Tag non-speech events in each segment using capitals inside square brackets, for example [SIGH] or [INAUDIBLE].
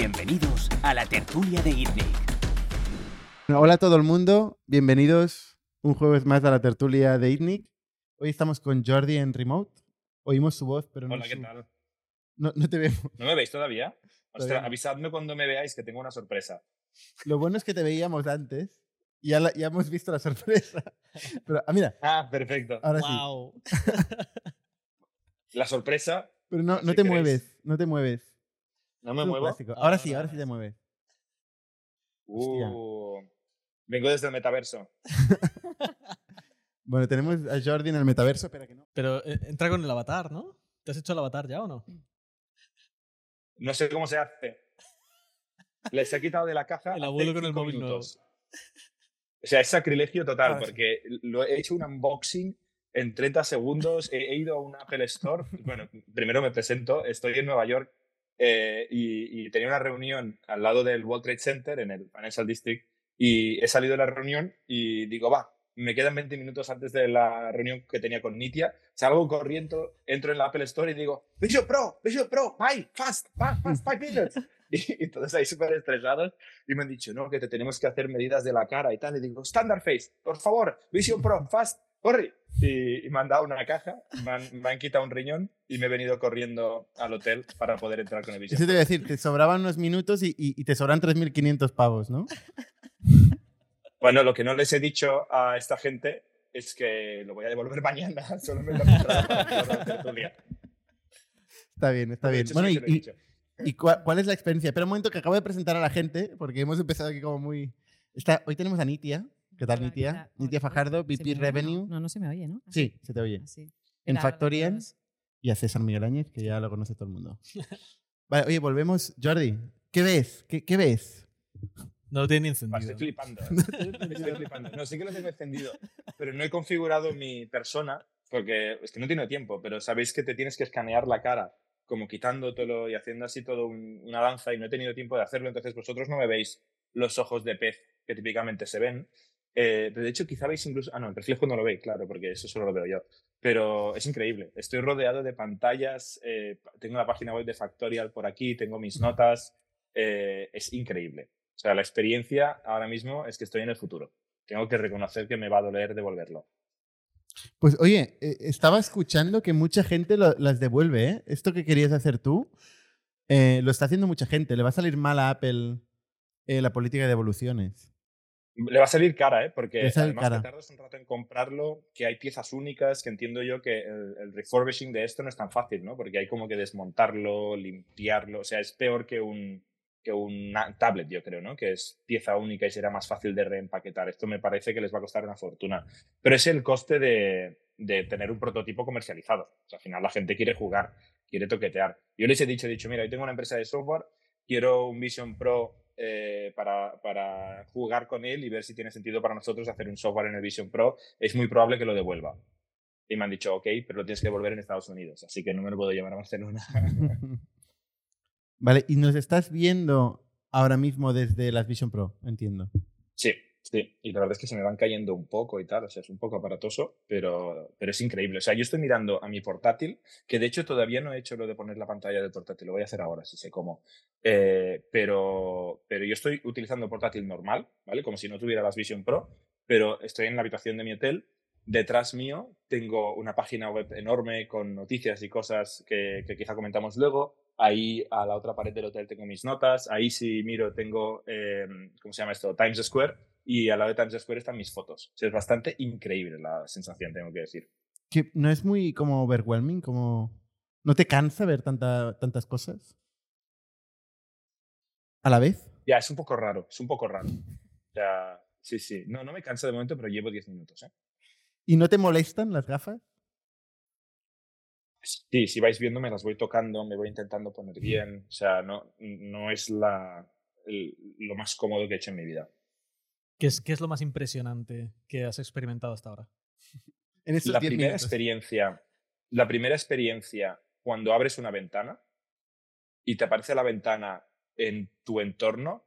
Bienvenidos a la tertulia de ITNIC. Hola a todo el mundo, bienvenidos un jueves más a la tertulia de ITNIC. Hoy estamos con Jordi en remote. Oímos su voz, pero no, Hola, ¿qué su- tal? no, no te vemos. ¿No me veis todavía? Todavía Ostras, avisadme cuando me veáis que tengo una sorpresa. Lo bueno es que te veíamos antes y ya, la- ya hemos visto la sorpresa. [LAUGHS] Pero, ah, mira, Ah, perfecto. ahora sí. Wow. [LAUGHS] La sorpresa, Pero no, no Si te queréis. mueves, no te mueves. No me muevo. clásico. Ahora, sí, ahora, sí te mueves. Uh, vengo desde el metaverso. [LAUGHS] Bueno, tenemos a Jordi en el metaverso, espera que no. Pero eh, entra con el avatar, ¿no? ¿Te has hecho el avatar ya o no? No sé cómo se hace. Les he quitado de la caja. El abuelo con el móvil nuevo. O sea, es sacrilegio total, sí. porque lo he hecho un unboxing en 30 segundos. He ido a un Apple Store. Bueno, primero me presento. Estoy en Nueva York eh, y, y tenía una reunión al lado del World Trade Center en el Financial District. Y he salido de la reunión y digo, va, me quedan 20 minutos antes de la reunión que tenía con Nitia. Salgo corriendo, entro en la Apple Store y digo, Vision Pro, Vision Pro, bye, fast, fast, fast, five minutes. [LAUGHS] [LAUGHS] Y, y todos ahí súper estresados y me han dicho, no, que te tenemos que hacer medidas de la cara y tal. Y digo, Standard Face, por favor, Vision Pro, fast, corre. Y, y me han dado una caja, me han, me han quitado un riñón y me he venido corriendo al hotel para poder entrar con el Vision Eso te voy a decir, te sobraban unos minutos y, y- y te sobran 3.500 pavos, ¿no? [LAUGHS] Bueno, lo que no les he dicho a esta gente es que lo voy a devolver mañana. [LAUGHS] Solo me lo he para la. Está bien, está bien. hecho, Bueno, sí y, que lo he y- dicho. ¿Y cua- cuál es la experiencia? Espera un momento que acabo de presentar a la gente, porque hemos empezado aquí como muy... Está, hoy tenemos a Nitia. ¿Qué tal, Hola, ¿qué Nitia? tal? Nitia Fajardo, ¿Se VP? Revenue. No, no se me oye, ¿no? Sí, se te oye. ah, sí. En Factorians y a César Miguel Áñez, que ya lo conoce todo el mundo. [LAUGHS] Vale, oye, volvemos. Jordi, ¿qué ves? ¿Qué, qué ves? No lo tiene ni encendido. Estoy flipando. [LAUGHS] Estoy flipando. No, sí que lo tengo encendido, pero no he configurado mi persona porque es que no tengo tiempo, pero sabéis que te tienes que escanear la cara como quitándotelo y haciendo así todo un- una danza y no he tenido tiempo de hacerlo, entonces vosotros no me veis los ojos de pez que típicamente se ven. Eh, de hecho, quizá veis incluso. Ah, no, el reflejo no lo veis, claro, porque eso solo lo veo yo. Pero es increíble. Estoy rodeado de pantallas. eh, tengo la página web de Factorial por aquí, tengo mis notas. eh, es increíble. O sea, la experiencia ahora mismo es que estoy en el futuro. Tengo que reconocer que me va a doler devolverlo. Pues oye, estaba escuchando que mucha gente lo- las devuelve, ¿eh? Esto que querías hacer tú, lo está haciendo mucha gente. Le va a salir mal a Apple la política de devoluciones. Le va a salir cara, ¿eh? Porque además cara. que tardas un rato en comprarlo, que hay piezas únicas, que entiendo yo que el, el refurbishing de esto no es tan fácil, ¿no? Porque hay como que desmontarlo, limpiarlo, o sea, es peor que un que una tablet, yo creo, ¿no? Que es pieza única y será más fácil de reempaquetar. Esto me parece que les va a costar una fortuna. Pero es el coste de, de tener un prototipo comercializado. O sea, al final la gente quiere jugar, quiere toquetear. Yo les he dicho, he dicho, mira, yo tengo una empresa de software, quiero un Vision Pro eh, para, para jugar con él y ver si tiene sentido para nosotros hacer un software en el Vision Pro, es muy probable que lo devuelva. Y me han dicho, ok, pero lo tienes que devolver en Estados Unidos, así que no me lo puedo llevar a Barcelona. [LAUGHS] vale, y nos estás viendo ahora mismo desde las Vision Pro, entiendo. sí, sí, y la verdad es que se me van cayendo un poco y tal, o sea, es un poco aparatoso, pero, pero es increíble. O sea, yo estoy mirando a mi portátil, que de hecho todavía no he hecho lo de poner la pantalla del portátil, lo voy a hacer ahora, si sé cómo. Eh, pero, pero yo estoy utilizando portátil normal, ¿vale? Como si no tuviera las Vision Pro, pero estoy en la habitación de mi hotel. Detrás mío tengo una página web enorme con noticias y cosas que, que quizá comentamos luego. Ahí a la otra pared del hotel tengo mis notas. Ahí si miro tengo, eh, ¿cómo se llama esto? Times Square. Y al lado de Times Square están mis fotos. O sea, es bastante increíble la sensación, tengo que decir. Que no es muy como overwhelming, como... ¿No te cansa ver tanta, tantas cosas? ¿A la vez? Ya, es un poco raro, es un poco raro. O sea, sí, sí. No, no me cansa de momento, pero llevo 10 minutos, ¿eh? ¿Y no te molestan las gafas? Sí, si vais viendo me las voy tocando, me voy intentando poner bien. O sea, no, no es la, el- lo más cómodo que he hecho en mi vida. ¿Qué es, ¿Qué es lo más impresionante que has experimentado hasta ahora? [LAUGHS] En estos La 10 primera minutos. experiencia, la primera experiencia cuando abres una ventana y te aparece la ventana en tu entorno,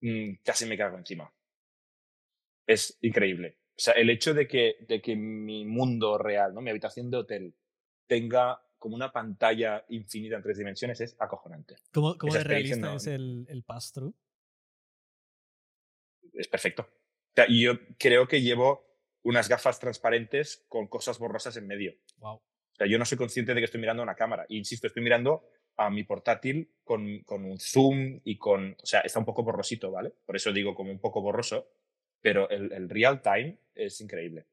mm, casi me cago encima. Es increíble. O sea, el hecho de que, de que mi mundo real, ¿no? mi habitación de hotel, tenga como una pantalla infinita en tres dimensiones es acojonante. ¿Cómo, cómo de realista no- es el, el pass-through? Es perfecto. O sea, y yo creo que llevo unas gafas transparentes con cosas borrosas en medio. Wow. O sea, yo no soy consciente de que estoy mirando a una cámara. E insisto, estoy mirando a mi portátil con, con un zoom y con... O sea, está un poco borrosito, ¿vale? Por eso digo como un poco borroso. Pero el, el real time es increíble.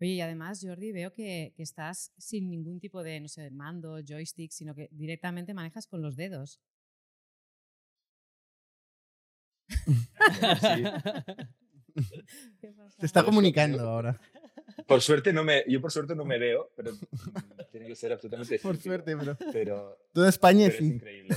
Oye, y además, Jordi, veo que, que estás sin ningún tipo de, no sé, mando, joystick, sino que directamente manejas con los dedos. ¿Qué? Te está comunicando ahora. Por suerte no me... Yo por suerte no me veo, pero tiene que ser absolutamente Por suerte, bro. Pero, Toda España pero es sí. increíble.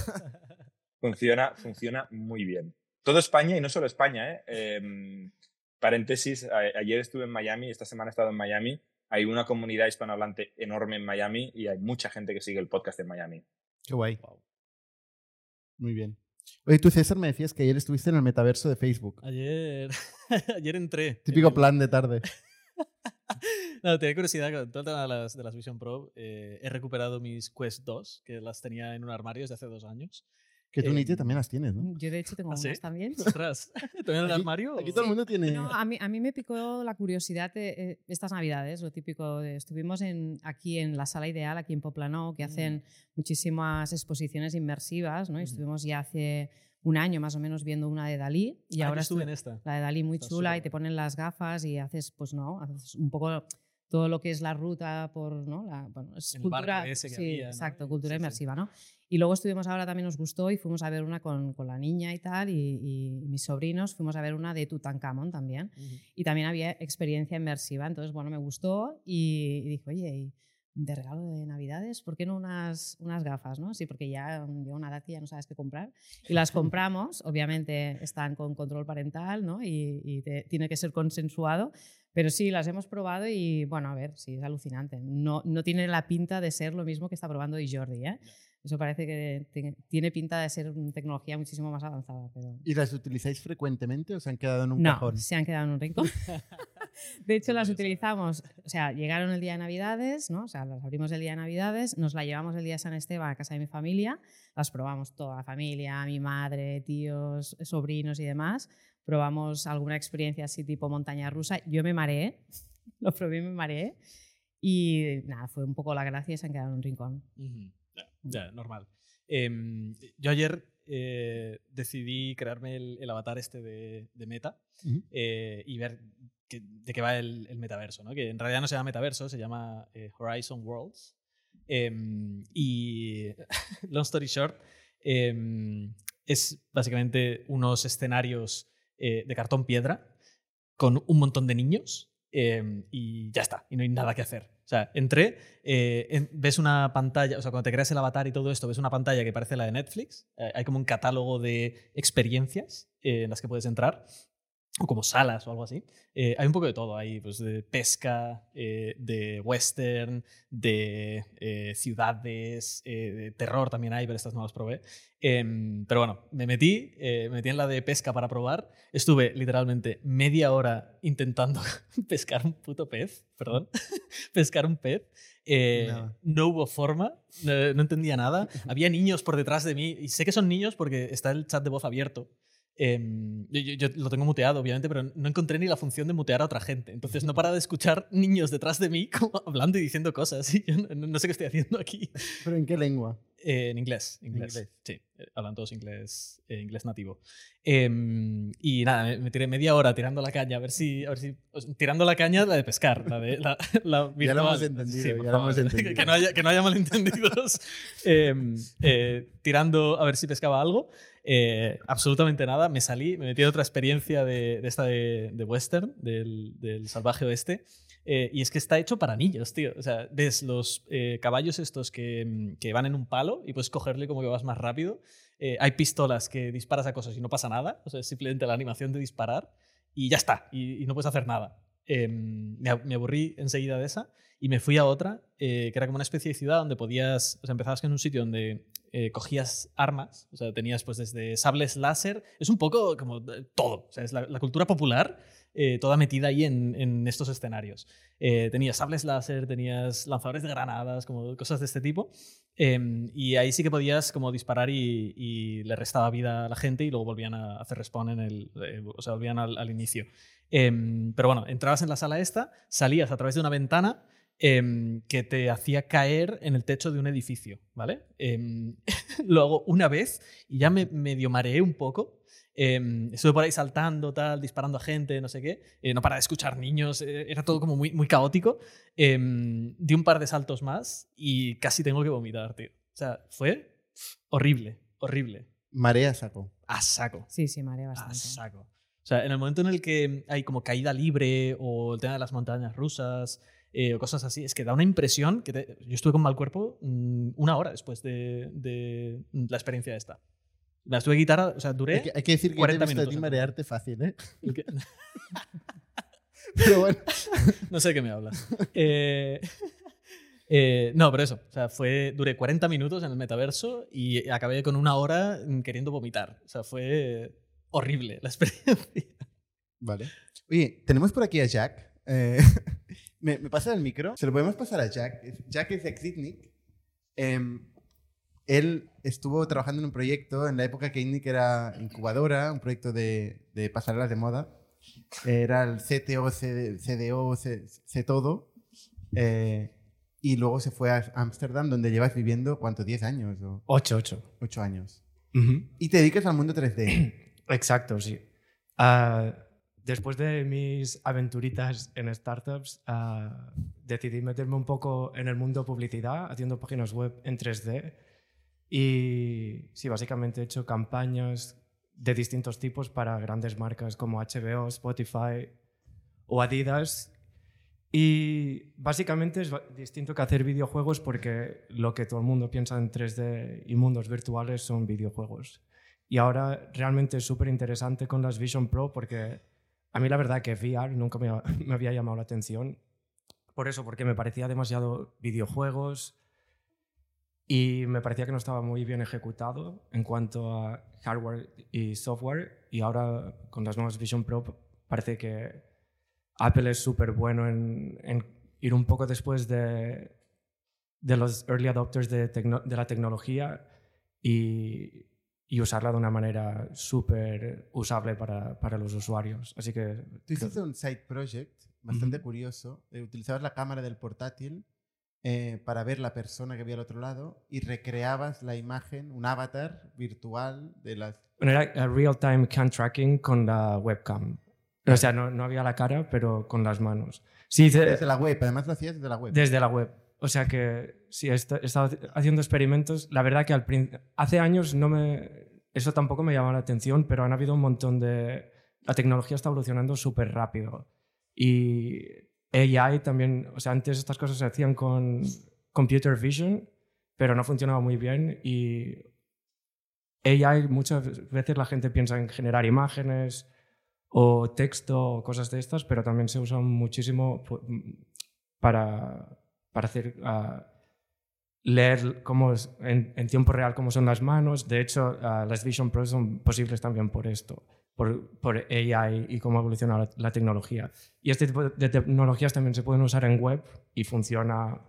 Funciona, funciona muy bien. Todo España y no solo España, ¿eh? Em, paréntesis, a- ayer estuve en Miami, esta semana he estado en Miami. Hay una comunidad hispanohablante enorme en Miami y hay mucha gente que sigue el podcast en Miami. Qué guay. Muy bien. Oye, tú, César, me decías que ayer estuviste en el metaverso de Facebook. Ayer, [LAUGHS] ayer entré. en Típico el- plan de tarde. [LAUGHS] No, tenía curiosidad con todo el tema de las, de las Vision Pro. eh, he recuperado mis Quest 2, que las tenía en un armario desde hace dos años. Que tú, Em, Nietzsche, también las tienes, ¿no? Yo, de hecho, tengo ¿Ah, sí? unas también. [LAUGHS] Ostras, ¿también en el armario? Aquí todo el mundo tiene... No, a mí, a mí me picó la curiosidad de, eh, estas navidades, lo típico. de- estuvimos en, aquí en la Sala Ideal, aquí en Poplano, que hacen muchísimas exposiciones inmersivas, ¿no? Y Ujú. estuvimos ya hace un año más o menos viendo una de Dalí y Ah, yo ahora estuve estu- en esta. la de Dalí muy Está chula y te ponen las gafas y haces, pues no, haces un poco todo lo que es la ruta por, ¿no? La, bueno, es El barco cultura, ese que sí, había, ¿no? exacto, Sí, cultura sí. inmersiva, ¿no? Y luego estuvimos ahora también nos gustó y fuimos a ver una con, con la niña y tal y, y mis sobrinos fuimos a ver una de Tutankamón también y también había experiencia inmersiva, entonces bueno, me gustó y, y dije, oye, ¿y de regalo de Navidades, ¿por qué no unas, unas gafas? ¿no? Sí, porque ya llega una edad que ya no sabes qué comprar. Y las [LAUGHS] compramos, obviamente están con control parental ¿no? y, y te- tiene que ser consensuado, pero sí, las hemos probado y bueno, a ver, sí, es alucinante. No, no tiene la pinta de ser lo mismo que está probando hoy Jordi. ¿eh? Eso parece que tiene pinta de ser una tecnología muchísimo más avanzada. Pero... ¿Y las utilizáis frecuentemente o se han quedado en un No, cajón? se han quedado en un rincón. [LAUGHS] De hecho, las utilizamos, o sea, llegaron el día de Navidades, ¿no? O sea, las abrimos el día de Navidades, nos la llevamos el día de San Esteban a casa de mi familia, las probamos toda la familia, mi madre, tíos, sobrinos y demás. Probamos alguna experiencia así tipo montaña rusa. Yo me mareé, [LAUGHS] lo probé y me mareé. Y nada, fue un poco la gracia y se han quedado en un rincón. Ujú. Ya, ya, normal. Em, yo ayer eh, decidí crearme el, el avatar este de, de Meta eh, y ver que- de qué va el, el metaverso, ¿no? que en realidad no se llama metaverso, se llama eh, Horizon Worlds. Em, y, [LAUGHS] long story short, em, es básicamente unos escenarios de cartón piedra con un montón de niños em, y ya está, y no hay nada que hacer. O sea, entré, eh, ves una pantalla, o sea, cuando te creas el avatar y todo esto, ves una pantalla que parece la de Netflix. eh, hay como un catálogo de experiencias eh, en las que puedes entrar, o como salas o algo así. Eh, hay un poco de todo ahí, pues de pesca, eh, de western, de eh, ciudades, eh, de terror también hay, pero estas no las probé. Em, pero bueno, me metí, eh, me metí en la de pesca para probar. Estuve literalmente media hora intentando [LAUGHS] pescar un puto pez, perdón, [LAUGHS] pescar un pez. Eh, Nada. no hubo forma, no, no entendía nada. [LAUGHS] Había niños por detrás de mí y sé que son niños porque está el chat de voz abierto. Em, yo, yo- lo tengo muteado, obviamente, pero no encontré ni la función de mutear a otra gente. Entonces no para de escuchar niños detrás de mí [LAUGHS] como hablando y diciendo cosas. Y yo no, no sé qué estoy haciendo aquí. ¿Pero en qué lengua? Eh, en inglés, inglés. inglés. Sí, eh, hablan todos inglés, eh, inglés nativo. Em, y nada, me, me tiré media hora tirando la caña, a ver si. A ver si tirando la caña, la de pescar, la de. La, [LAUGHS] la Ya lo hemos virtual. entendido, por ya lo hemos [LAUGHS] entendido. Que no haya, que no haya malentendidos. Em, eh, tirando a ver si pescaba algo. Eh, absolutamente nada. Me salí, me metí en otra experiencia de, de esta de, de western, del, del salvaje oeste. Eh, y es que está hecho para niños, tío. O sea, ves los eh, caballos estos que, mm, que van en un palo y puedes cogerle como que vas más rápido. Eh, hay pistolas que disparas a cosas y no pasa nada. O sea, es simplemente la animación de disparar y ya está. Y, y no puedes hacer nada. Eh, me, ab- me aburrí enseguida de esa y me fui a otra, eh, que era como una especie de ciudad donde podías, o sea, empezabas en un sitio donde eh, cogías armas, o sea, tenías pues desde sables láser, es un poco como todo, o sea, es la, cultura popular eh, toda metida ahí en, estos escenarios. Eh, tenías sables láser, tenías lanzadores de granadas, como cosas de este tipo. Em, y ahí sí que podías como disparar y, y, le restaba vida a la gente y luego volvían a hacer respawn en el, eh, o sea, volvían al, al inicio. Em, pero bueno, entrabas en la sala esta, salías a través de una ventana eh, que te hacía caer en el techo de un edificio, ¿vale? Eh, [LAUGHS] lo hago una vez y ya me medio mareé un poco. Eh, estuve por ahí saltando, tal, disparando a gente, no sé qué. no para de escuchar niños, era todo como muy, muy caótico. di un par de saltos más y casi tengo que vomitar, tío. O sea, fue horrible, horrible. Marea a saco. A saco. Sí, sí, marea bastante. A saco. O sea, en el momento en el que hay como caída libre o el tema de las montañas rusas, eh, o cosas así. Es que da una impresión que te... yo estuve con mal cuerpo mmm, una hora después de, de, la experiencia esta. La estuve guitarra, o sea, duré. Hay que, hay que decir que 40 te he visto minutos, a ti marearte fácil, ¿eh? [LAUGHS] Pero bueno. [LAUGHS] no sé de qué me hablas. Eh, [LAUGHS] eh, no, pero eso. O sea, fue, duré 40 minutos en el metaverso y acabé con una hora queriendo vomitar. O sea, fue horrible la experiencia. Vale. Oye, tenemos por aquí a Jack. Eh, ¿me, ¿me, pasa el micro? Se lo podemos pasar a Jack. Jack es ex ITNIC. Eh, él estuvo trabajando en un proyecto en la época que ITNIC era incubadora, un proyecto de, de pasarelas de moda. Era el CTO, CDO, C, C todo. Eh, y luego se fue a Ámsterdam, donde llevas viviendo, ¿cuánto? ¿10 años? O... 8, 8. 8 años. Uh -huh. Y te dedicas al mundo 3D. [CLEARS THROAT] Exacto, sí. Uh, después de mis aventuritas en startups, uh, decidí meterme un poco en el mundo publicidad, haciendo páginas web en 3D. Y sí, básicamente he hecho campañas de distintos tipos para grandes marcas como HBO, Spotify o Adidas. Y básicamente es distinto que hacer videojuegos porque lo que todo el mundo piensa en 3D y mundos virtuales son videojuegos. Y ahora realmente es súper interesante con las Vision Pro porque a mí la verdad que VR nunca [LAUGHS] me, había llamado la atención. Por eso, porque me parecía demasiado videojuegos y me parecía que no estaba muy bien ejecutado en cuanto a hardware y software. Y ahora con las nuevas Vision Pro parece que Apple es súper bueno en, ir un poco después de, de los early adopters de, de la tecnología y, y, usarla de una manera súper usable para, para, los usuarios. Así que... Tú hiciste un side project bastante uh -huh. curioso. Eh, utilizabas la cámara del portátil eh, para ver la persona que había al otro lado y recreabas la imagen, un avatar virtual de las... Bueno, era real-time cam tracking con la webcam. O sea, no, no, había la cara, pero con las manos. Sí, desde la web, además lo hacías desde la web. Desde la web. O sea que sí, he estado haciendo experimentos. La verdad que al hace años no me, eso tampoco me llamaba la atención, pero han habido un montón de... La tecnología está evolucionando súper rápido. Y AI también, o sea, antes estas cosas se hacían con computer vision, pero no funcionaba muy bien. Y AI, muchas veces la gente piensa en generar imágenes o texto o cosas de estas, pero también se usa muchísimo para, para hacer uh, leer cómo es, en, en, tiempo real cómo son las manos. De hecho, uh, las Vision Pro son posibles también por esto, por, por AI y cómo evoluciona la, la, tecnología. Y este tipo de tecnologías también se pueden usar en web y funciona,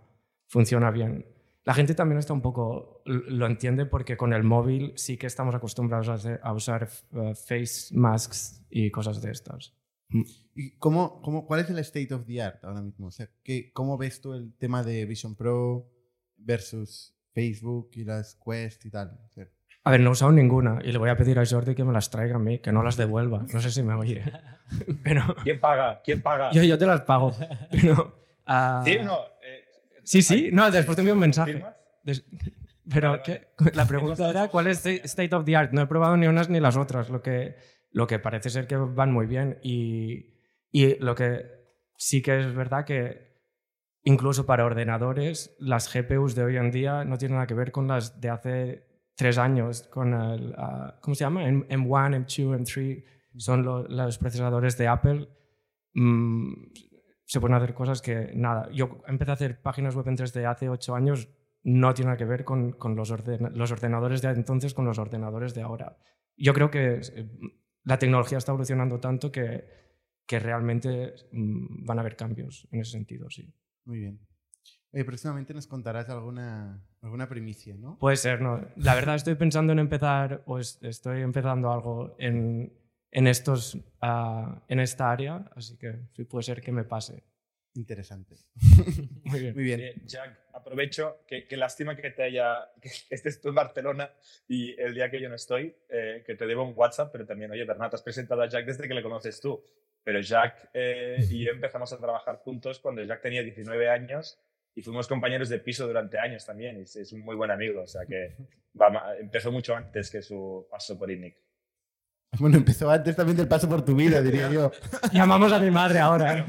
funciona bien. La gente también está un poco, lo entiende porque con el móvil sí que estamos acostumbrados a, hacer, a usar uh, face masks y cosas de estas. ¿Y cómo, cómo, cuál es el state of the art ahora mismo? O sea, ¿qué, ¿cómo ves tú el tema de Vision Pro versus Facebook y las Quest y tal? A ver, no he usado ninguna y le voy a pedir a Jordi que me las traiga a mí, que no las devuelva. No sé si me oye. [LAUGHS] Pero... ¿Quién paga? ¿Quién paga? Yo, yo te las pago. [LAUGHS] Pero, uh... ¿Sí o no? Eh, sí, sí. No, después te envío un mensaje. Des... Pero ¿qué? [LAUGHS] la pregunta era cuál es state of the art. No he probado ni unas ni las otras. Lo que, lo que parece ser que van muy bien y, y lo que sí que es verdad que incluso para ordenadores las GPUs de hoy en día no tienen nada que ver con las de hace tres años con el, uh, ¿cómo se llama? M1, M2, M3 son lo, los procesadores de Apple. Mm, se pueden hacer cosas que, nada, yo empecé a hacer páginas web en 3D hace ocho años, no tiene nada que ver con, con los, orden, los ordenadores de entonces con los ordenadores de ahora. Yo creo que la tecnología está evolucionando tanto que que realmente mm, van a haber cambios en ese sentido, sí. Muy bien. Oye, próximamente nos contarás alguna, alguna primicia, ¿no? Puede ser, ¿no? La verdad estoy pensando en empezar, o es- estoy empezando algo en, en, estos, ah, en esta área, así que sí puede ser que me pase. Interesante. [LAUGHS] Muy bien. Muy bien. Eh, Jack, aprovecho, que, que lástima que te haya, que [LAUGHS] estés tú en Barcelona y el día que yo no estoy, eh, que te debo un WhatsApp, pero también, oye, Bernat, has presentado a Jack desde que le conoces tú. Pero Jack eh, y yo empezamos a trabajar juntos cuando Jack tenía 19 años y fuimos compañeros de piso durante años también. y Es, es un muy buen amigo, o sea que [LAUGHS] va empezó mucho antes que su paso por INNIC. Bueno, empezó antes también del paso por tu vida, diría yo. [LAUGHS] Llamamos a mi madre ahora.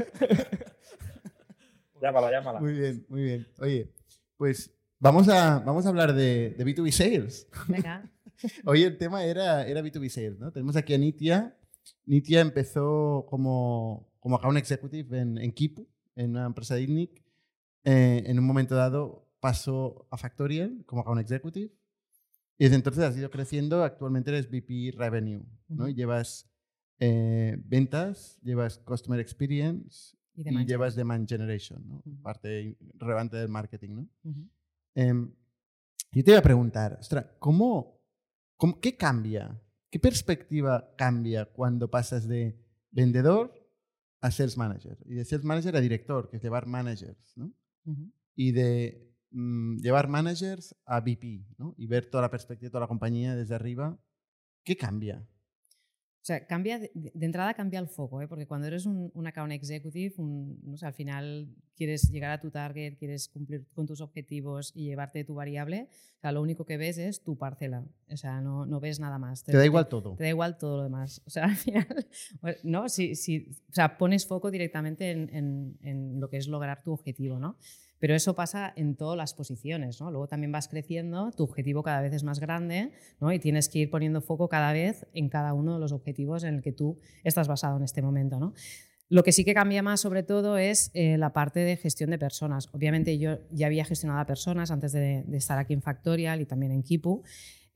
Llámala, llámala. Muy bien, muy bien. Oye, pues vamos a, vamos a hablar de, de B2B Sales. Venga. [LAUGHS] Hoy el tema era, era B2B Sales, ¿no? Tenemos aquí a Nitia. Nitia empezó como, como account executive en, en Kipu, en una empresa de ITNIC. Eh, en un momento dado pasó a Factorial como account executive. Y desde entonces has ido creciendo. Actualmente eres VP Revenue, ¿no? Y llevas eh, ventas, llevas Customer Experience Y llevas Demand Generation, ¿no? Parte relevante del marketing, ¿no? Em, yo te voy a preguntar, ostras, ¿cómo, cómo- qué cambia? ¿Qué perspectiva cambia cuando pasas de vendedor a sales manager? Y de sales manager a director, que es llevar managers, ¿no? Ujú. Y de mm, llevar managers a VP, ¿no? Y ver toda la perspectiva de toda la compañía desde arriba. ¿Qué cambia? O sea, cambia de, de entrada cambia el foco, ¿eh? porque cuando eres un, un account executive, un- no sé, al final quieres llegar a tu target, quieres cumplir con tus objetivos y llevarte tu variable, o sea, lo único que ves es tu parcela, o sea, no, no ves nada más. Te da igual todo. Te da igual todo lo demás. O sea, [LAUGHS] al final, ¿no? Si, si, o sea, pones foco directamente en, en- en lo que es lograr tu objetivo, ¿no? Pero eso pasa en todas las posiciones, ¿no? Luego también vas creciendo, tu objetivo cada vez es más grande, ¿no? Y tienes que ir poniendo foco cada vez en cada uno de los objetivos en el que tú estás basado en este momento, ¿no? Lo que sí que cambia más, sobre todo, es eh, la parte de gestión de personas. Obviamente, yo ya había gestionado a personas antes de, de estar aquí en Factorial y también en Kipu.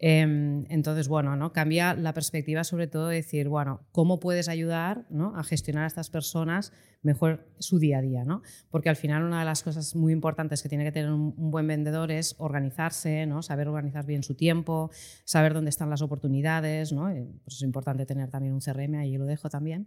Em, entonces, bueno, ¿no? cambia la perspectiva sobre todo de decir, bueno, ¿cómo puedes ayudar ¿no? a gestionar a estas personas mejor su día a día? ¿no? Porque al final una de las cosas muy importantes que tiene que tener un, buen vendedor es organizarse, ¿no? saber organizar bien su tiempo, saber dónde están las oportunidades. ¿no? Eh, Pues es importante tener también un CRM, ahí lo dejo también.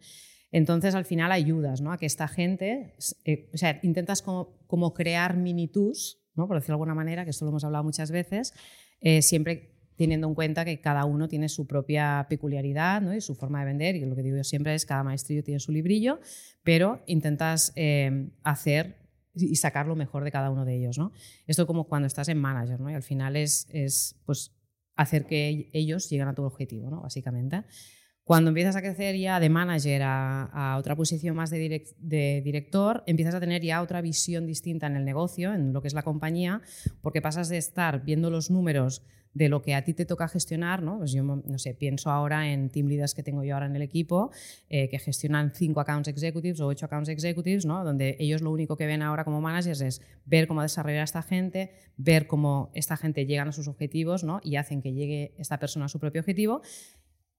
Entonces, al final ayudas ¿no? a que esta gente, eh, o sea, intentas como, como crear mini-tours, ¿no? por decirlo de alguna manera, que esto lo hemos hablado muchas veces, eh, siempre teniendo en cuenta que cada uno tiene su propia peculiaridad ¿no? y su forma de vender, y lo que digo yo siempre es cada maestrillo tiene su librillo, pero intentas eh, hacer y sacar lo mejor de cada uno de ellos. ¿no? Esto como cuando estás en manager, ¿no? y al final es, es pues, hacer que ellos lleguen a tu objetivo, ¿no? básicamente. Cuando empiezas a crecer ya de manager a, otra posición más de director, empiezas a tener ya otra visión distinta en el negocio, en lo que es la compañía, porque pasas de estar viendo los números de lo que a ti te toca gestionar, ¿no? Pues yo, no sé, pienso ahora en team leaders que tengo yo ahora en el equipo, eh, que gestionan cinco accounts executives o ocho accounts executives, ¿no? Donde ellos lo único que ven ahora como managers es ver cómo desarrollar a esta gente, ver cómo esta gente llegan a sus objetivos, ¿no? Y hacen que llegue esta persona a su propio objetivo,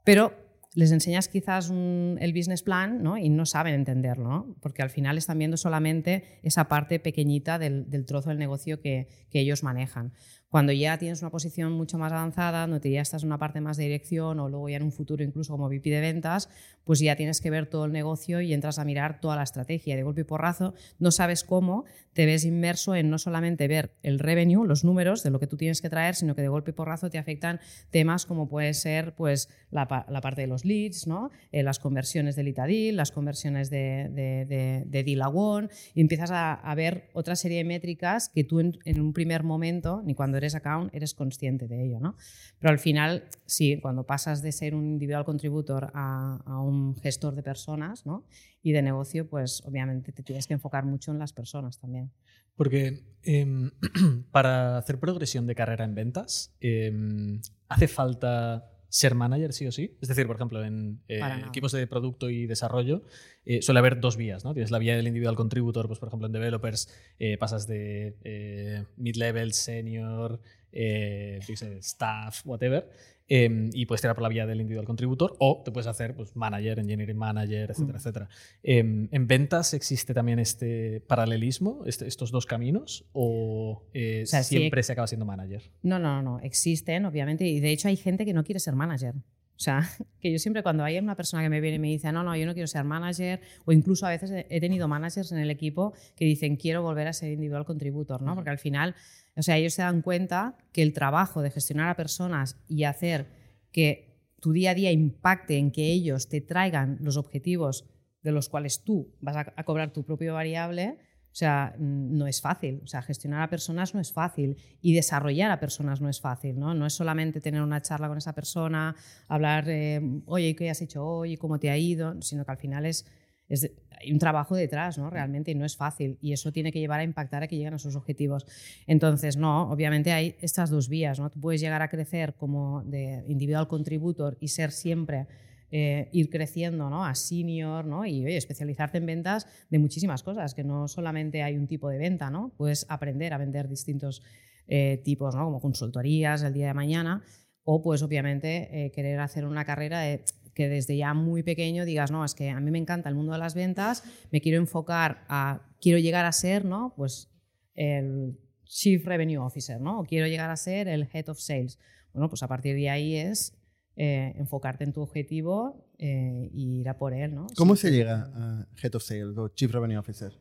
pero les enseñas quizás el business plan ¿no? y no saben entenderlo, porque al final están viendo solamente esa parte pequeñita del, trozo del negocio que ellos manejan. Cuando ya tienes una posición mucho más avanzada, donde ya estás en una parte más de dirección o luego ya en un futuro incluso como VP de ventas, pues ya tienes que ver todo el negocio y entras a mirar toda la estrategia. De golpe y porrazo, no sabes cómo, te ves inmerso en no solamente ver el revenue, los números de lo que tú tienes que traer, sino que de golpe y porrazo te afectan temas como puede ser pues, la, la parte de los leads, ¿no? Eh, las conversiones de lead a deal, las conversiones de, de, de- de y empiezas a, a ver otra serie de métricas que tú en, en un primer momento, ni cuando eres account, eres consciente de ello. ¿no? Pero al final, sí, cuando pasas de ser un individual contributor a, un gestor de personas ¿no? y de negocio, pues obviamente te tienes que enfocar mucho en las personas también. Porque em, [CLEARS THROAT] para hacer progresión de carrera en ventas, em, hace falta ser manager sí o sí. Es decir, por ejemplo, en eh, equipos de producto y desarrollo eh, suele haber dos vías. ¿no? Tienes la vía del individual contributor, pues por ejemplo en developers eh, pasas de mid-level, senior, staff, whatever. Em, y puedes tirar por la vía del individual contributor o te puedes hacer pues, manager, engineering manager, etcétera, Mm. etcétera. Em, ¿En ventas existe también este paralelismo, este- estos dos caminos? ¿O, eh, O sea, sí- siempre se acaba siendo manager? No, no, no, existen, obviamente, y de hecho hay gente que no quiere ser manager. O sea, [LAUGHS] que yo siempre cuando hay una persona que me viene y me dice, no, no, yo no quiero ser manager, o incluso a veces he tenido managers en el equipo que dicen, quiero volver a ser individual contributor, ¿no? Porque al final, o sea, ellos se dan cuenta que el trabajo de gestionar a personas y hacer que tu día a día impacte en que ellos te traigan los objetivos de los cuales tú vas a, cobrar tu propio variable, o sea, mm, no es fácil. O sea, gestionar a personas no es fácil y desarrollar a personas no es fácil, ¿no? No es solamente tener una charla con esa persona, hablar, eh, oye, ¿qué has hecho hoy? ¿Cómo te ha ido? Sino que al final es, es hay un trabajo detrás, ¿no? Realmente y no es fácil y eso tiene que llevar a impactar a que lleguen a sus objetivos. Entonces, no, obviamente hay estas dos vías, ¿no? Tú puedes llegar a crecer como de individual contributor y ser siempre eh, ir creciendo ¿no? a senior ¿no? y oye, especializarte en ventas de muchísimas cosas, que no solamente hay un tipo de venta, ¿no? puedes aprender a vender distintos eh, tipos, ¿no? como consultorías el día de mañana, o pues obviamente eh, querer hacer una carrera de- que desde ya muy pequeño digas, no, es que a mí me encanta el mundo de las ventas, me quiero enfocar a, quiero llegar a ser, ¿no? Pues el Chief Revenue Officer, ¿no? O quiero llegar a ser el Head of Sales. Bueno, pues a partir de ahí es eh, enfocarte en tu objetivo eh, y ir a por él, ¿no? ¿Cómo Sí, se llega a Head of Sales o Chief Revenue Officer?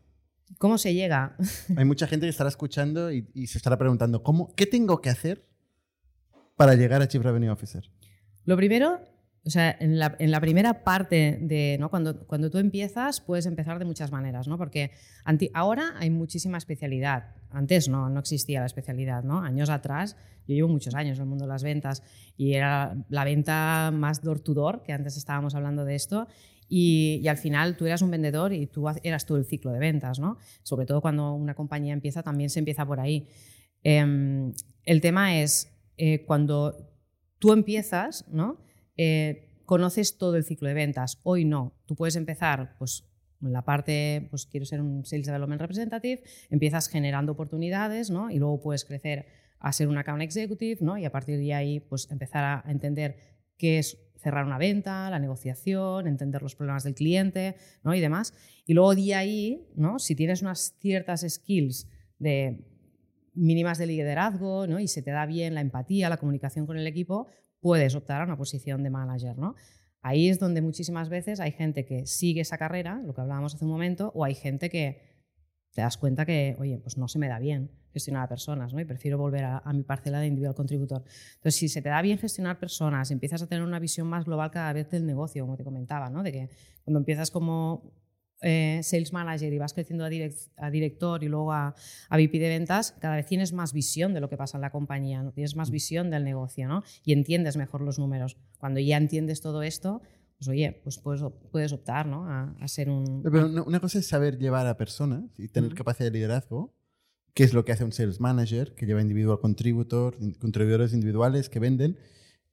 ¿Cómo se llega? [LAUGHS] Hay mucha gente que estará escuchando y, y se estará preguntando, ¿cómo, ¿qué tengo que hacer para llegar a Chief Revenue Officer? Lo primero, o sea, en la, en la primera parte de, ¿no? Cuando, cuando tú empiezas, puedes empezar de muchas maneras, ¿no? Porque anti- ahora hay muchísima especialidad. Antes no, no existía la especialidad, ¿no? Años atrás, yo llevo muchos años en el mundo de las ventas y era la venta más door to door, que antes estábamos hablando de esto, y, y al final tú eras un vendedor y tú eras tú el ciclo de ventas, ¿no? Sobre todo cuando una compañía empieza, también se empieza por ahí. Em, el tema es eh, cuando tú empiezas, ¿no? Eh, conoces todo el ciclo de ventas. Hoy no. Tú puedes empezar, pues, la parte, pues quiero ser un Sales Development Representative, empiezas generando oportunidades, ¿no? Y luego puedes crecer a ser un Account Executive, ¿no? Y a partir de ahí, pues, empezar a entender qué es cerrar una venta, la negociación, entender los problemas del cliente, ¿no? Y demás. Y luego de ahí, ¿no? Si tienes unas ciertas skills de mínimas de liderazgo ¿no? y se te da bien la empatía, la comunicación con el equipo, puedes optar a una posición de manager. ¿no? Ahí es donde muchísimas veces hay gente que sigue esa carrera, lo que hablábamos hace un momento, o hay gente que te das cuenta que, oye, pues no se me da bien gestionar a personas, ¿no? Y prefiero volver a, a mi parcela de individual contributor. Entonces, si se te da bien gestionar personas, empiezas a tener una visión más global cada vez del negocio, como te comentaba, ¿no? De que cuando empiezas como eh, sales manager y vas creciendo a, direc- a director y luego a, a VP de ventas, cada vez tienes más visión de lo que pasa en la compañía, ¿no? tienes más visión del negocio ¿no? y entiendes mejor los números. Cuando ya entiendes todo esto, pues oye, pues puedes, puedes optar ¿no? a, a ser un... Pero una, cosa es saber llevar a personas y tener Ujú. capacidad de liderazgo, que es lo que hace un sales manager, que lleva individual contributor, contribuidores individuales que venden.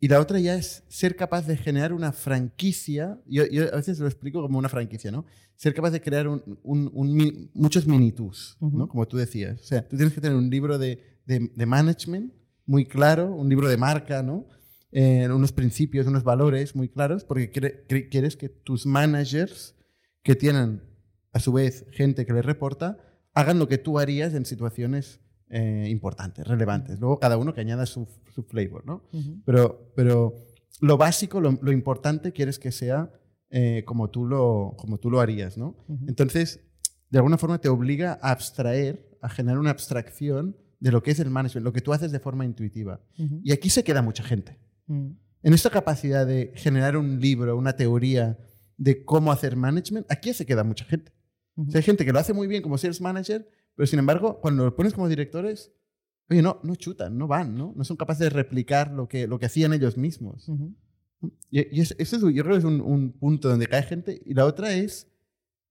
Y la otra ya es ser capaz de generar una franquicia. Yo, yo a veces lo explico como una franquicia, ¿no? Ser capaz de crear un, un- un mi- muchos minitus, ¿no? Ujú. Como tú decías. O sea, tú tienes que tener un libro de, de- de management muy claro, un libro de marca, ¿no? Eh, unos principios, unos valores muy claros, porque quieres que tus managers, que tienen a su vez gente que les reporta, hagan lo que tú harías en situaciones eh, importantes, relevantes. Luego cada uno que añada su, su flavor, ¿no? Pero, pero lo básico, lo, lo importante, quieres que sea eh, como, tú lo, como tú lo harías, ¿no? Entonces, de alguna forma te obliga a abstraer, a generar una abstracción de lo que es el management, lo que tú haces de forma intuitiva. Y aquí se queda mucha gente. Ujú. En esta capacidad de generar un libro, una teoría de cómo hacer management, aquí se queda mucha gente. O sea, hay gente que lo hace muy bien como sales manager, pero sin embargo, cuando lo pones como directores, oye, no, no chutan, no van, ¿no? No son capaces de replicar lo que, lo que hacían ellos mismos. Ujú. Y, y es- eso es, yo creo que es un, un punto donde cae gente. Y la otra es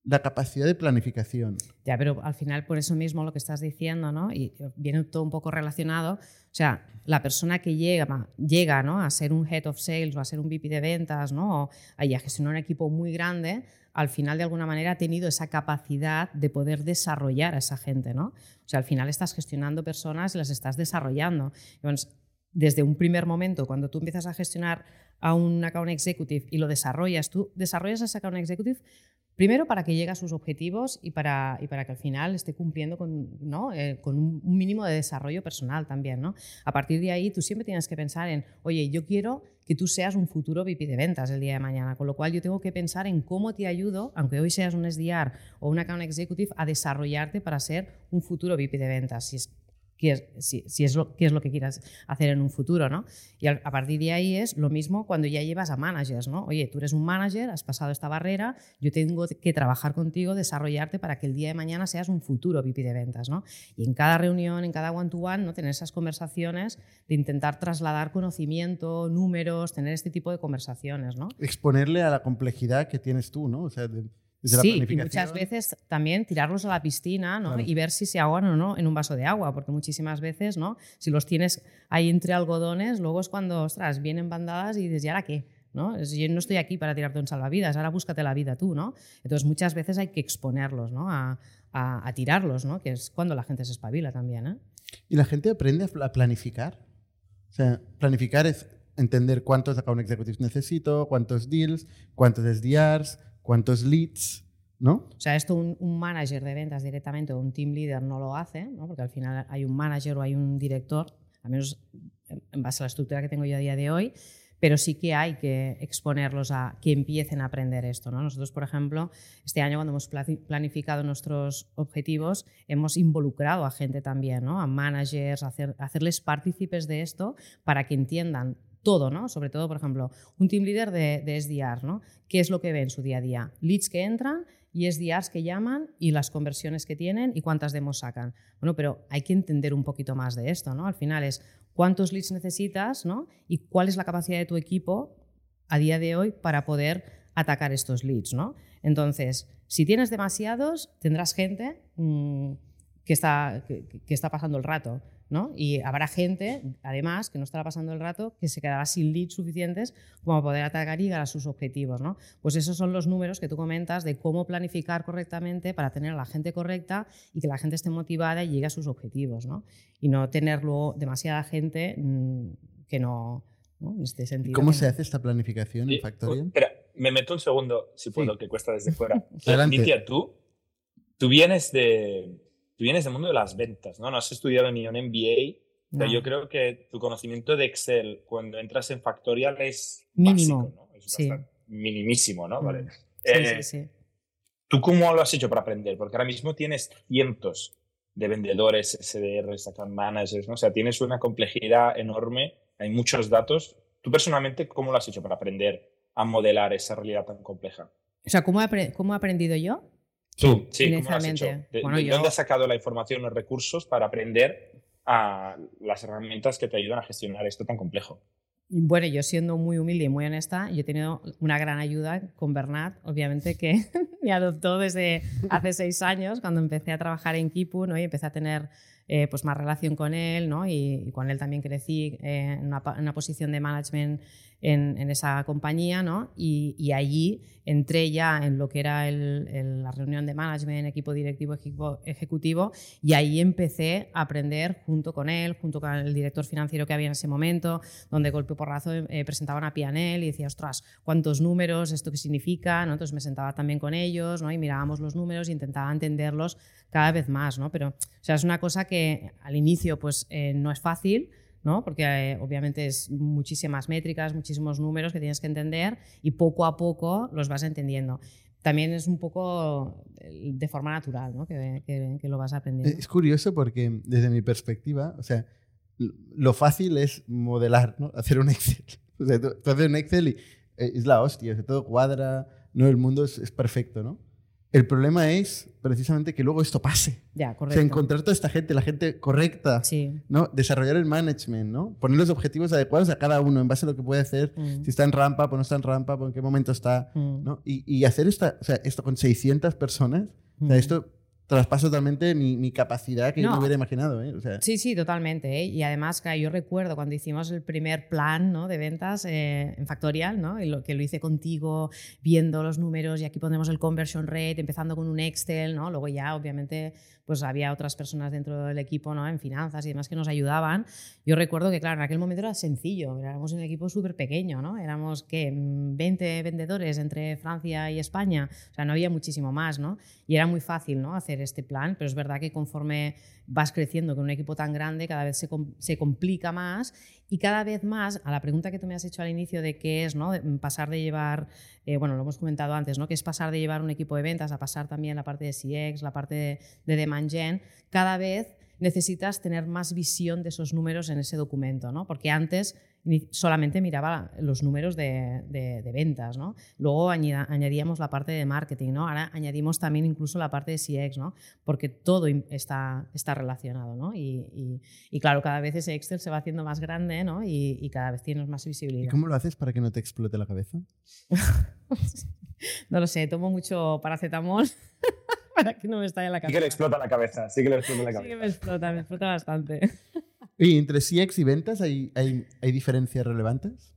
la capacidad de planificación. Ya, pero al final por eso mismo lo que estás diciendo, ¿no? Y viene todo un poco relacionado. O sea, la persona que llega, llega ¿no? a ser un head of sales o a ser un VP de ventas, ¿no? O y a gestionar un equipo muy grande, al final de alguna manera ha tenido esa capacidad de poder desarrollar a esa gente, ¿no? O sea, al final estás gestionando personas y las estás desarrollando. Entonces, desde un primer momento, cuando tú empiezas a gestionar a un account executive y lo desarrollas, tú desarrollas ese account executive Primero, para que llegue a sus objetivos y para, que al final esté cumpliendo. Eh, con un, un, mínimo de desarrollo personal también. ¿no? A partir de ahí, tú siempre tienes que pensar en, oye, yo quiero que tú seas un futuro VP de ventas el día de mañana, con lo cual yo tengo que pensar en cómo te ayudo, aunque hoy seas un SDR o un Account Executive, a desarrollarte para ser un futuro VP de ventas. Si es qué es, si, si es lo, qué es lo que quieras hacer en un futuro, ¿no? Y a, a, partir de ahí es lo mismo cuando ya llevas a managers, ¿no? Oye, tú eres un manager, has pasado esta barrera, yo tengo que trabajar contigo, desarrollarte para que el día de mañana seas un futuro VP de ventas, ¿no? Y en cada reunión, en cada one-to-one, -one, ¿no? Tener esas conversaciones de intentar trasladar conocimiento, números, tener este tipo de conversaciones, ¿no? Exponerle a la complejidad que tienes tú, ¿no? O sea, de sí, y muchas veces también tirarlos a la piscina ¿no? claro. y ver si se ahogan o no en un vaso de agua, porque muchísimas veces, ¿no? si los tienes ahí entre algodones, luego es cuando, ostras, vienen bandadas y dices, ¿y ahora qué? ¿no? Yo no estoy aquí para tirarte un salvavidas, ahora búscate la vida tú. ¿no? Entonces muchas veces hay que exponerlos ¿no? a, a, a tirarlos, ¿no? que es cuando la gente se espabila también. ¿eh? ¿Y la gente aprende a planificar? O sea, planificar es entender cuántos account executives necesito, cuántos deals, cuántos SDRs, cuántos leads, ¿no? O sea, esto un, un, manager de ventas directamente o un team leader no lo hace, ¿no? porque al final hay un manager o hay un director, al menos en base a la estructura que tengo yo a día de hoy, pero sí que hay que exponerlos a que empiecen a aprender esto. ¿no? Nosotros, por ejemplo, este año cuando hemos planificado nuestros objetivos, hemos involucrado a gente también, ¿no? a managers, a hacer, a hacerles partícipes de esto para que entiendan todo, ¿no? Sobre todo, por ejemplo, un team leader de, de SDR, ¿no? ¿Qué es lo que ve en su día a día? Leads que entran y SDRs que llaman y las conversiones que tienen y cuántas demos sacan. Bueno, pero hay que entender un poquito más de esto, ¿no? Al final es cuántos leads necesitas, ¿no? Y cuál es la capacidad de tu equipo a día de hoy para poder atacar estos leads, ¿no? Entonces, si tienes demasiados, tendrás gente mmm, que, está, que, que está pasando el rato. ¿no? Y habrá gente, además, que no estará pasando el rato, que se quedará sin leads suficientes como poder atacar y llegar a sus objetivos. ¿no? Pues esos son los números que tú comentas de cómo planificar correctamente para tener a la gente correcta y que la gente esté motivada y llegue a sus objetivos. ¿no? Y no tener luego demasiada gente mmm, que no, ¿no? En este sentido. ¿Cómo se hace esta planificación en Factorial? Espera, me meto un segundo, si puedo, sí. que cuesta desde fuera. [LAUGHS] Nitia, tú, tú vienes de tú vienes del mundo de las ventas, ¿no? No has estudiado ni un MBA, no. pero yo creo que tu conocimiento de Excel cuando entras en Factorial es mínimo, básico, ¿no? Es sí. minimísimo, ¿no? Vale. Sí, eh, sí, sí. ¿Tú cómo lo has hecho para aprender? Porque ahora mismo tienes cientos de vendedores, SDRs, account managers, ¿no? O sea, tienes una complejidad enorme, hay muchos datos. ¿Tú personalmente cómo lo has hecho para aprender a modelar esa realidad tan compleja? O sea, ¿cómo he, cómo he aprendido yo? Tú, sí, ¿cómo lo has hecho? ¿De, bueno, de yo... dónde has sacado la información, los recursos para aprender a las herramientas que te ayudan a gestionar esto tan complejo? Bueno, yo siendo muy humilde y muy honesta, yo he tenido una gran ayuda con Bernat, obviamente que [LAUGHS] me adoptó desde hace seis años, cuando empecé a trabajar en Kipu ¿no? y empecé a tener eh, pues más relación con él ¿no? y, y, con él también crecí eh, en, una, en, una, posición de management en, en esa compañía ¿no? y, y, allí entré ya en lo que era el, el, la reunión de management, equipo directivo, equipo ejecutivo y ahí empecé a aprender junto con él, junto con el director financiero que había en ese momento, donde golpe porrazo eh, presentaban a Pianel y decía, ostras, cuántos números, esto qué significa, ¿no? entonces me sentaba también con ellos ¿no? y mirábamos los números e intentaba entenderlos cada vez más, ¿no? pero o sea, es una cosa que al inicio pues eh, no es fácil, ¿no? porque eh, obviamente es muchísimas métricas, muchísimos números que tienes que entender y poco a poco los vas entendiendo. También es un poco de forma natural ¿no? que, que, lo vas aprendiendo. Es curioso porque desde mi perspectiva, o sea, lo fácil es modelar, ¿no? hacer un Excel. [LAUGHS] O sea, tú, haces un Excel y eh, es la hostia, o todo cuadra, no, el mundo es, es perfecto, ¿no? El problema es precisamente que luego esto pase. Ya, correcto. O sea, encontrar toda esta gente, la gente correcta, sí. ¿no? Desarrollar el management, ¿no? Poner los objetivos adecuados a cada uno en base a lo que puede hacer, mm. si está en rampa, pues no está en rampa, pues en qué momento está, mm. ¿no? Y, y, hacer esta, o sea, esto con 600 personas, mm. o sea, esto traspaso totalmente mi, mi capacidad que yo No. no hubiera imaginado. ¿eh? O sea, Sí, sí, totalmente. ¿eh? Y además, yo recuerdo cuando hicimos el primer plan ¿no? de ventas eh, en Factorial, ¿no? y lo, que lo hice contigo, viendo los números y aquí ponemos el conversion rate, empezando con un Excel, ¿no? luego ya obviamente pues había otras personas dentro del equipo ¿no? en finanzas y demás que nos ayudaban. Yo recuerdo que, claro, en aquel momento era sencillo, éramos un equipo súper pequeño, ¿no? éramos ¿qué? 20 vendedores entre Francia y España, o sea, no había muchísimo más, ¿no? y era muy fácil ¿no? hacer este plan, pero es verdad que conforme vas creciendo con un equipo tan grande, cada vez se, se complica más y cada vez más, a la pregunta que tú me has hecho al inicio de qué es ¿no? pasar de llevar, eh, bueno, lo hemos comentado antes, ¿no? que es pasar de llevar un equipo de ventas a pasar también la parte de CX, la parte de, de demand gen, cada vez necesitas tener más visión de esos números en ese documento, ¿no? porque antes solamente miraba los números de, de- de ventas, ¿no? Luego añada- añadíamos la parte de marketing, ¿no? Ahora añadimos también incluso la parte de CX, ¿no? Porque todo está, está relacionado, ¿no? Y, y- y claro, cada vez ese Excel se va haciendo más grande, ¿no? Y, y cada vez tienes más ¿Y visibilidad. cómo lo haces para que no te explote la cabeza? [LAUGHS] No lo sé, tomo mucho paracetamol [LAUGHS] para que no me estalle la Sí que le cabeza. explota la cabeza, sí que le explota la Sí que cabeza. me explota, me explota bastante. ¿Y entre CX y ventas hay, hay, hay diferencias relevantes?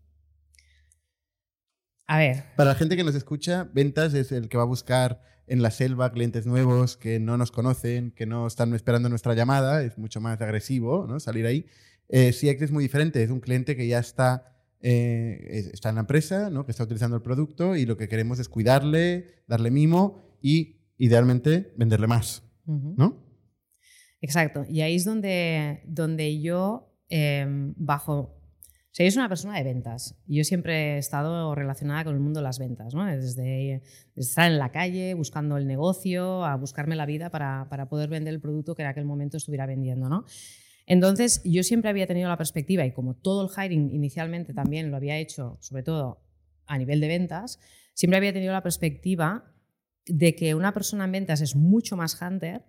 A ver, Para la gente que nos escucha, ventas es el que va a buscar en la selva clientes nuevos que no nos conocen, que no están esperando nuestra llamada, es mucho más agresivo ¿no? salir ahí. Eh, CX es muy diferente, es un cliente que ya está, eh, es- está en la empresa, ¿no? que está utilizando el producto y lo que queremos es cuidarle, darle mimo y idealmente venderle más. ¿no? Exacto. Y ahí es donde, donde yo eh, bajo... O yo soy una persona de ventas. Yo siempre he estado relacionada con el mundo de las ventas, ¿no? Desde, desde estar en la calle, buscando el negocio, a buscarme la vida para, para poder vender el producto que en aquel momento estuviera vendiendo, ¿no? Entonces, yo siempre había tenido la perspectiva, y como todo el hiring inicialmente también lo había hecho, sobre todo a nivel de ventas, siempre había tenido la perspectiva de que una persona en ventas es mucho más hunter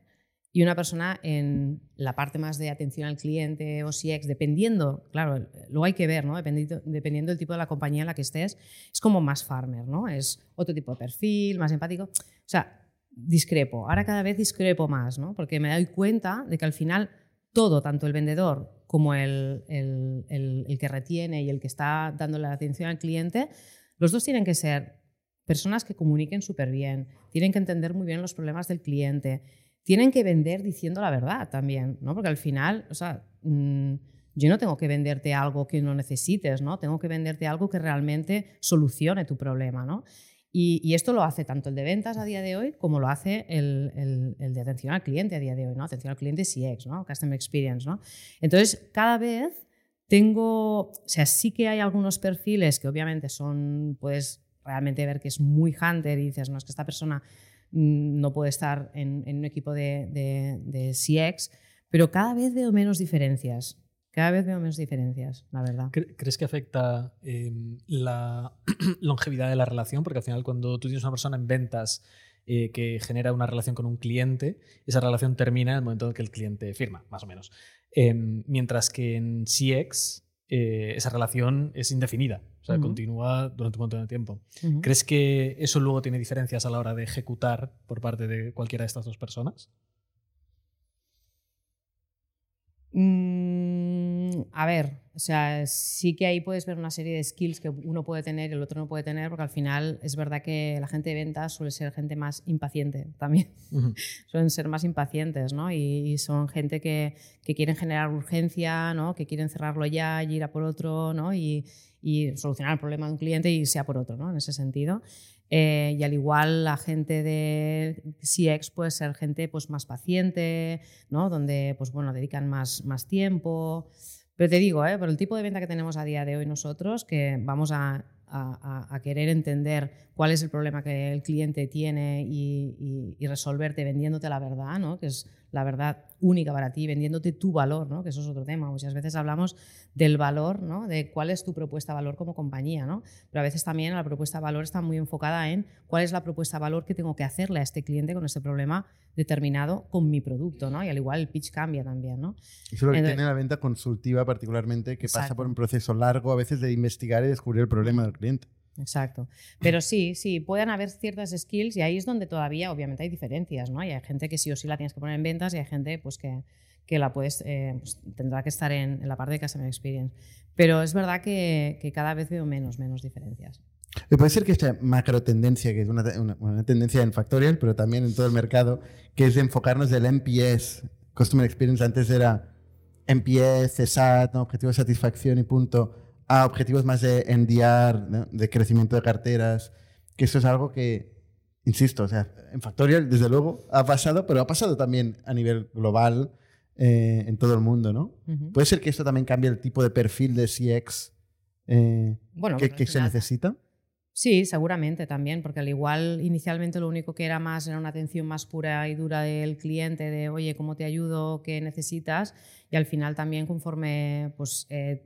y una persona en la parte más de atención al cliente o CX, dependiendo, claro, luego hay que ver, ¿no? Dependiendo, dependiendo del tipo de la compañía en la que estés, es como más farmer, ¿no? Es otro tipo de perfil, más empático. O sea, discrepo. Ahora cada vez discrepo más, ¿no? Porque me doy cuenta de que al final todo, tanto el vendedor como el, el- el- el que retiene y el que está dando la atención al cliente, los dos tienen que ser personas que comuniquen súper bien, tienen que entender muy bien los problemas del cliente, tienen que vender diciendo la verdad también, ¿no? Porque al final, o sea, mm, yo no tengo que venderte algo que no necesites, ¿no? Tengo que venderte algo que realmente solucione tu problema, ¿no? Y, y esto lo hace tanto el de ventas a día de hoy como lo hace el, el- el de atención al cliente a día de hoy, ¿no? Atención al cliente CX, ¿no? Customer Experience, ¿no? Entonces, cada vez tengo, o sea, sí que hay algunos perfiles que obviamente son, puedes realmente ver que es muy hunter y dices, no, es que esta persona no puede estar en, un equipo de, CX, pero cada vez veo menos diferencias. Cada vez veo menos diferencias, la verdad. ¿Cre- ¿Crees que afecta eh, la [CLEARS THROAT] longevidad de la relación? Porque al final cuando tú tienes una persona en ventas eh, que genera una relación con un cliente, esa relación termina en el momento en que el cliente firma, más o menos. Eh, mientras que en CX eh, esa relación es indefinida, o sea, continúa durante un montón de tiempo. ¿Crees que eso luego tiene diferencias a la hora de ejecutar por parte de cualquiera de estas dos personas? Mm, a ver, o sea, sí que ahí puedes ver una serie de skills que uno puede tener y el otro no puede tener, porque al final es verdad que la gente de ventas suele ser gente más impaciente también. Ujú. [LAUGHS] Suelen ser más impacientes, ¿no? Y, y son gente que, que quieren generar urgencia, ¿no? Que quieren cerrarlo ya y ir a por otro, ¿no? Y, y solucionar el problema de un cliente y irse a por otro, ¿no? En ese sentido. Eh, y al igual la gente de CX puede ser gente pues, más paciente, ¿no? donde pues, bueno, dedican más, más tiempo. Pero te digo, ¿eh? por el tipo de venta que tenemos a día de hoy nosotros, que vamos a, querer entender cuál es el problema que el cliente tiene y, resolverte vendiéndote la verdad, ¿no? La verdad única para ti, vendiéndote tu valor, ¿no? que eso es otro tema. Muchas veces hablamos del valor, ¿no? de cuál es tu propuesta de valor como compañía, ¿no? pero a veces también la propuesta de valor está muy enfocada en cuál es la propuesta de valor que tengo que hacerle a este cliente con este problema determinado con mi producto, ¿no? y al igual el pitch cambia también. ¿no? Eso es lo que Entonces- tiene la venta consultiva particularmente, que pasa por un proceso largo a veces de investigar y descubrir el problema del cliente. Exacto. Pero sí, sí, pueden haber ciertas skills y ahí es donde todavía, obviamente, hay diferencias, ¿no? Y hay gente que sí o sí la tienes que poner en ventas y hay gente pues, que, que la puedes, eh, pues, tendrá que estar en, la parte de Customer Experience. Pero es verdad que, que, cada vez veo menos, menos diferencias. Puede ser que esta macro tendencia, que es una, una, tendencia en Factorial, pero también en todo el mercado, que es enfocarnos del NPS, Customer Experience, antes era NPS, CSAT, ¿no? objetivo de satisfacción y punto a objetivos más de endiar, ¿no? de crecimiento de carteras, que eso es algo que, insisto, o sea, en Factorial desde luego ha pasado, pero ha pasado también a nivel global eh, en todo el mundo, ¿no? Uh -huh. ¿Puede ser que esto también cambie el tipo de perfil de CX eh, bueno, que, que se necesita? Sí, seguramente también, porque al igual inicialmente lo único que era más era una atención más pura y dura del cliente, de oye, ¿cómo te ayudo? ¿Qué necesitas? Y al final también conforme pues, eh,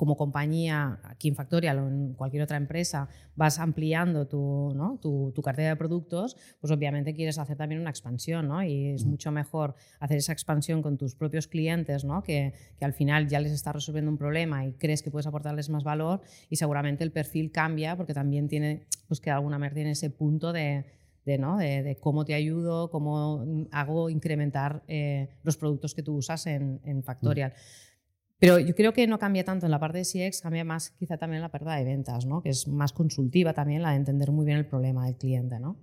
como compañía, aquí en Factorial o en cualquier otra empresa, vas ampliando tu, ¿no? tu, tu, cartera de productos, pues obviamente quieres hacer también una expansión, ¿no? Y es mucho mejor hacer esa expansión con tus propios clientes, ¿no? Que, que al final ya les estás resolviendo un problema y crees que puedes aportarles más valor y seguramente el perfil cambia porque también tiene, pues que de alguna manera tiene ese punto de, de, ¿no? de, de, cómo te ayudo, cómo hago incrementar eh, los productos que tú usas en, en Factorial. Mm. Pero yo creo que no cambia tanto en la parte de CX, cambia más quizá también en la parte de ventas, ¿no? que es más consultiva también, la de entender muy bien el problema del cliente. ¿no?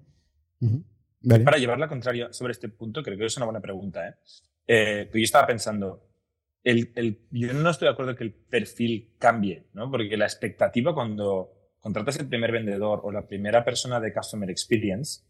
Uh -huh. vale. Para llevar la contraria sobre este punto, creo que es una buena pregunta. ¿eh? Eh, yo estaba pensando, el, el, yo no estoy de acuerdo que el perfil cambie, ¿no? porque la expectativa cuando contratas el primer vendedor o la primera persona de Customer Experience,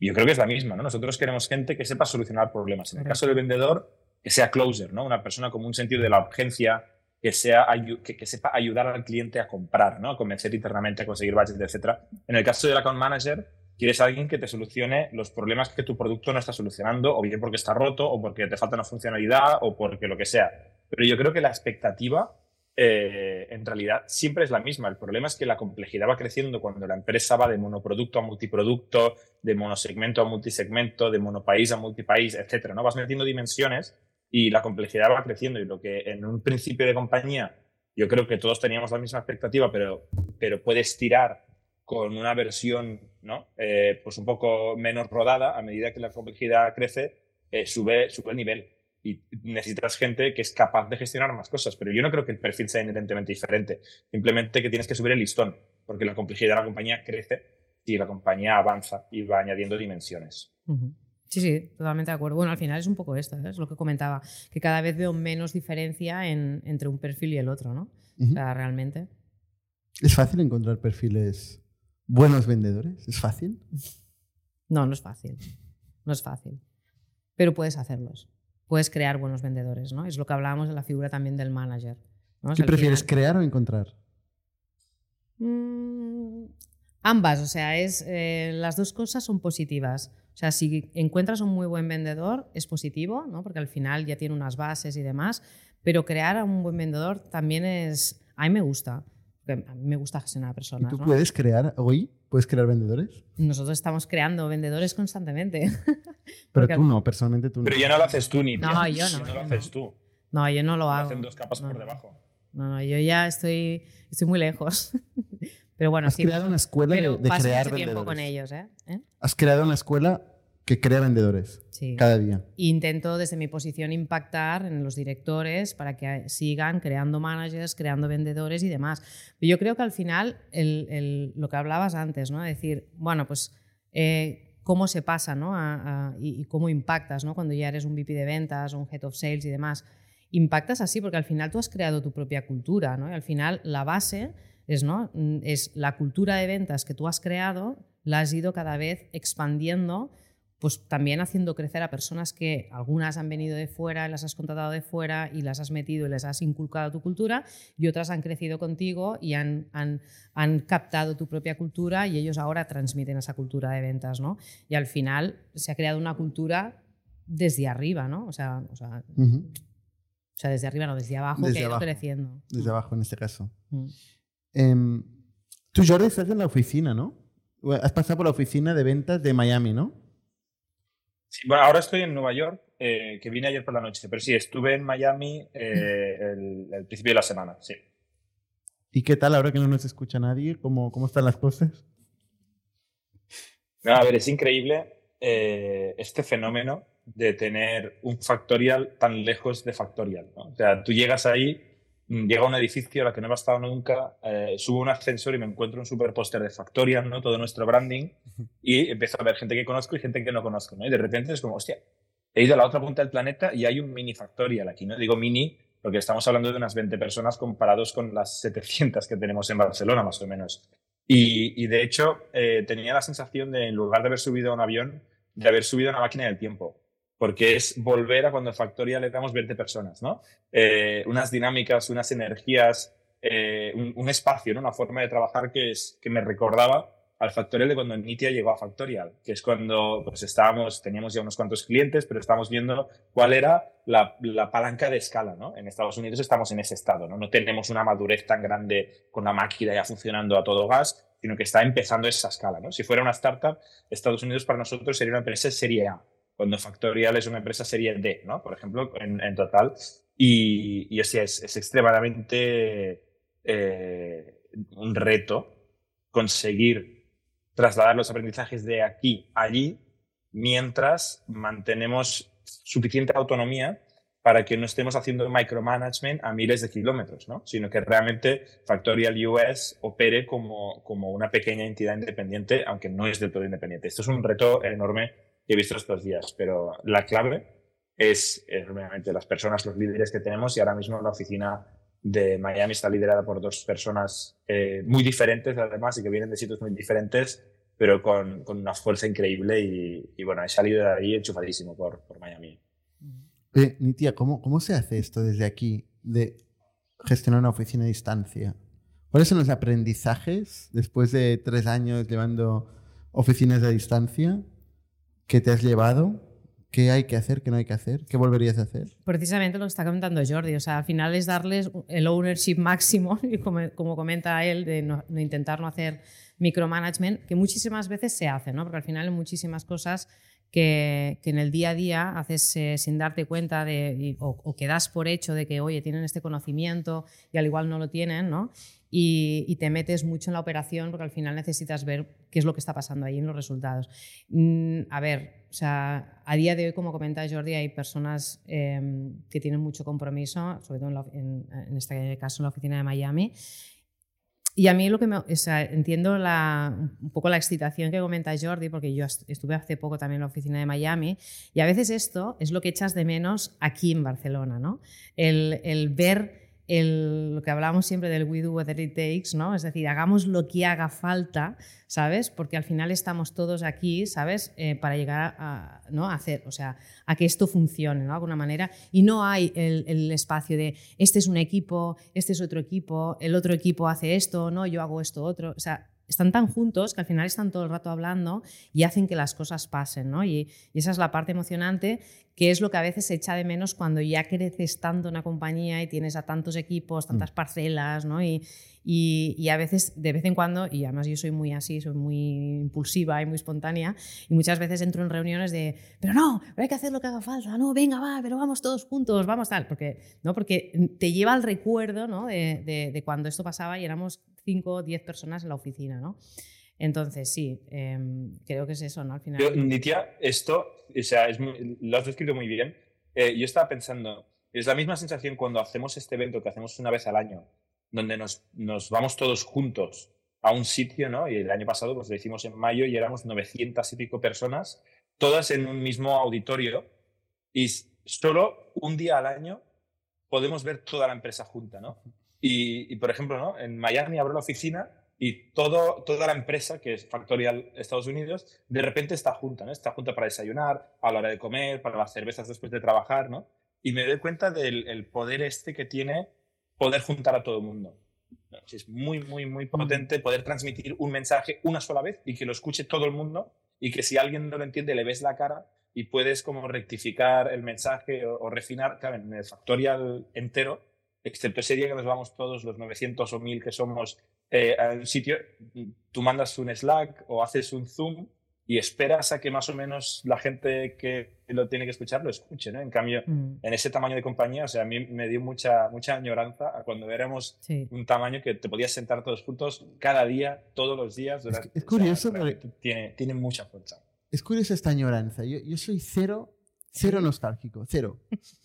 yo creo que es la misma. ¿no? Nosotros queremos gente que sepa solucionar problemas. En el caso del vendedor, que sea closer, ¿no? Una persona con un sentido de la urgencia, que, sea, que, que, sepa ayudar al cliente a comprar, ¿no? A convencer internamente, a conseguir budget, etc. En el caso del account manager, quieres a alguien que te solucione los problemas que tu producto no está solucionando, o bien porque está roto, o porque te falta una funcionalidad, o porque lo que sea. Pero yo creo que la expectativa, eh, en realidad, siempre es la misma. El problema es que la complejidad va creciendo cuando la empresa va de monoproducto a multiproducto, de monosegmento a multisegmento, de monopaís a multipaís, etc. ¿no? Vas metiendo dimensiones y la complejidad va creciendo y lo que en un principio de compañía yo creo que todos teníamos la misma expectativa, pero, pero puedes tirar con una versión ¿no? Eh, pues un poco menos rodada, a medida que la complejidad crece, eh, sube, sube el nivel y necesitas gente que es capaz de gestionar más cosas, pero yo no creo que el perfil sea inherentemente diferente, simplemente que tienes que subir el listón, porque la complejidad de la compañía crece y la compañía avanza y va añadiendo dimensiones. Sí, sí, totalmente de acuerdo. Bueno, al final es un poco esto, ¿eh? es lo que comentaba, que cada vez veo menos diferencia en, entre un perfil y el otro, ¿no? Uh -huh. O sea, realmente. ¿Es fácil encontrar perfiles buenos vendedores? ¿Es fácil? No, no es fácil. No es fácil. Pero puedes hacerlos. Puedes crear buenos vendedores, ¿no? Es lo que hablábamos de la figura también del manager. ¿no? ¿Qué prefieres, final... crear o encontrar? Mm, ambas, o sea, es, eh, las dos cosas son positivas. O sea, si encuentras un muy buen vendedor, es positivo, ¿no? porque al final ya tiene unas bases y demás, pero crear a un buen vendedor también es... A mí me gusta, a mí me gusta gestionar a personas. ¿Y tú ¿no? puedes crear hoy? ¿Puedes crear vendedores? Nosotros estamos creando vendedores constantemente. [LAUGHS] Pero tú no, personalmente tú no. Pero ya no lo haces tú, ni No, yo no. no lo haces tú. No, yo no lo hago. Hacen dos capas no. por debajo. No, no, yo ya estoy, estoy muy lejos. [LAUGHS] Pero bueno, Has sí. creado una escuela pero de, crear mucho tiempo vendedores. con ellos, ¿eh? ¿Eh? Has creado una escuela que crea vendedores Sí. cada día. Intento desde mi posición impactar en los directores para que sigan creando managers, creando vendedores y demás. Pero yo creo que al final, el, el, lo que hablabas antes, ¿no? decir, bueno, pues eh, cómo se pasa ¿no? A, a, y, y, cómo impactas ¿no? cuando ya eres un VP de ventas un Head of Sales y demás. Impactas así porque al final tú has creado tu propia cultura ¿no? y al final la base es, ¿no? es la cultura de ventas que tú has creado, la has ido cada vez expandiendo pues también haciendo crecer a personas que algunas han venido de fuera, las has contratado de fuera y las has metido y les has inculcado tu cultura y otras han crecido contigo y han, han, han captado tu propia cultura y ellos ahora transmiten esa cultura de ventas, ¿no? Y al final se ha creado una cultura desde arriba, ¿no? O sea, o sea, uh -huh. o sea desde arriba, no, desde abajo, desde que abajo. ha ido creciendo. Desde abajo, en este caso. Uh -huh. Eh, tú, Jordi, estás en la oficina, ¿no? Has pasado por la oficina de ventas de Miami, ¿no? Sí, bueno, ahora estoy en Nueva York, eh, que vine ayer por la noche, pero sí, estuve en Miami eh, el, el, principio de la semana, sí. ¿Y qué tal ahora que no nos escucha nadie? ¿Cómo, cómo están las cosas? No, a ver, es increíble eh, este fenómeno de tener un factorial tan lejos de factorial. ¿no? O sea, tú llegas ahí, mm, llega a un edificio a la que no he estado nunca, eh, subo un ascensor y me encuentro un super póster de factorial, ¿no? todo nuestro branding, [LAUGHS] y empiezo a ver gente que conozco y gente que no conozco. ¿no? Y de repente es como, hostia, he ido a la otra punta del planeta y hay un mini factorial aquí. ¿no? Digo mini porque estamos hablando de unas 20 personas comparados con las 700 que tenemos en Barcelona, más o menos. Y, de hecho, eh, tenía la sensación de, en lugar de haber subido a un avión, de haber subido a una máquina del tiempo. Porque es volver a cuando en Factoria le damos 20 personas, ¿no? Eh, unas dinámicas, unas energías, eh, un, espacio, ¿no? Una forma de trabajar que, es, que me recordaba al Factorial de cuando Nitia llegó a Factorial, que es cuando pues estábamos, teníamos ya unos cuantos clientes, pero estábamos viendo cuál era la, la, palanca de escala, ¿no? En Estados Unidos estamos en ese estado, ¿no? No tenemos una madurez tan grande con la máquina ya funcionando a todo gas, sino que está empezando esa escala, ¿no? Si fuera una startup, Estados Unidos para nosotros sería una empresa serie A, cuando Factorial es una empresa serie D, ¿no? Por ejemplo, en, total. Y, y o es extremadamente eh, un reto conseguir trasladar los aprendizajes de aquí a allí mientras mantenemos suficiente autonomía para que no estemos haciendo micromanagement a miles de kilómetros, ¿no? sino que realmente Factorial US opere como, como una pequeña entidad independiente, aunque no es del todo independiente. Esto es un reto enorme que he visto estos días, pero la clave es, es realmente las personas, los líderes que tenemos y ahora mismo la oficina de Miami está liderada por dos personas eh, muy diferentes, además, y que vienen de sitios muy diferentes, pero con, con una fuerza increíble. Y, y, bueno, he salido de ahí enchufadísimo por, por Miami. Eh, Nitia, ¿cómo, ¿cómo se hace esto desde aquí de gestionar una oficina a distancia? ¿Cuáles son los aprendizajes después de tres años llevando oficinas a distancia que te has llevado ¿Qué hay que hacer? ¿Qué no hay que hacer? ¿Qué volverías a hacer? Precisamente lo que está comentando Jordi. O sea, al final es darles el ownership máximo, [LAUGHS] y como, como comenta él, de no, intentar no hacer micromanagement, que muchísimas veces se hace, ¿no? Porque al final hay muchísimas cosas que, que en el día a día haces eh, sin darte cuenta de, o, o, que das por hecho de que, oye, tienen este conocimiento y al igual no lo tienen, ¿no? Y, te metes mucho en la operación porque al final necesitas ver qué es lo que está pasando ahí en los resultados. Mm, a ver, o sea, a día de hoy, como comenta Jordi, hay personas em, que tienen mucho compromiso, sobre todo en, en, este caso en la oficina de Miami. Y a mí lo que me, o sea, entiendo la, un poco la excitación que comenta Jordi, porque yo estuve hace poco también en la oficina de Miami, y a veces esto es lo que echas de menos aquí en Barcelona, ¿no? El, el ver lo que hablábamos siempre del we do whatever it takes, ¿no? Es decir, hagamos lo que haga falta, ¿sabes? Porque al final estamos todos aquí, ¿sabes? Eh, para llegar a, ¿no? a hacer, o sea, a que esto funcione, ¿no? De alguna manera. Y no hay el, el, espacio de este es un equipo, este es otro equipo, el otro equipo hace esto, no, yo hago esto otro. O están tan juntos que al final están todo el rato hablando y hacen que las cosas pasen, ¿no? Y, y, esa es la parte emocionante, que es lo que a veces se echa de menos cuando ya creces tanto en una compañía y tienes a tantos equipos, tantas mm. parcelas, ¿no? Y, y, y, a veces, de vez en cuando, y además yo soy muy así, soy muy impulsiva y muy espontánea, y muchas veces entro en reuniones de, pero no, pero hay que hacer lo que haga falta, no, venga, va, pero vamos todos juntos, vamos tal, porque, ¿no? porque te lleva al recuerdo ¿no? de, de, de cuando esto pasaba y éramos 5 o 10 personas en la oficina, ¿no? Entonces, sí, eh, creo que es eso, ¿no? Al final. Yo, Nitia, esto, o sea, es lo has descrito muy bien. Eh, yo estaba pensando, es la misma sensación cuando hacemos este evento que hacemos una vez al año, donde nos, nos vamos todos juntos a un sitio, ¿no? Y el año pasado pues lo hicimos en mayo y éramos 900 y pico personas, todas en un mismo auditorio, y solo un día al año podemos ver toda la empresa junta, ¿no? Y, y, por ejemplo, ¿no? en Miami abro la oficina y todo, toda la empresa, que es Factorial Estados Unidos, de repente está junta, ¿no? Está junta para desayunar, a la hora de comer, para las cervezas después de trabajar, ¿no? Y me doy cuenta del el poder este que tiene poder juntar a todo el mundo. Es muy, muy, muy potente poder transmitir un mensaje una sola vez y que lo escuche todo el mundo y que si alguien no lo entiende le ves la cara y puedes como rectificar el mensaje o, o refinar, claro, en el Factorial entero excepto ese día que nos vamos todos, los 900 o 1000 que somos, eh, a un sitio, tú mandas un Slack o haces un Zoom y esperas a que más o menos la gente que lo tiene que escuchar lo escuche, ¿no? En cambio, Mm, en ese tamaño de compañía, o sea, a mí me dio mucha, mucha añoranza a cuando éramos sí. un tamaño que te podías sentar todos juntos cada día, todos los días. durante- es o sea, curioso, realmente tiene, tiene mucha fuerza. Es curiosa esta añoranza. Yo, yo soy cero, cero nostálgico, cero.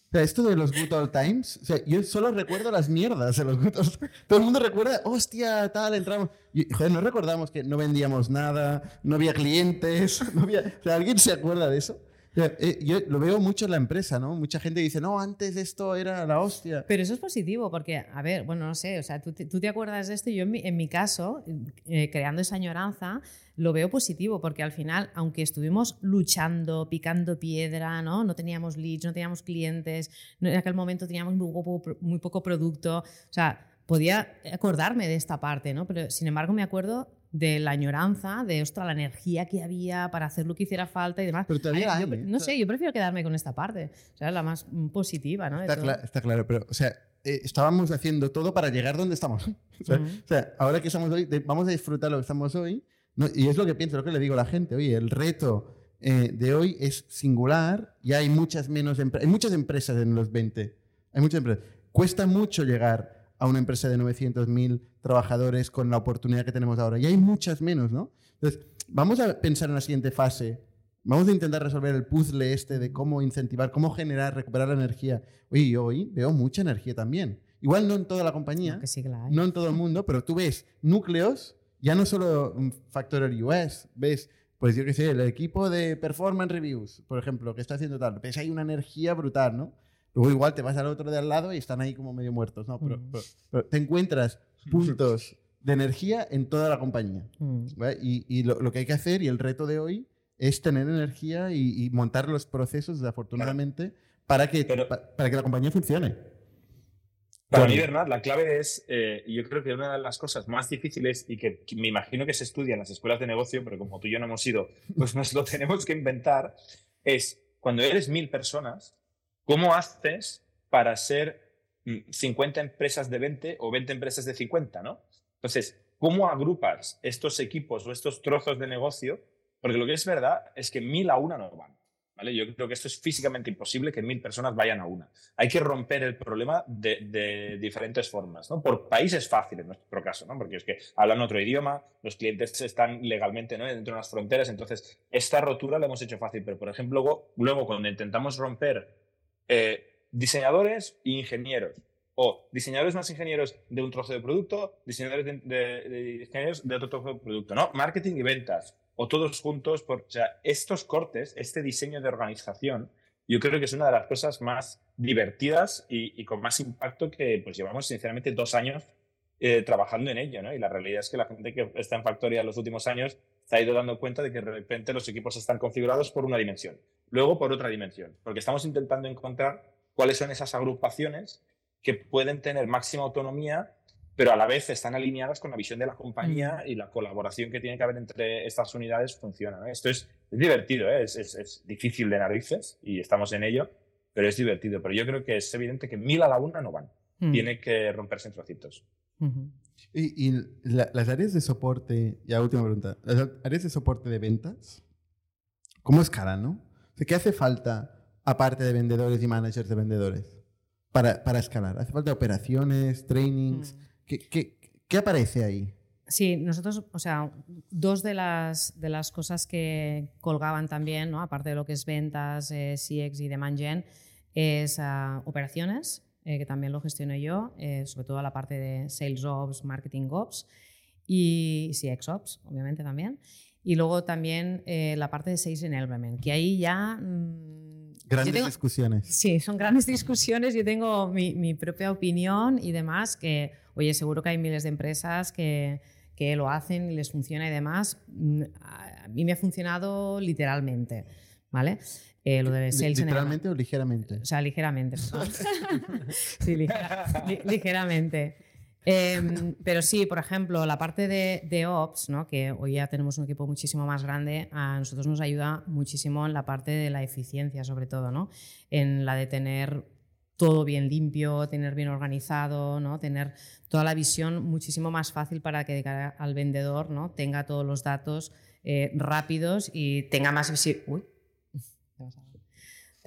O sea, esto de los Good Old Times, o sea, yo solo recuerdo las mierdas de los Good Old [LAUGHS] Todo el mundo recuerda, hostia, tal, entramos. Joder, no recordamos que no vendíamos nada, no había clientes, [LAUGHS] no había... ¿alguien se acuerda de eso? Eh, yo lo veo mucho en la empresa, ¿no? Mucha gente dice, no, antes esto era la hostia. Pero eso es positivo porque, a ver, bueno, no sé, o sea, tú te, tú te acuerdas de esto y yo en mi, caso, eh, creando esa añoranza, lo veo positivo porque al final, aunque estuvimos luchando, picando piedra, ¿no? No teníamos leads, no teníamos clientes, en aquel momento teníamos muy poco producto, o sea, podía acordarme de esta parte, ¿no? Pero sin embargo me acuerdo de la añoranza, de ostras, la energía que había para hacer lo que hiciera falta y demás. Pero todavía Ay, hay, yo- ¿eh? no sé, yo prefiero quedarme con esta parte, o sea, la más positiva, ¿no? Está, cla- está claro, pero, o sea, eh, estábamos haciendo todo para llegar donde estamos. O [LAUGHS] sea, Ujú. o sea, ahora que estamos hoy, de- vamos a disfrutar lo que estamos hoy. ¿no? Y es lo que pienso, lo que le digo a la gente. Oye, el reto eh, de hoy es singular. Ya hay muchas menos hay muchas empresas en los 20. Hay muchas empresas. Cuesta mucho llegar a una empresa de 900.000 trabajadores con la oportunidad que tenemos ahora. Y hay muchas menos, ¿no? Entonces, vamos a pensar en la siguiente fase. Vamos a intentar resolver el puzzle este de cómo incentivar, cómo generar, recuperar la energía. Oye, yo hoy veo mucha energía también. Igual no en toda la compañía, No, que sí en todo el mundo, pero tú ves núcleos, ya no solo mm, Factorial US, ves, pues yo qué sé, el equipo de Performance Reviews, por ejemplo, que está haciendo tal, ves hay una energía brutal, ¿no? Luego igual te vas al otro de al lado y están ahí como medio muertos, ¿no? Pero, Mm. pero- pero te encuentras puntos de energía en toda la compañía. Mm. ¿vale? Y, y lo, lo que hay que hacer y el reto de hoy es tener energía y, y montar los procesos, desafortunadamente, para, que, Pero- pa- para que la compañía funcione. Para Claro. mí, Bernard, la clave es, eh, y yo creo que una de las cosas más difíciles y que, que me imagino que se estudia en las escuelas de negocio, pero como tú y yo no hemos ido, pues nos lo [LAUGHS] tenemos que inventar, es cuando eres mil personas, ¿cómo haces para ser mm, 50 empresas de 20 o 20 empresas de 50, ¿no? Entonces, ¿cómo agrupas estos equipos o estos trozos de negocio? Porque lo que es verdad es que mil a una no van. ¿Vale? Yo creo que esto es físicamente imposible que mil personas vayan a una. Hay que romper el problema de, diferentes formas. ¿no? Por país es fácil en nuestro caso, ¿no? porque es que hablan otro idioma, los clientes están legalmente ¿no? dentro de las fronteras, entonces esta rotura la hemos hecho fácil. Pero, por ejemplo, luego cuando intentamos romper eh, diseñadores e ingenieros, o diseñadores más ingenieros de un trozo de producto, diseñadores de, de- de ingenieros de otro trozo de producto, ¿no? Marketing y ventas, o todos juntos. Por, o sea, estos cortes, este diseño de organización, yo creo que es una de las cosas más divertidas y, y con más impacto que pues llevamos, sinceramente, dos años eh, trabajando en ello, ¿no? Y la realidad es que la gente que está en Factoria en los últimos años se ha ido dando cuenta de que de repente los equipos están configurados por una dimensión, luego por otra dimensión, porque estamos intentando encontrar cuáles son esas agrupaciones que pueden tener máxima autonomía, pero a la vez están alineadas con la visión de la compañía y la colaboración que tiene que haber entre estas unidades funciona. ¿no? Esto es, es divertido, ¿eh? es, es- es difícil de narices y estamos en ello, pero es divertido. Pero yo creo que es evidente que mil a la una no van. Mm. Tiene que romperse en trocitos. Ujú. Y, y la- las áreas de soporte, ya última pregunta, las áreas de soporte de ventas, ¿cómo escalan, no? O sea, ¿Qué hace falta aparte de vendedores y managers de vendedores para, para escalar? ¿Hace falta operaciones, trainings? Mm. ¿Qué, qué, qué aparece ahí? Sí, nosotros, o sea, dos de las, de las cosas que colgaban también, ¿no? aparte de lo que es ventas, eh, CX y demand gen, es ah, operaciones, eh, que también lo gestiono yo, eh, sobre todo la parte de Sales Ops, Marketing Ops y CX Ops, obviamente también. Y luego también eh, la parte de Sales Enablement, que ahí ya... mm, yo Grandes tengo- discusiones. Sí, son grandes discusiones. Yo tengo mi, mi propia opinión y demás, que, oye, seguro que hay miles de empresas que, que lo hacen y les funciona y demás. Mm, a mí me ha funcionado literalmente, ¿vale? Eh, lo de Sales. ¿Literalmente o ligeramente? O sea, ligeramente. [LAUGHS] [LAUGHS] sí, ligera- li- ligeramente. Em, pero sí, por ejemplo, la parte de, de Ops, ¿no? que hoy ya tenemos un equipo muchísimo más grande, a nosotros nos ayuda muchísimo en la parte de la eficiencia, sobre todo, ¿no? en la de tener todo bien limpio, tener bien organizado, ¿no? tener toda la visión muchísimo más fácil para que de cara al vendedor ¿no? tenga todos los datos eh, rápidos y tenga más visibilidad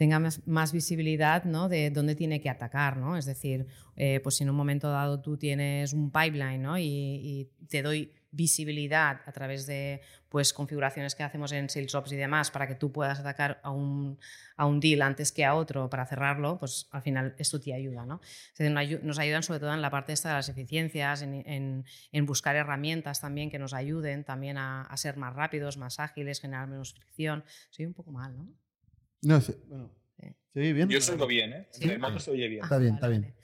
tenga más, visibilidad ¿no? de dónde tiene que atacar. ¿no? Es decir, eh, pues si en un momento dado tú tienes un pipeline ¿no? y, te doy visibilidad a través de pues, configuraciones que hacemos en SalesOps y demás para que tú puedas atacar a un, a un deal antes que a otro para cerrarlo, pues al final esto te ayuda. ¿no? Nos ayudan sobre todo en la parte esta de las eficiencias, en, en, en buscar herramientas también que nos ayuden también a, a, ser más rápidos, más ágiles, generar menos fricción. Soy un poco mal, ¿no? No sé, bueno. ¿Se oye bien? Yo oigo bien, ¿eh? Sí. El se oye bien. Está bien, Vale, está bien. vale.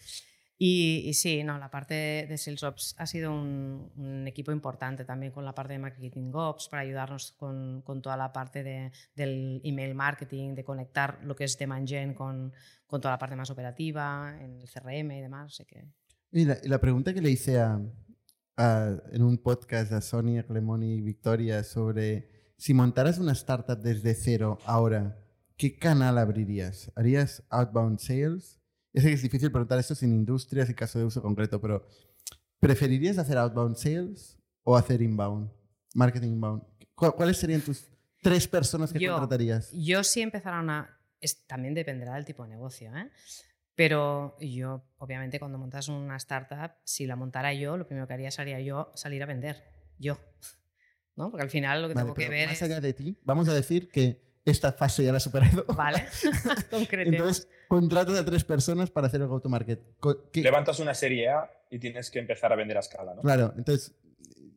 Y, y sí, no, la parte de Sales Ops ha sido un, un equipo importante también con la parte de Marketing Ops para ayudarnos con, con toda la parte de, del email marketing, de conectar lo que es Demand Gen con, con toda la parte más operativa, en el CRM y demás. Así que Y la, y la pregunta que le hice a, a- en un podcast a Sonia, Clemoni y Victoria sobre si montaras una startup desde cero ahora, ¿qué canal abrirías? ¿Harías outbound sales? Ya sé que es difícil preguntar esto sin industrias y caso de uso concreto, pero ¿preferirías hacer outbound sales o hacer inbound? Marketing inbound. ¿Cu- ¿Cuáles serían tus tres personas que Yo. contratarías? yo sí empezara una... es- también dependerá del tipo de negocio, ¿eh? Pero yo, obviamente, cuando montas una startup, si la montara yo, lo primero que haría sería yo salir a vender. Yo. ¿No? Porque al final lo que Vale, tengo que ver más es... allá de ti, vamos a decir que esta fase ya la has superado. Vale, [LAUGHS] concretemos. Entonces, contratas a tres personas para hacer el go-to-market. Co- ¿qué- Levantas una serie A y tienes que empezar a vender a escala, ¿no? Claro, entonces,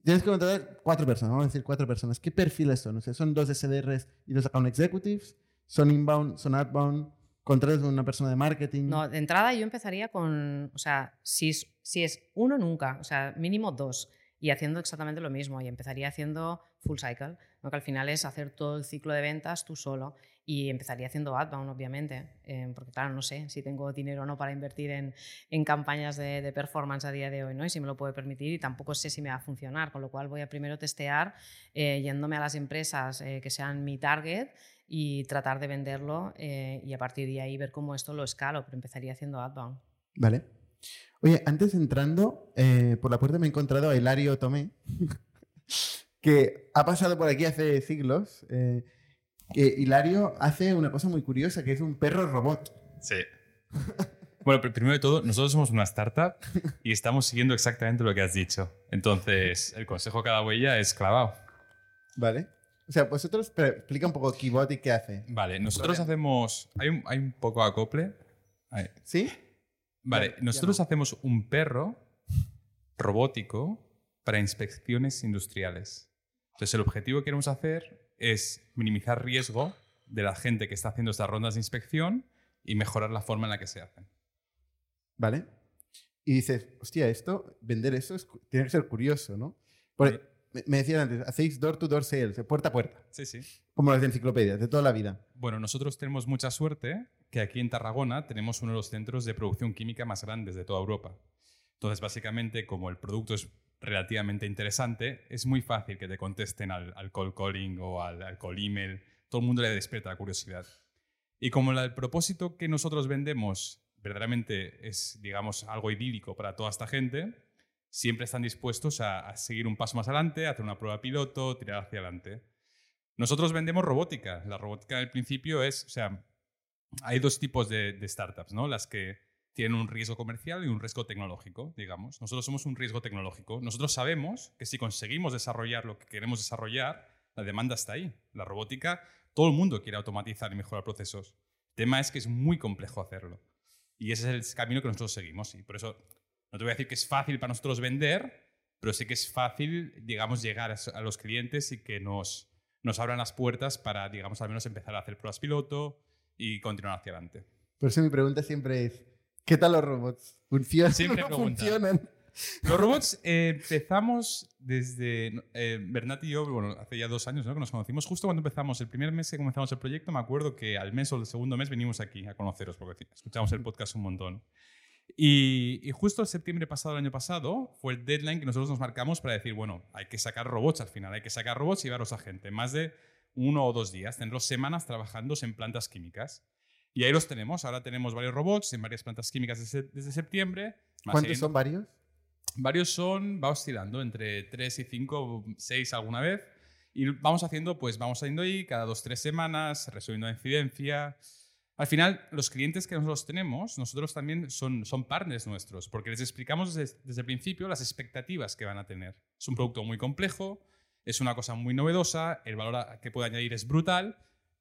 tienes que contratar cuatro personas, vamos a decir cuatro personas. ¿Qué perfiles son? O sea, ¿Son dos SDRs y dos account executives? ¿Son inbound? ¿Son outbound? ¿Contratas a una persona de marketing? No, de entrada yo empezaría con, o sea, si es, si es uno, nunca, o sea, mínimo dos, y haciendo exactamente lo mismo, y empezaría haciendo full cycle, ¿no? que al final es hacer todo el ciclo de ventas tú solo, y empezaría haciendo outbound, obviamente, eh, porque claro, no sé si tengo dinero o no para invertir en, en campañas de, de performance a día de hoy, ¿no? y si me lo puede permitir, y tampoco sé si me va a funcionar, con lo cual voy a primero testear eh, yéndome a las empresas eh, que sean mi target y tratar de venderlo eh, y a partir de ahí ver cómo esto lo escalo, pero empezaría haciendo outbound. Vale. Oye, antes entrando, eh, por la puerta me he encontrado a Hilario Tomé, [LAUGHS] que ha pasado por aquí hace siglos. eh, que Hilario hace una cosa muy curiosa, que es un perro robot. Sí. [LAUGHS] Bueno, pr- primero de todo, nosotros somos una startup y estamos siguiendo exactamente lo que has dicho. Entonces, el consejo cada huella es clavado. ¿Vale? O sea, vosotros, pero explica un poco Kibot y qué hace. Vale, nosotros hacemos... Hay un, hay un poco acople. Ahí. ¿Sí? Vale, ya nosotros no. hacemos un perro robótico para inspecciones industriales. Entonces, el objetivo que queremos hacer es minimizar riesgo de la gente que está haciendo estas rondas de inspección y mejorar la forma en la que se hacen. ¿Vale? Y dices, hostia, esto, vender eso es tiene que ser curioso, ¿no? Porque me, me decías antes, hacéis door-to-door sales, de puerta a puerta, Sí, sí. como las de enciclopedias, de toda la vida. Bueno, nosotros tenemos mucha suerte que aquí en Tarragona tenemos uno de los centros de producción química más grandes de toda Europa. Entonces, básicamente, como el producto es relativamente interesante, es muy fácil que te contesten al, al cold calling o al, al call email. Todo el mundo le despierta la curiosidad. Y como el propósito que nosotros vendemos verdaderamente es, digamos, algo idílico para toda esta gente, siempre están dispuestos a, seguir un paso más adelante, hacer una prueba piloto, tirar hacia adelante. Nosotros vendemos robótica. La robótica al principio es, o sea, hay dos tipos de, de startups, ¿no? Las que tienen un riesgo comercial y un riesgo tecnológico, digamos. Nosotros somos un riesgo tecnológico. Nosotros sabemos que si conseguimos desarrollar lo que queremos desarrollar, la demanda está ahí. La robótica, todo el mundo quiere automatizar y mejorar procesos. El tema es que es muy complejo hacerlo. Y ese es el camino que nosotros seguimos. Y por eso no te voy a decir que es fácil para nosotros vender, pero sí que es fácil, digamos, llegar a los clientes y que nos, nos abran las puertas para, digamos, al menos empezar a hacer pruebas piloto y continuar hacia adelante. Por eso mi pregunta siempre es, ¿qué tal los robots? ¿Funcionan Siempre no funcionan? Los robots eh, empezamos desde. Eh, Bernat y yo, bueno, hace ya dos años ¿no? que nos conocimos. Justo cuando empezamos, el primer mes que comenzamos el proyecto, me acuerdo que al mes o el segundo mes venimos aquí a conoceros, porque escuchamos el podcast un montón. Y, y justo el septiembre pasado, el año pasado, fue el deadline que nosotros nos marcamos para decir, bueno, hay que sacar robots al final, hay que sacar robots y llevarlos a gente. Más de uno o dos días, tenerlos semanas trabajando en plantas químicas. Y ahí los tenemos. Ahora tenemos varios robots en varias plantas químicas desde, desde septiembre. ¿Cuántos son varios? Varios son, va oscilando entre 3 y 5, 6 alguna vez. Y vamos haciendo, pues vamos saliendo ahí cada dos, tres semanas, resolviendo la incidencia. Al final, los clientes que nosotros tenemos, nosotros también son, son partners nuestros, porque les explicamos desde, desde el principio las expectativas que van a tener. Es un producto muy complejo, es una cosa muy novedosa, el valor que puede añadir es brutal,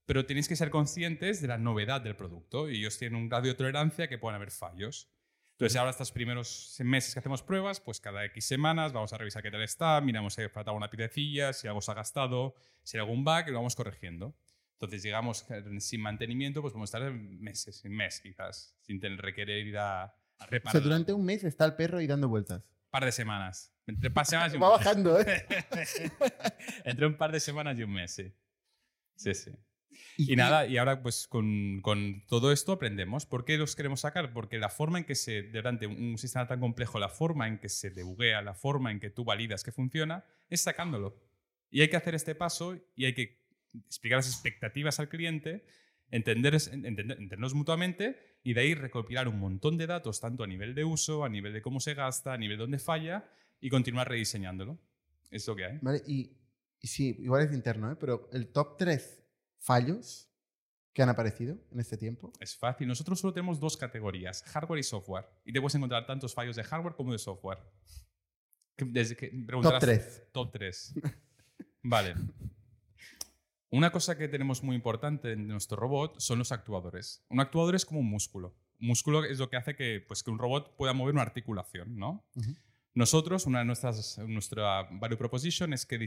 pero tenéis que ser conscientes de la novedad del producto y ellos tienen un grado de tolerancia que pueden haber fallos. Entonces, ahora estos primeros meses que hacemos pruebas, pues cada X semanas vamos a revisar qué tal está, miramos si ha faltado una piececilla, si algo se ha gastado, si hay algún bug y lo vamos corrigiendo. Entonces, llegamos eh, sin mantenimiento, pues podemos estar meses, un mes quizás, sin tener requerir ir a, a O reparar. sea, durante un mes está el perro ahí dando vueltas. un par de semanas. Entre un par de semanas y un Va mes. bajando, ¿eh? [LAUGHS] Entre un par de semanas y un mes, sí. Sí, sí. Y, Y nada, y ahora pues con, con todo esto aprendemos. ¿Por qué los queremos sacar? Porque la forma en que se, durante un sistema tan complejo, la forma en que se debuguea, la forma en que tú validas que funciona, es sacándolo. Y hay que hacer este paso y hay que explicar las expectativas al cliente, entender, entender, entendernos mutuamente y de ahí recopilar un montón de datos, tanto a nivel de uso, a nivel de cómo se gasta, a nivel de dónde falla y continuar rediseñándolo. Es lo que hay. Vale, y, y sí, igual es interno, ¿eh? Pero el top 3 fallos que han aparecido en este tiempo. Es fácil. Nosotros solo tenemos dos categorías, hardware y software. Y te puedes encontrar tantos fallos de hardware como de software. Desde que Top preguntarás- 3. Top 3. Vale. Una cosa que tenemos muy importante en nuestro robot son los actuadores. Un actuador es como un músculo. Un músculo es lo que hace que, pues, que un robot pueda mover una articulación, ¿no? Nosotros, una de nuestras, nuestra value proposition es que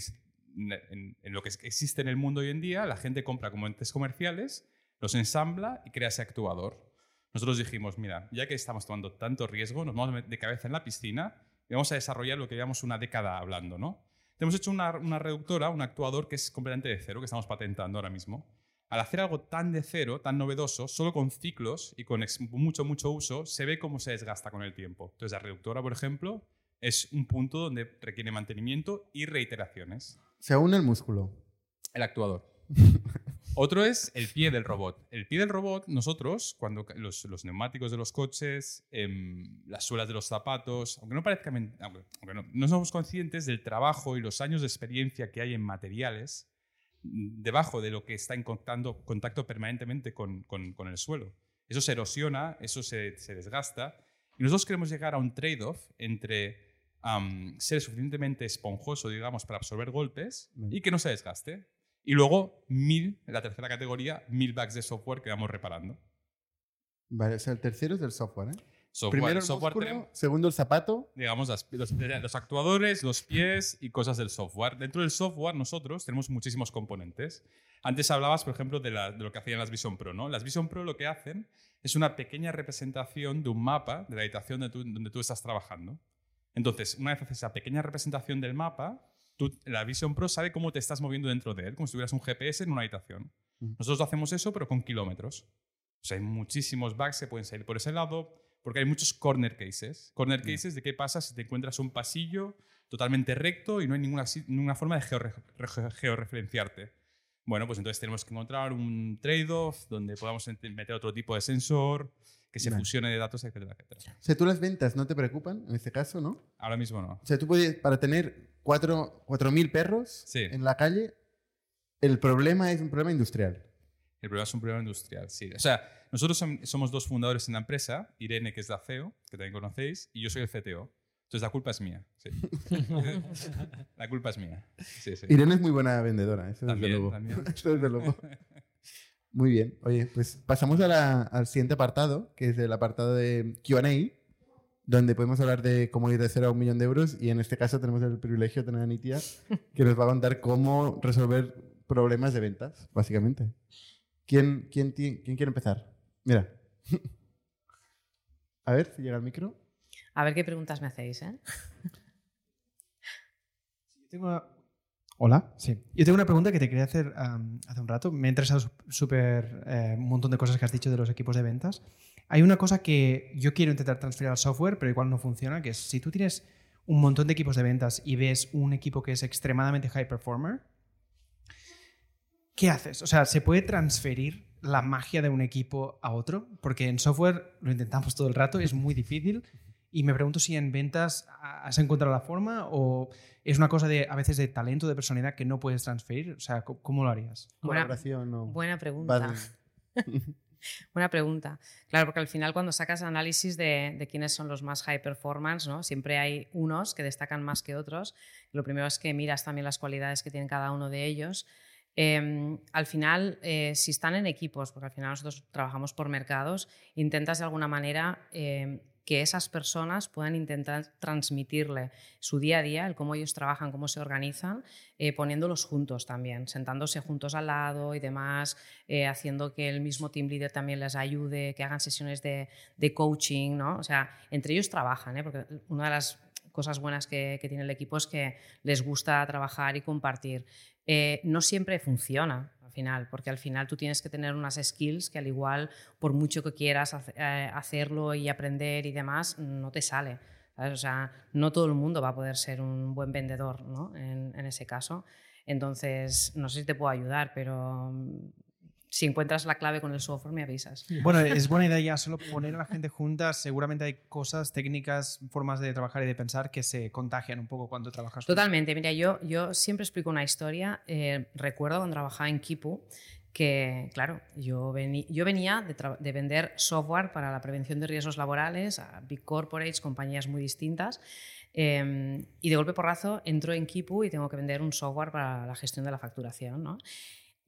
en, en lo que existe en el mundo hoy en día, la gente compra componentes comerciales, los ensambla y crea ese actuador. Nosotros dijimos, mira, ya que estamos tomando tanto riesgo, nos vamos de cabeza en la piscina y vamos a desarrollar lo que llevamos una década hablando, ¿no? Hemos hecho una, una reductora, un actuador que es completamente de cero, que estamos patentando ahora mismo. Al hacer algo tan de cero, tan novedoso, solo con ciclos y con mucho, mucho uso, se ve cómo se desgasta con el tiempo. Entonces, la reductora, por ejemplo, es un punto donde requiere mantenimiento y reiteraciones. Se une el músculo. El actuador. Otro es el pie del robot. El pie del robot, nosotros, cuando los, neumáticos de los coches, em, las suelas de los zapatos, aunque no parezca, aunque, aunque no, no somos conscientes del trabajo y los años de experiencia que hay en materiales mm, debajo de lo que está en contacto, contacto permanentemente con, con- con el suelo. Eso se erosiona, eso se, se desgasta. Y nosotros queremos llegar a un trade-off entre am, ser suficientemente esponjoso, digamos, para absorber golpes Vale. y que no se desgaste. Y luego, mil, en la tercera categoría, mil bugs de software que vamos reparando. Vale, o sea, el tercero es del software, ¿eh? Software, Primero el software músculo, tenemos, segundo el zapato. digamos, las- los, los actuadores, los pies y cosas del software. Dentro del software nosotros tenemos muchísimos componentes. Antes hablabas, por ejemplo, de, la- de lo que hacían las Vision Pro. ¿no? Las Vision Pro lo que hacen es una pequeña representación de un mapa de la habitación donde tú estás trabajando. Entonces, una vez haces esa pequeña representación del mapa, tú- la Vision Pro sabe cómo te estás moviendo dentro de él, como si tuvieras un GPS en una habitación. Nosotros hacemos eso, pero con kilómetros. O sea, hay muchísimos bugs que pueden salir por ese lado, porque hay muchos corner cases. Corner cases de qué pasa si te encuentras un pasillo totalmente recto y no hay ninguna, forma de georre- re- georreferenciarte. Bueno, pues entonces tenemos que encontrar un trade-off donde podamos meter otro tipo de sensor, que se Vale. fusione de datos, etcétera, etcétera. O sea, tú las ventas no te preocupan, en este caso, ¿no? Ahora mismo no. O sea, tú puedes, para tener cuatro- 4.000 perros Sí. en la calle, el problema es un problema industrial. El problema es un problema industrial, sí. O sea, nosotros som- somos dos fundadores en la empresa, Irene, que es la CEO, que también conocéis, y yo soy el CTO. Entonces la culpa es mía, sí. [LAUGHS] la culpa es mía. Sí, sí. Irene es muy buena vendedora, eso También, luego. también. [LAUGHS] Eso desde luego. [LAUGHS] Muy bien. Oye, pues pasamos a la- al siguiente apartado, que es el apartado de QA, donde podemos hablar de cómo ir de cero a un millón de euros. Y en este caso tenemos el privilegio de tener a Nitia, [LAUGHS] que nos va a contar cómo resolver problemas de ventas, básicamente. ¿Quién, quién, quién quiere empezar? Mira. [LAUGHS] A ver si llega el micro. A ver qué preguntas me hacéis, ¿eh? [LAUGHS] Yo tengo Hola, sí. Yo tengo una pregunta que te quería hacer hace un rato. Me ha interesado súper eh, un montón de cosas que has dicho de los equipos de ventas. Hay una cosa que yo quiero intentar transferir al software, pero igual no funciona, que es si tú tienes un montón de equipos de ventas y ves un equipo que es extremadamente high performer, ¿qué haces? O sea, ¿se puede transferir la magia de un equipo a otro? Porque en software lo intentamos todo el rato, es muy difícil Y me pregunto si en ventas has encontrado la forma o es una cosa de a veces de talento, de personalidad que no puedes transferir. O sea, ¿cómo lo harías? Buena- Colaboración o Buena pregunta. [LAUGHS] Buena pregunta. Claro, porque al final cuando sacas análisis de, de quiénes son los más high performance, ¿no? siempre hay unos que destacan más que otros. Lo primero es que miras también las cualidades que tienen cada uno de ellos. Eh, al final, eh, si están en equipos, porque al final nosotros trabajamos por mercados, intentas de alguna manera eh, que esas personas puedan intentar transmitirle su día a día, el cómo ellos trabajan, cómo se organizan, eh, poniéndolos juntos también, sentándose juntos al lado y demás, eh, haciendo que el mismo team leader también les ayude, que hagan sesiones de, coaching, ¿no? O sea, entre ellos trabajan, ¿eh? porque una de las cosas buenas que, que tiene el equipo es que les gusta trabajar y compartir. Eh, no siempre funciona al final, porque al final tú tienes que tener unas skills que al igual, por mucho que quieras eh, hacerlo y aprender y demás, no te sale. ¿sabes? O sea, no todo el mundo va a poder ser un buen vendedor ¿no? en, en ese caso. Entonces, no sé si te puedo ayudar, pero si encuentras la clave con el software, me avisas. Bueno, es buena idea ya solo [LAUGHS] poner a la gente juntas. Seguramente hay cosas, técnicas, formas de trabajar y de pensar que se contagian un poco cuando trabajas. Totalmente. Mira, yo, yo siempre explico una historia. Eh, recuerdo cuando trabajaba en Kipu que, claro, yo, vení- yo venía de, vender software para la prevención de riesgos laborales a big corporates, compañías muy distintas. eh, y de golpe porrazo entro en Kipu y tengo que vender un software para la gestión de la facturación. ¿no?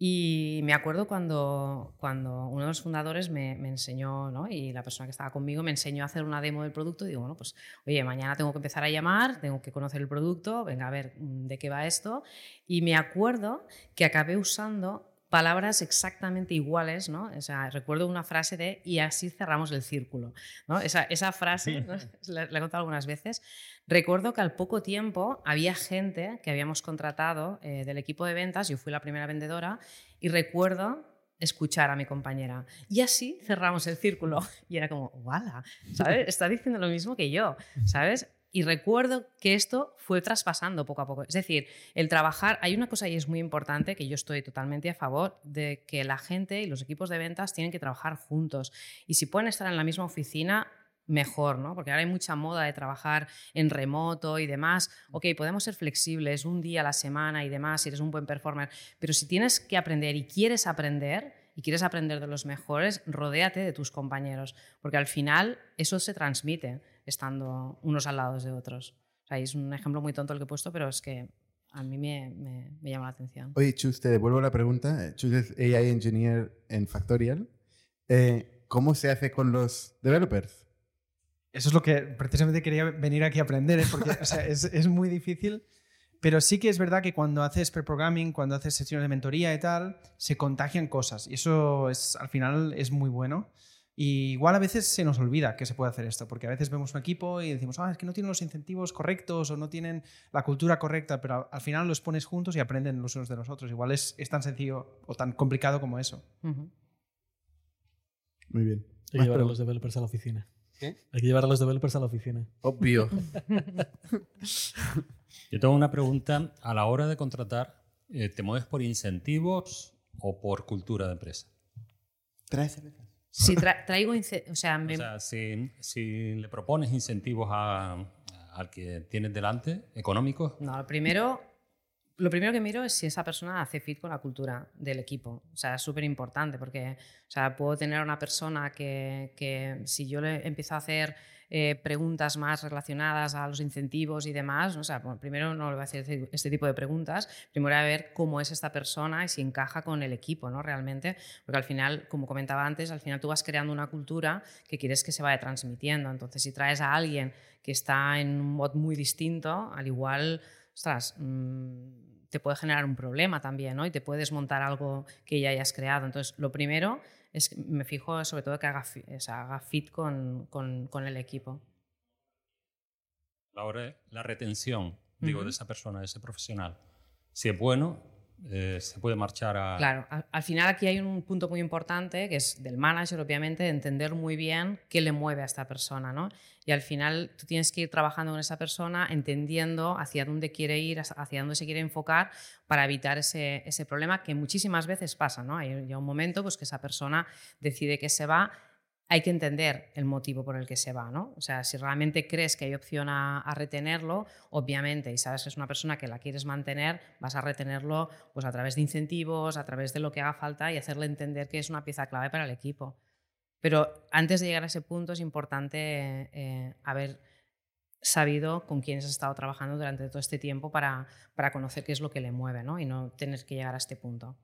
Y me acuerdo cuando, cuando uno de los fundadores me, me enseñó, ¿no? y la persona que estaba conmigo me enseñó a hacer una demo del producto. Y digo, bueno, pues oye, mañana tengo que empezar a llamar, tengo que conocer el producto, venga a ver mm, de qué va esto. Y me acuerdo que acabé usando palabras exactamente iguales, ¿no? O sea, recuerdo una frase de y así cerramos el círculo, ¿no? Esa, esa frase, ¿no? [LAUGHS] la, la he contado algunas veces. Recuerdo que al poco tiempo había gente que habíamos contratado eh, del equipo de ventas, yo fui la primera vendedora, y recuerdo escuchar a mi compañera. Y así cerramos el círculo. [LAUGHS] Y era como, ¡wala! ¿Sabes? Está diciendo lo mismo que yo, ¿sabes? Y recuerdo que esto fue traspasando poco a poco. Es decir, el trabajar, hay una cosa y es muy importante que yo estoy totalmente a favor de que la gente y los equipos de ventas tienen que trabajar juntos. Y si pueden estar en la misma oficina, mejor, ¿no? Porque ahora hay mucha moda de trabajar en remoto y demás. Ok, podemos ser flexibles un día a la semana y demás, si eres un buen performer, pero si tienes que aprender y quieres aprender y quieres aprender de los mejores, rodéate de tus compañeros, porque al final eso se transmite estando unos al lado de otros. O sea, es un ejemplo muy tonto el que he puesto, pero es que a mí me, me- me llama la atención. Oye, Chus, te devuelvo la pregunta. Eh, Chus es AI Engineer en Factorial. Eh, ¿Cómo se hace con los developers? Eso es lo que precisamente quería venir aquí a aprender, ¿eh? porque o sea, es, [LAUGHS] es muy difícil. Pero sí que es verdad que cuando haces pre-programming, cuando haces sesiones de mentoría y tal, se contagian cosas. Y eso es, al final es muy bueno. Y igual a veces se nos olvida que se puede hacer esto, porque a veces vemos un equipo y decimos, ah, es que no tienen los incentivos correctos o no tienen la cultura correcta, pero al final los pones juntos y aprenden los unos de los otros. Igual es, es tan sencillo o tan complicado como eso. Muy bien. Más llevar a los developers a la oficina. ¿Qué? Hay que llevar a los developers a la oficina. Obvio. [LAUGHS] Yo tengo una pregunta. A la hora de contratar, eh, ¿te mueves por incentivos o por cultura de empresa? Trae cerveza. Si tra- traigo, o sea, me- O sea, si, si le propones incentivos a- al que tienes delante, económicos, No, primero, lo primero que miro es si esa persona hace fit con la cultura del equipo. O sea, es súper importante porque o sea, puedo tener una persona que, que si yo le empiezo a hacer eh, preguntas más relacionadas a los incentivos y demás, ¿no? o sea, bueno, primero no le voy a hacer este- este tipo de preguntas, primero voy a ver cómo es esta persona y si encaja con el equipo, ¿no? Realmente, porque al final, como comentaba antes, al final tú vas creando una cultura que quieres que se vaya transmitiendo. Entonces, si traes a alguien que está en un mod muy distinto, al igual, ostras, mm, te puede generar un problema también, ¿no? Y te puede desmontar algo que ya hayas creado. Entonces, lo primero es que me fijo sobre todo que haga, fi- o sea, haga fit con, con- con el equipo. la retención, digo, de esa persona, de ese profesional, si es bueno, eh, se puede marchar a... Claro, al, al final aquí hay un punto muy importante que es del manager, obviamente, de entender muy bien qué le mueve a esta persona, ¿no? Y al final tú tienes que ir trabajando con esa persona, entendiendo hacia dónde quiere ir, hacia dónde se quiere enfocar para evitar ese, ese problema que muchísimas veces pasa, ¿no? Hay llega un momento pues, que esa persona decide que se va hay que entender el motivo por el que se va, ¿no? O sea, si realmente crees que hay opción a, retenerlo, obviamente, y sabes que es una persona que la quieres mantener, vas a retenerlo pues, a través de incentivos, a través de lo que haga falta y hacerle entender que es una pieza clave para el equipo. Pero antes de llegar a ese punto es importante eh, haber sabido con quiénes has estado trabajando durante todo este tiempo para, para conocer qué es lo que le mueve ¿no? y no tener que llegar a este punto.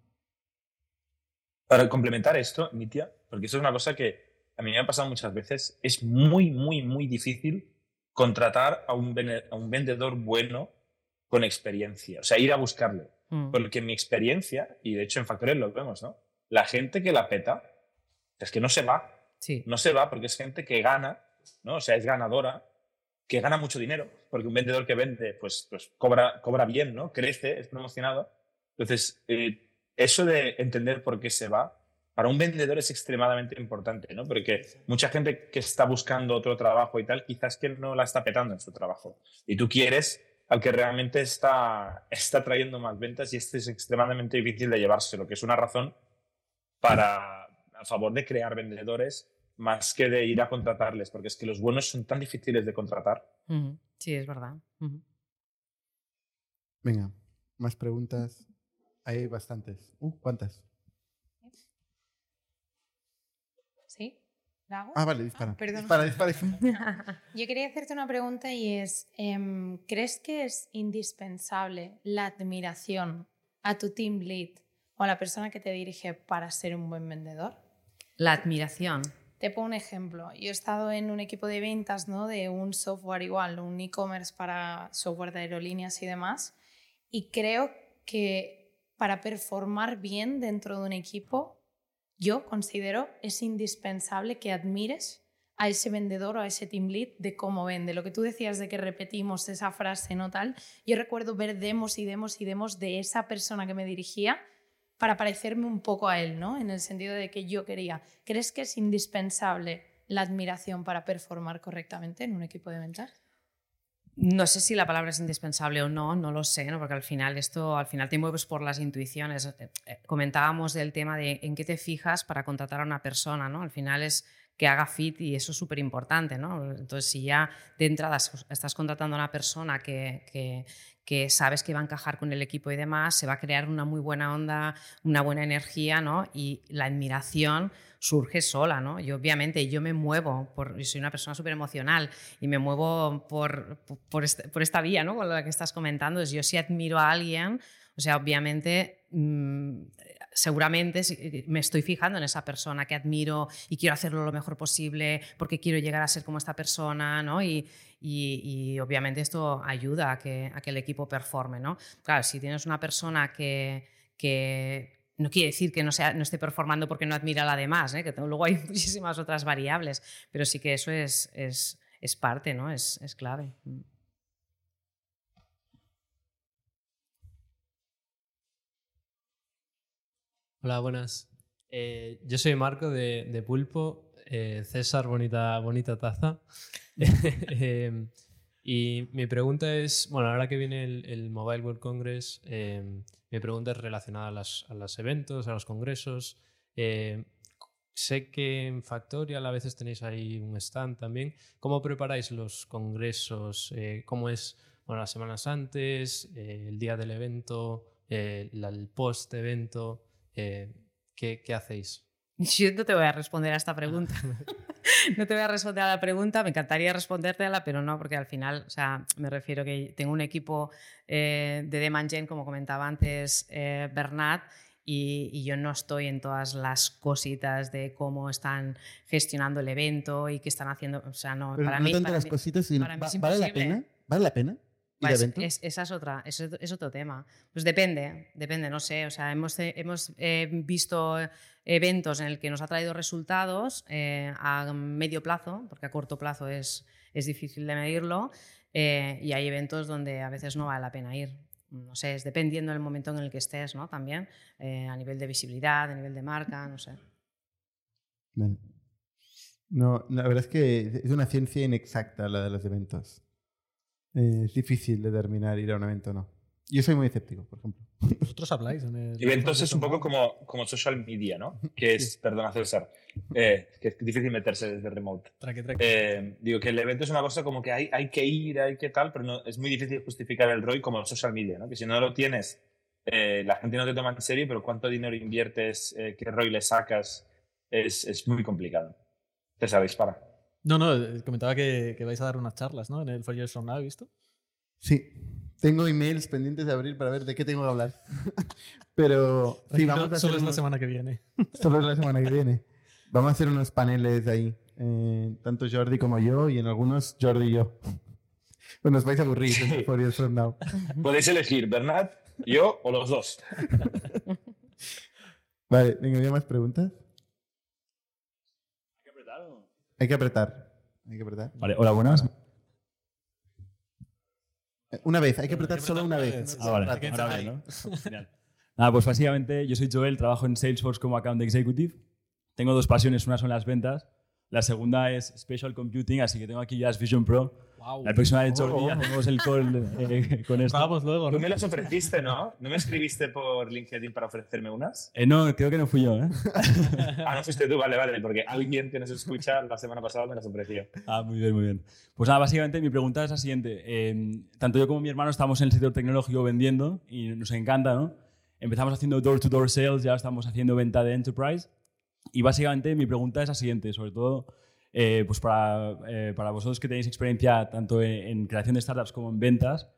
Para complementar esto, Nitia, porque eso es una cosa que a mí me ha pasado muchas veces, es muy, muy, muy difícil contratar a un, a un vendedor bueno con experiencia, o sea, ir a buscarle. Mm. Porque en mi experiencia, y de hecho en Factores lo vemos, ¿no? La gente que la peta es que no se va. Sí. No se va porque es gente que gana, ¿no? O sea, es ganadora, que gana mucho dinero, porque un vendedor que vende, pues, pues cobra, cobra bien, ¿no? Crece, es promocionado. Entonces, eh, eso de entender por qué se va para un vendedor es extremadamente importante, ¿no? Porque mucha gente que está buscando otro trabajo y tal, quizás que no la está petando en su trabajo. Y tú quieres al que realmente está, está trayendo más ventas y este es extremadamente difícil de llevarse, lo que es una razón para, a favor de crear vendedores más que de ir a contratarles, porque es que los buenos son tan difíciles de contratar. Sí, es verdad. Venga, más preguntas. Hay bastantes. Uh, ¿Cuántas? ¿Sí? ¿La hago? Ah, vale, dispara. Ah, perdón. Dispara, dispara, [LAUGHS] Yo quería hacerte una pregunta y es, em, ¿crees que es indispensable la admiración a tu team lead o a la persona que te dirige para ser un buen vendedor? La admiración. Te pongo un ejemplo. Yo he estado en un equipo de ventas ¿no? de un software igual, un e-commerce para software de aerolíneas y demás. Y creo que para performar bien dentro de un equipo yo considero es indispensable que admires a ese vendedor o a ese team lead de cómo vende. Lo que tú decías de que repetimos esa frase, ¿no tal? Yo recuerdo ver demos y demos y demos de esa persona que me dirigía para parecerme un poco a él, ¿no? En el sentido de que yo quería. ¿Crees que es indispensable la admiración para performar correctamente en un equipo de ventas? No sé si la palabra es indispensable o no, no lo sé, ¿no? porque al final esto, al final te mueves por las intuiciones. Eh, eh, comentábamos del tema de en qué te fijas para contratar a una persona, ¿no? Al final es que haga fit y eso es súper importante, ¿no? Entonces, si ya de entrada estás contratando a una persona que, que, que, sabes que va a encajar con el equipo y demás, se va a crear una muy buena onda, una buena energía, ¿no? Y la admiración surge sola, ¿no? Y obviamente yo me muevo, por, soy una persona súper emocional y me muevo por, este, por, esta vía, ¿no? Con lo que estás comentando, es yo si admiro a alguien, o sea, obviamente, mmm, seguramente me estoy fijando en esa persona que admiro y quiero hacerlo lo mejor posible porque quiero llegar a ser como esta persona, ¿no? Y, y, obviamente esto ayuda a que, a que el equipo performe, ¿no? Claro, si tienes una persona que no quiere decir que no, sea, no esté performando porque no admira a la demás, ¿eh? que luego hay [LAUGHS] muchísimas otras variables, pero sí que eso es, es, es parte, ¿no? es, es clave. Mm. Hola, buenas. Eh, yo soy Marco de, de Pulpo. Eh, César, bonita, bonita taza. [LAUGHS] [LAUGHS] eh, y mi pregunta es, bueno, ahora que viene el, el Mobile World Congress, eh, mi pregunta es relacionada a, las, a los eventos, a los congresos. Eh, sé que en Factorial a veces tenéis ahí un stand también. ¿Cómo preparáis los congresos? Eh, ¿Cómo es bueno, las semanas antes, eh, el día del evento, la, el post-evento? ¿qué, ¿Qué hacéis? [LAUGHS] Yo no te voy a responder a esta pregunta. [LAUGHS] [LAUGHS] no te voy a responder a la pregunta, me encantaría respondértela, pero no, porque al final, o sea, me refiero que tengo un equipo eh, de Demand Gen, como comentaba antes eh, Bernat, y, y, yo no estoy en todas las cositas de cómo están gestionando el evento y qué están haciendo. O sea, no, pero para no mí. tanto para las mí, cositas, sino, para mí ¿va- es ¿vale la pena? ¿Vale la pena? ¿Ir a Es- eventos? es- esa es otra, es, es otro tema. Pues depende, depende, no sé. O sea, hemos, hemos eh, visto eventos en el que nos ha traído resultados eh, a medio plazo, porque a corto plazo es, es difícil de medirlo, eh, y hay eventos donde a veces no vale la pena ir. No sé, es dependiendo del momento en el que estés, ¿no? También, a nivel de visibilidad, a nivel de marca, no sé. No, la verdad es que es una ciencia inexacta la de los eventos. Eh, es difícil determinar ir a un evento o no. Yo soy muy escéptico, por ejemplo. [LAUGHS] Vosotros habláis en el. Eventos es un poco como, como social media, ¿no? [LAUGHS] Que es, perdona César, eh, que es difícil meterse desde remote. Tranqui, tranqui. Eh, digo que el evento es una cosa como que hay, hay que ir, hay que tal, pero no, es muy difícil justificar el ROI como el social media, ¿no? Que si no lo tienes, eh, la gente no te toma en serio, pero cuánto dinero inviertes, eh, qué ROI le sacas, es, es muy complicado. Te sabéis para. No, no, eh, comentaba que, que vais a dar unas charlas, ¿no? En el Four Years From Now, ¿he visto? Sí. Tengo emails pendientes de abrir para ver de qué tengo que hablar. [LAUGHS] Pero sí, vamos a solo es la unos- semana que viene. [LAUGHS] Solo es la semana que viene. Vamos a hacer unos paneles ahí. eh, tanto Jordi como yo, y en algunos Jordi y yo. [LAUGHS] Bueno, os vais a aburrir en el Four Years From Now. Podéis elegir Bernat, yo o los dos. Vale, venga, ¿había más preguntas? Hay que apretar. Hay que apretar. Vale, hola, buenas. Eh, Una vez, hay que apretar solo una vez. Ah, vale. Ahora vale, ¿no? [LAUGHS] Genial. Nada, pues básicamente yo soy Joel, trabajo en Salesforce como Account Executive. Tengo dos pasiones, una son las ventas, la segunda es Special Computing, así que tengo aquí Jazz Vision Pro. Wow. La próxima vez, Jordi, Oh. hacemos el call eh, con esto. Vamos luego, Tú ¿no? me las ofreciste, ¿no? ¿No me escribiste por LinkedIn para ofrecerme unas? Eh, no, creo que no fui yo, ¿eh? [LAUGHS] Ah, no fuiste tú, vale, vale, porque alguien que nos escucha la semana pasada me las ofreció. Ah, muy bien, muy bien. Pues nada, básicamente mi pregunta es la siguiente. Eh, tanto yo como mi hermano estamos en el sector tecnológico vendiendo y nos encanta, ¿no? Empezamos haciendo door-to-door sales, ya estamos haciendo venta de enterprise. Y básicamente mi pregunta es la siguiente, sobre todo eh, pues para, eh, para vosotros que tenéis experiencia tanto en, creación de startups como en ventas,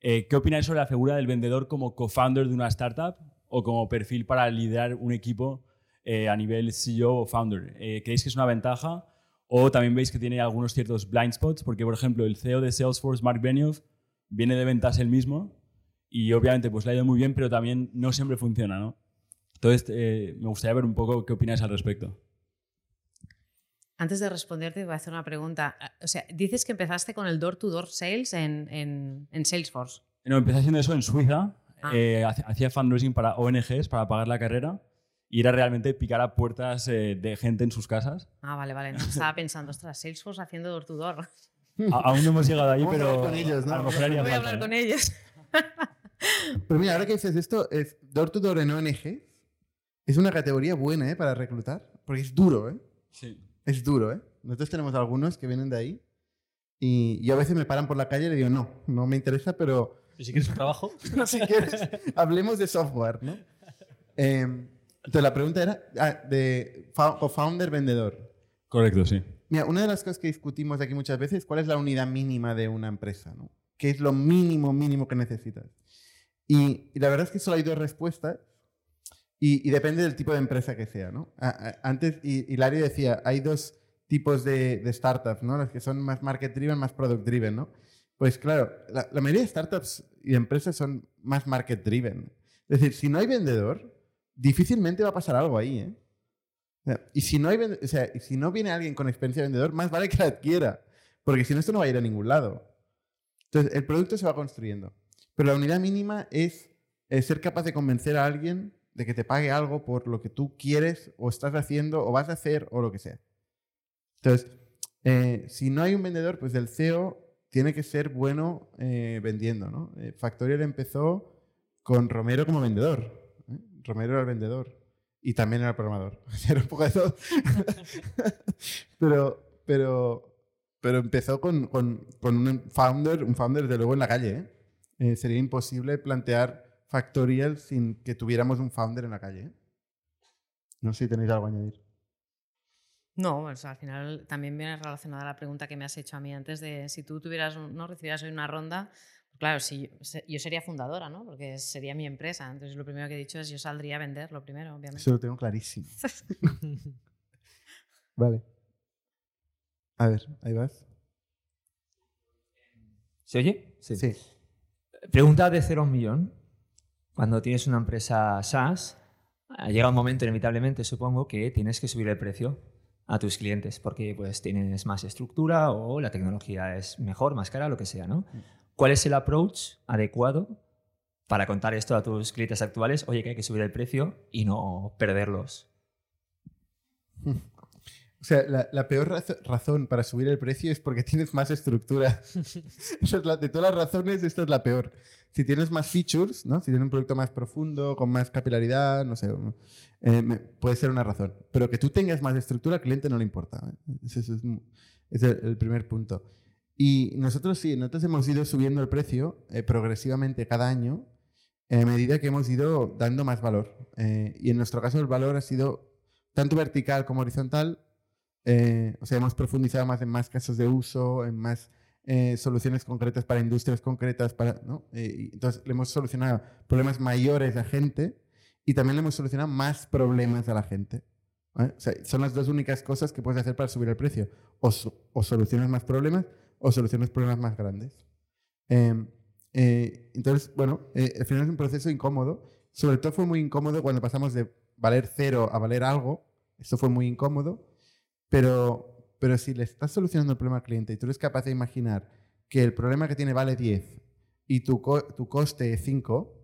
eh, ¿qué opináis sobre la figura del vendedor como co-founder de una startup o como perfil para liderar un equipo a nivel CEO o founder? ¿Creéis que es una ventaja? O también veis que tiene algunos ciertos blind spots, porque por ejemplo el CEO de Salesforce, Mark Benioff, viene de ventas él mismo y obviamente pues le ha ido muy bien, pero también no siempre funciona, ¿no? Entonces eh, me gustaría ver un poco qué opináis al respecto. Antes de responderte, voy a hacer una pregunta. O sea, dices que empezaste con el door-to-door sales en, en- en Salesforce. No, empecé haciendo eso en Suiza, Ah. eh, hacía fundraising para ONGs para pagar la carrera y era realmente picar a puertas eh, de gente en sus casas. Ah, vale, vale. No, estaba pensando, ostras, Salesforce haciendo door-to-door. [LAUGHS] A- aún no hemos llegado ahí, pero hablar con ellos, ¿no? a lo mejor haría Voy a hablar con ellos. Pero mira, ahora [LAUGHS] que dices esto, es door to door en ONG es una categoría buena ¿eh? para reclutar, porque es duro, ¿eh? Sí. Es duro, ¿eh? Nosotros tenemos algunos que vienen de ahí y a veces me paran por la calle y le digo, no, no me interesa, pero ¿Y si quieres un trabajo? [LAUGHS] no, si quieres, hablemos de software, ¿no? Eh, entonces la pregunta era ah, de fou- co-founder vendedor. Correcto, sí. Mira, una de las cosas que discutimos aquí muchas veces es cuál es la unidad mínima de una empresa, ¿no? ¿Qué es lo mínimo, mínimo que necesitas? Y, y la verdad es que solo hay dos respuestas y, y depende del tipo de empresa que sea, ¿no? Antes, Hilario decía, hay dos tipos de, de startups, ¿no? Las que son más market driven, más product driven, ¿no? Pues claro, la, la mayoría de startups y empresas son más market driven. Es decir, si no hay vendedor, difícilmente va a pasar algo ahí, ¿eh? O sea, Y si no, hay, o sea, si no viene alguien con experiencia de vendedor, más vale que la adquiera. Porque si no, esto no va a ir a ningún lado. Entonces, el producto se va construyendo. Pero la unidad mínima es eh, ser capaz de convencer a alguien de que te pague algo por lo que tú quieres o estás haciendo o vas a hacer o lo que sea. Entonces, eh, si no hay un vendedor, pues el CEO tiene que ser bueno eh, vendiendo. ¿no? Eh, Factorial empezó con Romero como vendedor. Romero era el vendedor y también era el programador. [LAUGHS] Un poco de todo. [LAUGHS] pero, pero, pero empezó con, con- con un founder, un founder de luego en la calle. sería imposible plantear Factorial sin que tuviéramos un founder en la calle. ¿eh? No sé si tenéis algo a añadir. No, pues al final también viene relacionada a la pregunta que me has hecho a mí antes de si tú tuvieras, no recibieras hoy una ronda. Claro, si yo, yo sería fundadora, ¿no? Porque sería mi empresa. Entonces lo primero que he dicho es yo saldría a vender, lo primero, obviamente. Eso lo tengo clarísimo. [LAUGHS] Vale. A ver, ahí vas. ¿Se oye? Sí. Pregunta de cero a un millón. Cuando tienes una empresa SaaS, ah, llega un momento inevitablemente, supongo, que tienes que subir el precio a tus clientes porque pues tienes más estructura o la tecnología es mejor, más cara, lo que sea, ¿no? ¿Cuál es el approach adecuado para contar esto a tus clientes actuales? Oye, que hay que subir el precio y no perderlos. [LAUGHS] O sea, la, la peor razo- razón para subir el precio es porque [LAUGHS] tienes más estructura. [LAUGHS] Esa es la- de todas las razones, esta es la peor. Si tienes más features, ¿no? si tienes un producto más profundo, con más capilaridad, no sé, eh, puede ser una razón. Pero que tú tengas más estructura, al cliente no le importa. ¿eh? Ese, ese es, ese es el primer punto. Y nosotros sí, nosotros hemos ido subiendo el precio eh, progresivamente cada año a medida que hemos ido dando más valor. Eh, y en nuestro caso el valor ha sido tanto vertical como horizontal. Eh, o sea, hemos profundizado más en más casos de uso, en más eh, soluciones concretas para industrias concretas. Para, ¿no? Eh, entonces, le hemos solucionado problemas mayores a gente y también le hemos solucionado más problemas a la gente. ¿vale? O sea, son las dos únicas cosas que puedes hacer para subir el precio. O, o solucionas más problemas o solucionas problemas más grandes. Eh, eh, entonces, bueno, eh, al final es un proceso incómodo. Sobre todo fue muy incómodo cuando pasamos de valer cero a valer algo. Esto fue muy incómodo. Pero, pero si le estás solucionando el problema al cliente y tú eres capaz de imaginar que el problema que tiene vale 10 y tu, co- tu coste es 5,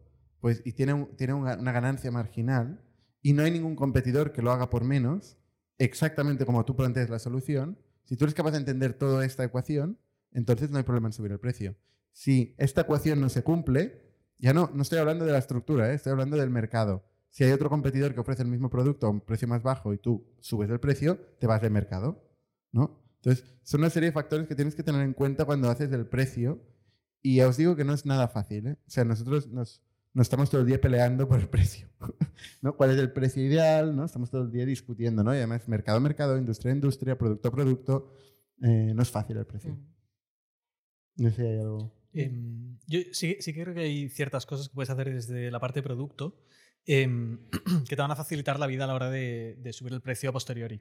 pues, y tiene, un- tiene una, ganancia marginal y no hay ningún competidor que lo haga por menos, exactamente como tú planteas la solución, si tú eres capaz de entender toda esta ecuación, entonces no hay problema en subir el precio. Si esta ecuación no se cumple, ya no, no estoy hablando de la estructura, ¿eh? estoy hablando del mercado. Si hay otro competidor que ofrece el mismo producto a un precio más bajo y tú subes el precio, te vas del mercado. ¿no? Entonces, son una serie de factores que tienes que tener en cuenta cuando haces el precio. Y ya os digo que no es nada fácil. ¿eh? O sea, nosotros nos, nos estamos todo el día peleando por el precio. [LAUGHS] ¿no? ¿Cuál es el precio ideal? ¿no? Estamos todo el día discutiendo. ¿no? Y además, mercado a mercado, industria a industria, producto a producto. eh, no es fácil el precio. No sé si hay algo. Em, yo sí, sí que creo que hay ciertas cosas que puedes hacer desde la parte de producto em, [CLEARS THROAT] que te van a facilitar la vida a la hora de, subir el precio a posteriori.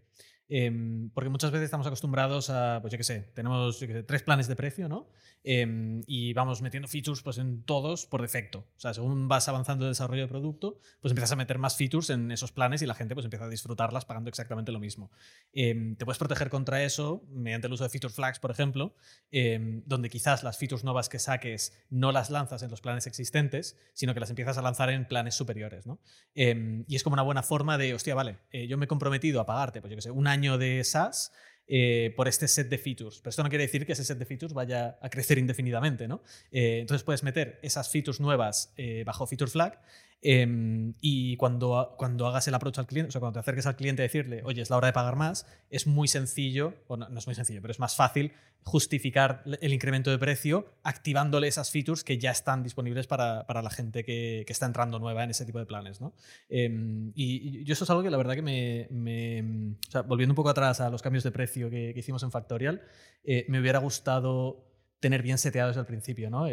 Em, porque muchas veces estamos acostumbrados a, pues yo qué sé, tenemos tres planes de precio, ¿no? Em, y vamos metiendo features pues, en todos por defecto. O sea, según vas avanzando el desarrollo de producto, pues empiezas a meter más features en esos planes y la gente pues empieza a disfrutarlas pagando exactamente lo mismo. Te puedes proteger contra eso mediante el uso de feature flags, por ejemplo, em, donde quizás las features nuevas que saques no las lanzas en los planes existentes, sino que las empiezas a lanzar en planes superiores. ¿no? Em, y es como una buena forma de, hostia, vale, eh, yo me he comprometido a pagarte, pues yo que sé, un año de SaaS eh, por este set de features. Pero esto no quiere decir que ese set de features vaya a crecer indefinidamente, ¿no? Eh, entonces puedes meter esas features nuevas bajo feature flag em, y cuando, cuando hagas el approach al cliente, o sea, cuando te acerques al cliente a decirle, oye, es la hora de pagar más, es muy sencillo, o no, es muy sencillo, pero es más fácil justificar el incremento de precio activándole esas features que ya están disponibles para, para la gente que, que está entrando nueva en ese tipo de planes. ¿no? Em, y, y eso es algo que la verdad que me... me- o sea, volviendo un poco atrás a los cambios de precio que, hicimos en Factorial, eh, me hubiera gustado tener bien seteado desde el principio, ¿no?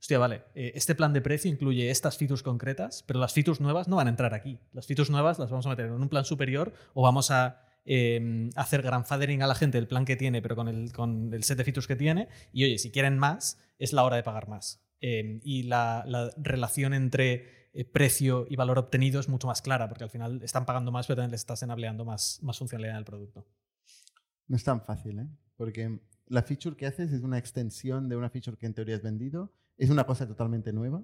Hostia, vale, eh, este plan de precio incluye estas features concretas, pero las features nuevas no van a entrar aquí. Las features nuevas las vamos a meter en un plan superior o vamos a eh, hacer grandfathering a la gente del plan que tiene, pero con el, con el set de features que tiene. Y oye, si quieren más, es la hora de pagar más. Eh, y la, la relación entre eh, precio y valor obtenido es mucho más clara, porque al final están pagando más, pero también les estás enableando más, más funcionalidad del producto. No es tan fácil, ¿eh? Porque la feature que haces es una extensión de una feature que en teoría has vendido, es una cosa totalmente nueva.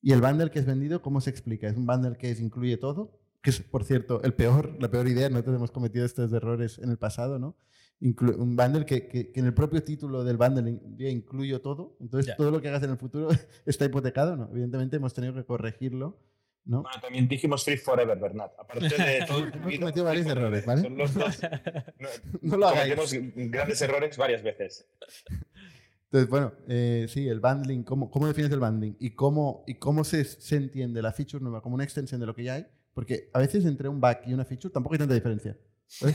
Y el bundle que has vendido, ¿cómo se explica? ¿Es un bundle que es- incluye todo? Que es, por cierto, el peor, la peor idea. Nosotros hemos cometido estos errores en el pasado, ¿no? Inclu- un bundle que, que- que en el propio título del bundle ya incluyo todo. Entonces, Ya. todo lo que hagas en el futuro [LAUGHS] está hipotecado, ¿no? Evidentemente hemos tenido que corregirlo, ¿no? Bueno, también dijimos Free Forever, Bernat. Aparte de [LAUGHS] todo el Hemos cometido varios errores, ¿vale? Son los dos. No, [LAUGHS] No lo hagáis. cometemos grandes errores varias veces. Entonces, bueno, eh, sí, el bundling, ¿cómo, ¿cómo defines el bundling? ¿Y cómo, y cómo se, se entiende la feature nueva como una extensión de lo que ya hay? Porque a veces entre un bug y una feature tampoco hay tanta diferencia. [LAUGHS]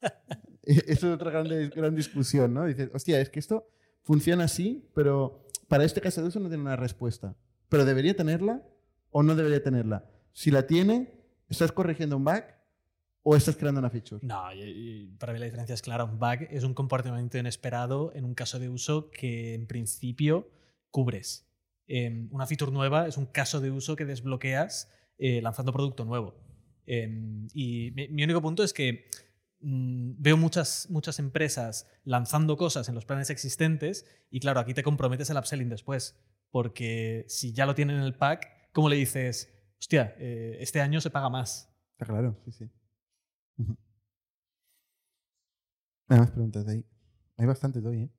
[LAUGHS] es otra gran, gran discusión, ¿no? Dices, hostia, es que esto funciona así, pero para este caso de uso no tiene una respuesta. ¿Pero debería tenerla o no debería tenerla? Si la tiene, ¿estás corrigiendo un bug o estás creando una feature? No, y- y para mí la diferencia es clara. Un bug es un comportamiento inesperado en un caso de uso que en principio cubres. Em, una feature nueva es un caso de uso que desbloqueas eh, lanzando producto nuevo. Em, y mi, mi único punto es que mm, veo muchas, muchas empresas lanzando cosas en los planes existentes y claro, aquí te comprometes el upselling después. Porque si ya lo tienen en el pack, ¿cómo le dices, hostia, eh, este año se paga más? Está claro, sí, sí. Más preguntas de ahí. Hay bastante de hoy, ¿eh?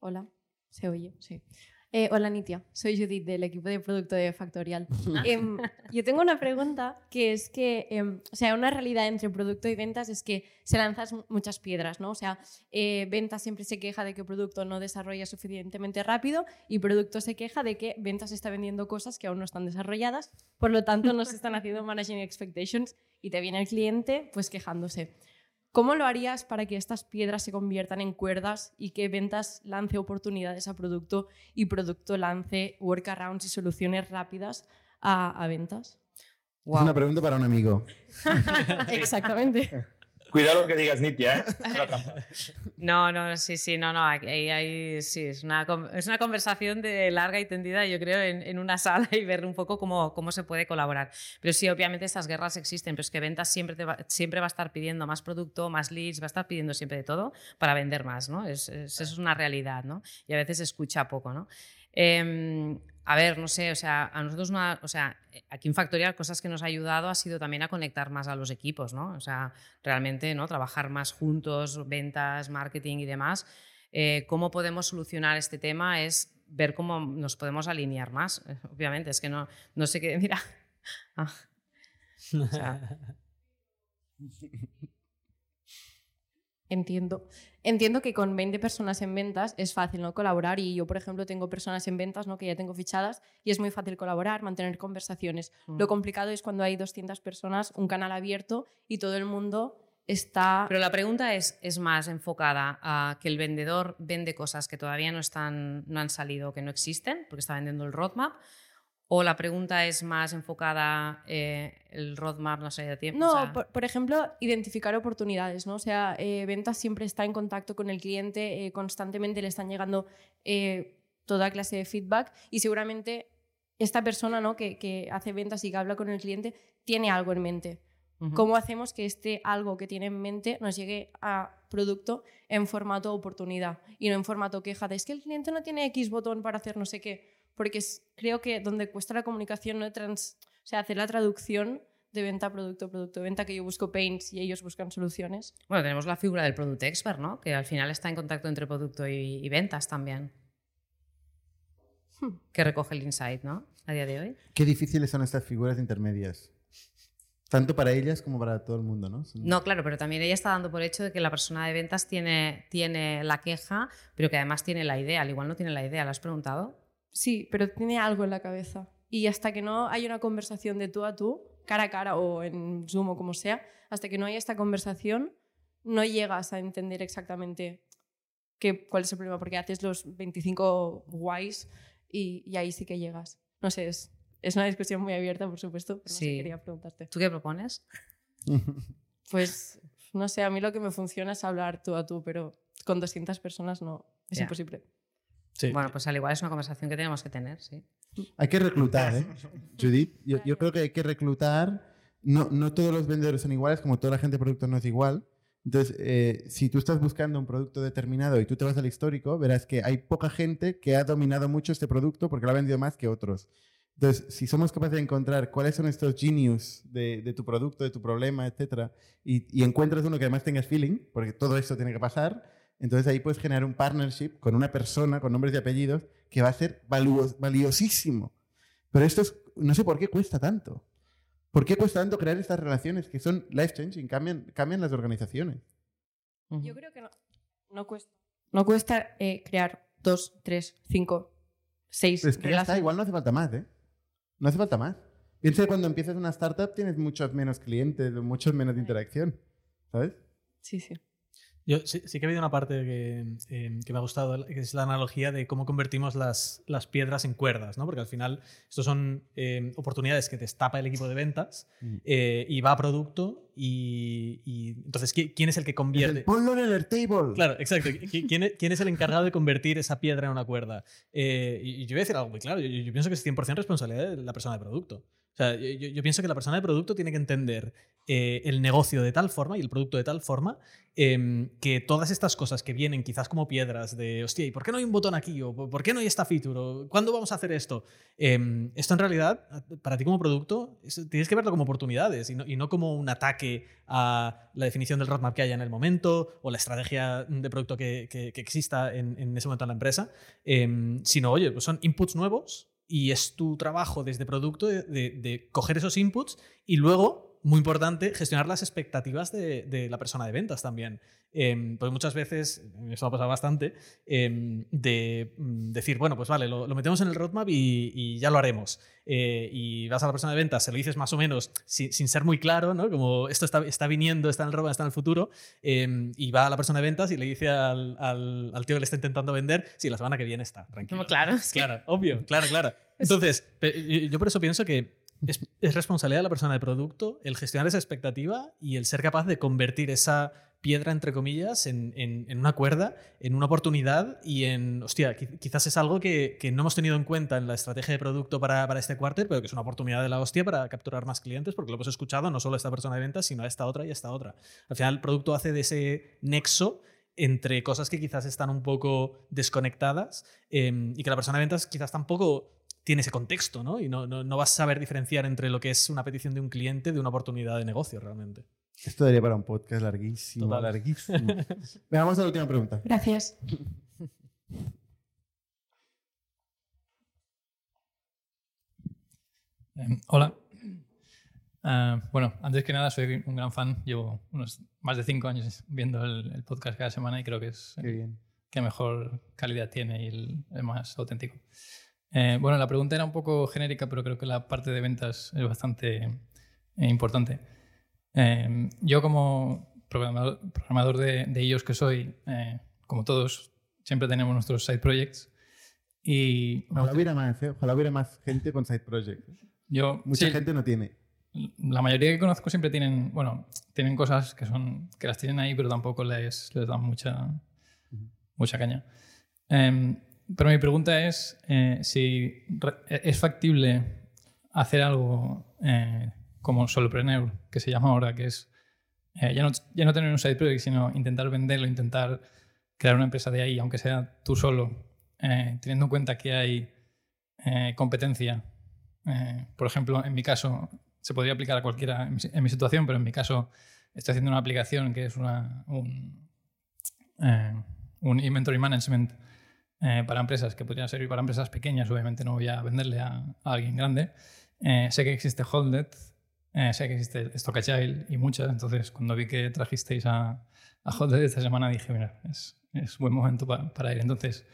Hola, se oye, sí. Eh, hola Nitia, soy Judith del equipo de producto de Factorial. [LAUGHS] Em, yo tengo una pregunta que es que, em, o sea, una realidad entre producto y ventas es que se lanzas muchas piedras, ¿no? O sea, eh, ventas siempre se queja de que producto no desarrolla suficientemente rápido y producto se queja de que ventas está vendiendo cosas que aún no están desarrolladas, por lo tanto no se [LAUGHS] están haciendo managing expectations y te viene el cliente pues quejándose. ¿Cómo lo harías para que estas piedras se conviertan en cuerdas y que ventas lance oportunidades a producto y producto lance workarounds y soluciones rápidas a, a ventas? Es una pregunta para un amigo. [LAUGHS] [LAUGHS] Exactamente. Cuidado lo que digas, Nitia, ¿eh? [LAUGHS] No, no, sí, sí, no, no, ahí, ahí sí, es una, es una conversación de larga y tendida, yo creo, en, en una [LAUGHS] sala y ver un poco cómo, cómo se puede colaborar. Pero sí, obviamente estas guerras existen, pero es que ventas siempre, te va, siempre va a estar pidiendo más producto, más leads, va a estar pidiendo siempre de todo para vender más, ¿no? Es, es- eso es una realidad, ¿no? Y a veces se escucha poco, ¿no? Em, a ver, no sé, o sea, a nosotros, una, o sea, aquí en Factorial cosas que nos ha ayudado ha sido también a conectar más a los equipos, ¿no? O sea, realmente, ¿no? Trabajar más juntos, ventas, marketing y demás. Eh, ¿Cómo podemos solucionar este tema? Es ver cómo nos podemos alinear más. Eh, [LAUGHS] Obviamente, es que no, no sé qué, [LAUGHS] mira. Ah. O sea, [LAUGHS] Entiendo. Entiendo que con 20 personas en ventas es fácil ¿no? colaborar y yo, por ejemplo, tengo personas en ventas ¿no? que ya tengo fichadas y es muy fácil colaborar, mantener conversaciones. Mm. Lo complicado es cuando hay 200 personas, un canal abierto y todo el mundo está... Pero la pregunta es, es más enfocada a que el vendedor vende cosas que todavía no, están, no han salido, que no existen, porque está vendiendo el roadmap. O la pregunta es más enfocada eh, el roadmap, no sé, de tiempo. No, o sea- por, por ejemplo, identificar oportunidades, ¿no? O sea, eh, ventas siempre está en contacto con el cliente, eh, constantemente le están llegando eh, toda clase de feedback y seguramente esta persona ¿no? que, que hace ventas y que habla con el cliente tiene algo en mente. ¿Cómo hacemos que este algo que tiene en mente nos llegue a producto en formato oportunidad y no en formato queja de es que el cliente no tiene X botón para hacer no sé qué? Porque es- creo que donde cuesta la comunicación, no trans, o sea, hacer la traducción de venta a producto, producto, venta, que yo busco pains y ellos buscan soluciones. Bueno, tenemos la figura del product expert, ¿no? Que al final está en contacto entre producto y, y ventas también. Hmm. Que recoge el insight, ¿no? A día de hoy. Qué difíciles son estas figuras intermedias. Tanto para ellas como para todo el mundo, ¿no? Son- No, claro, pero también ella está dando por hecho de que la persona de ventas tiene, tiene la queja, pero que además tiene la idea. Al igual no tiene la idea, ¿la has preguntado? Sí, pero tiene algo en la cabeza. Y hasta que no hay una conversación de tú a tú, cara a cara o en Zoom o como sea, hasta que no haya esta conversación, no llegas a entender exactamente qué, cuál es el problema, porque haces los 25 guays y, y ahí sí que llegas. No sé, es, es una discusión muy abierta, por supuesto, pero no sé, Sí. quería preguntarte. ¿Tú qué propones? [LAUGHS] Pues, no sé, a mí lo que me funciona es hablar tú a tú, pero con 200 personas no, es imposible. Bueno, pues al igual es una conversación que tenemos que tener, sí. Hay que reclutar, ¿eh? [LAUGHS] Judith, yo, yo creo que hay que reclutar. No, no todos los vendedores son iguales, como toda la gente de producto no es igual. Entonces, eh, si tú estás buscando un producto determinado y tú te vas al histórico, verás que hay poca gente que ha dominado mucho este producto porque lo ha vendido más que otros. Entonces, si somos capaces de encontrar cuáles son estos genius de, de tu producto, de tu problema, etcétera, y, y encuentras uno que además tengas feeling, porque todo esto tiene que pasar, entonces ahí puedes generar un partnership con una persona con nombres y apellidos que va a ser valuos- valiosísimo. Pero esto es, no sé por qué cuesta tanto. ¿Por qué cuesta tanto crear estas relaciones que son life changing, cambian, cambian las organizaciones? Yo creo que no, no cuesta. No cuesta eh, crear dos, tres, cinco, seis está, igual no hace falta más, ¿eh? No hace falta más. Piensa que cuando empiezas una startup tienes muchos menos clientes, muchos menos de interacción, ¿sabes? Sí, sí. Yo sí, sí que ha habido una parte que, eh, que me ha gustado, que es la analogía de cómo convertimos las, las piedras en cuerdas, ¿no? Porque al final estos son eh, oportunidades que destapa el equipo de ventas Mm. eh, y va a producto y, y entonces ¿qui- ¿quién es el que convierte? Ponlo en el Airtable. Claro, exacto. ¿Qui- ¿Quién es, quién es el encargado de convertir esa piedra en una cuerda? Eh, y y yo voy a decir algo muy claro. Yo, yo pienso que es 100% responsabilidad de la persona de producto. Sea, yo, pienso que la persona de producto tiene que entender eh, el negocio de tal forma y el producto de tal forma em, que todas estas cosas que vienen quizás como piedras de, hostia, ¿y por qué no hay un botón aquí? ¿O por qué no hay esta feature? ¿O cuándo vamos a hacer esto? Em, esto en realidad, para ti como producto, es- tienes que verlo como oportunidades y no, como un ataque a la definición del roadmap que haya en el momento o la estrategia de producto que, que- que exista en, en ese momento en la empresa, em, sino, oye, pues son inputs nuevos y es tu trabajo desde producto de, coger esos inputs y luego, muy importante, gestionar las expectativas de la persona de ventas también. Porque muchas veces, eso ha pasado bastante, em, de mm, decir, bueno, pues vale, lo, lo metemos en el roadmap y, y ya lo haremos. Eh, y vas a la persona de ventas, se lo dices más o menos sin, sin ser muy claro, ¿no? Como esto está, está viniendo, está en el roadmap, está en el futuro, em, y va a la persona de ventas y le dice al, al- al tío que le está intentando vender, sí, la semana que viene está, tranquilo. Claro, es que- Claro, obvio, claro, claro. [LAUGHS] Entonces, yo por eso pienso que es, es responsabilidad de la persona de producto el gestionar esa expectativa y el ser capaz de convertir esa piedra, entre comillas, en, en- una cuerda, en una oportunidad y en, hostia, qui- quizás es algo que, que no hemos tenido en cuenta en la estrategia de producto para, para este quarter, pero que es una oportunidad de la hostia para capturar más clientes, porque lo hemos escuchado no solo a esta persona de ventas, sino a esta otra y a esta otra. Al final, el producto hace de ese nexo entre cosas que quizás están un poco desconectadas eh, y que la persona de ventas quizás tampoco tiene ese contexto, ¿no? Y no, no, no vas a saber diferenciar entre lo que es una petición de un cliente de una oportunidad de negocio realmente. Esto daría para un podcast larguísimo, Total. larguísimo. [LAUGHS] Venga, vamos a la última pregunta. Gracias. [LAUGHS] Eh, hola. Ah, bueno, antes que nada, soy un gran fan. Llevo unos más de cinco años viendo el, el podcast cada semana y creo que es Qué bien. que mejor calidad tiene y el, el más auténtico. Eh, bueno, la pregunta era un poco genérica, pero creo que la parte de ventas es bastante eh, importante. Eh, yo como programador, programador de, de iOS que soy, eh, como todos, siempre tenemos nuestros side projects y Ojalá hubiera más. Ojalá hubiera más gente con side projects. yo Mucha sí, gente no tiene. la mayoría que conozco siempre tienen, bueno, tienen cosas que son que las tienen ahí, pero tampoco les, les dan mucha, mucha caña. Pero mi pregunta es eh, si re- es factible hacer algo eh, como Solopreneur, que se llama ahora, que es eh, ya, no, ya no tener un side project, sino intentar venderlo, intentar crear una empresa de ahí, aunque sea tú solo, eh, teniendo en cuenta que hay eh, competencia. Eh, por ejemplo, en mi caso, se podría aplicar a cualquiera en mi, situación, pero en mi caso estoy haciendo una aplicación que es una, un, eh, un inventory management eh, para empresas que podrían servir para empresas pequeñas. Obviamente no voy a venderle a, a alguien grande. Eh, sé que existe Holded, eh, sé que existe Stock Agile y muchas. Entonces, cuando vi que trajisteis a, a Holded esta semana, dije, mira, es, es buen momento pa- para ir. Entonces,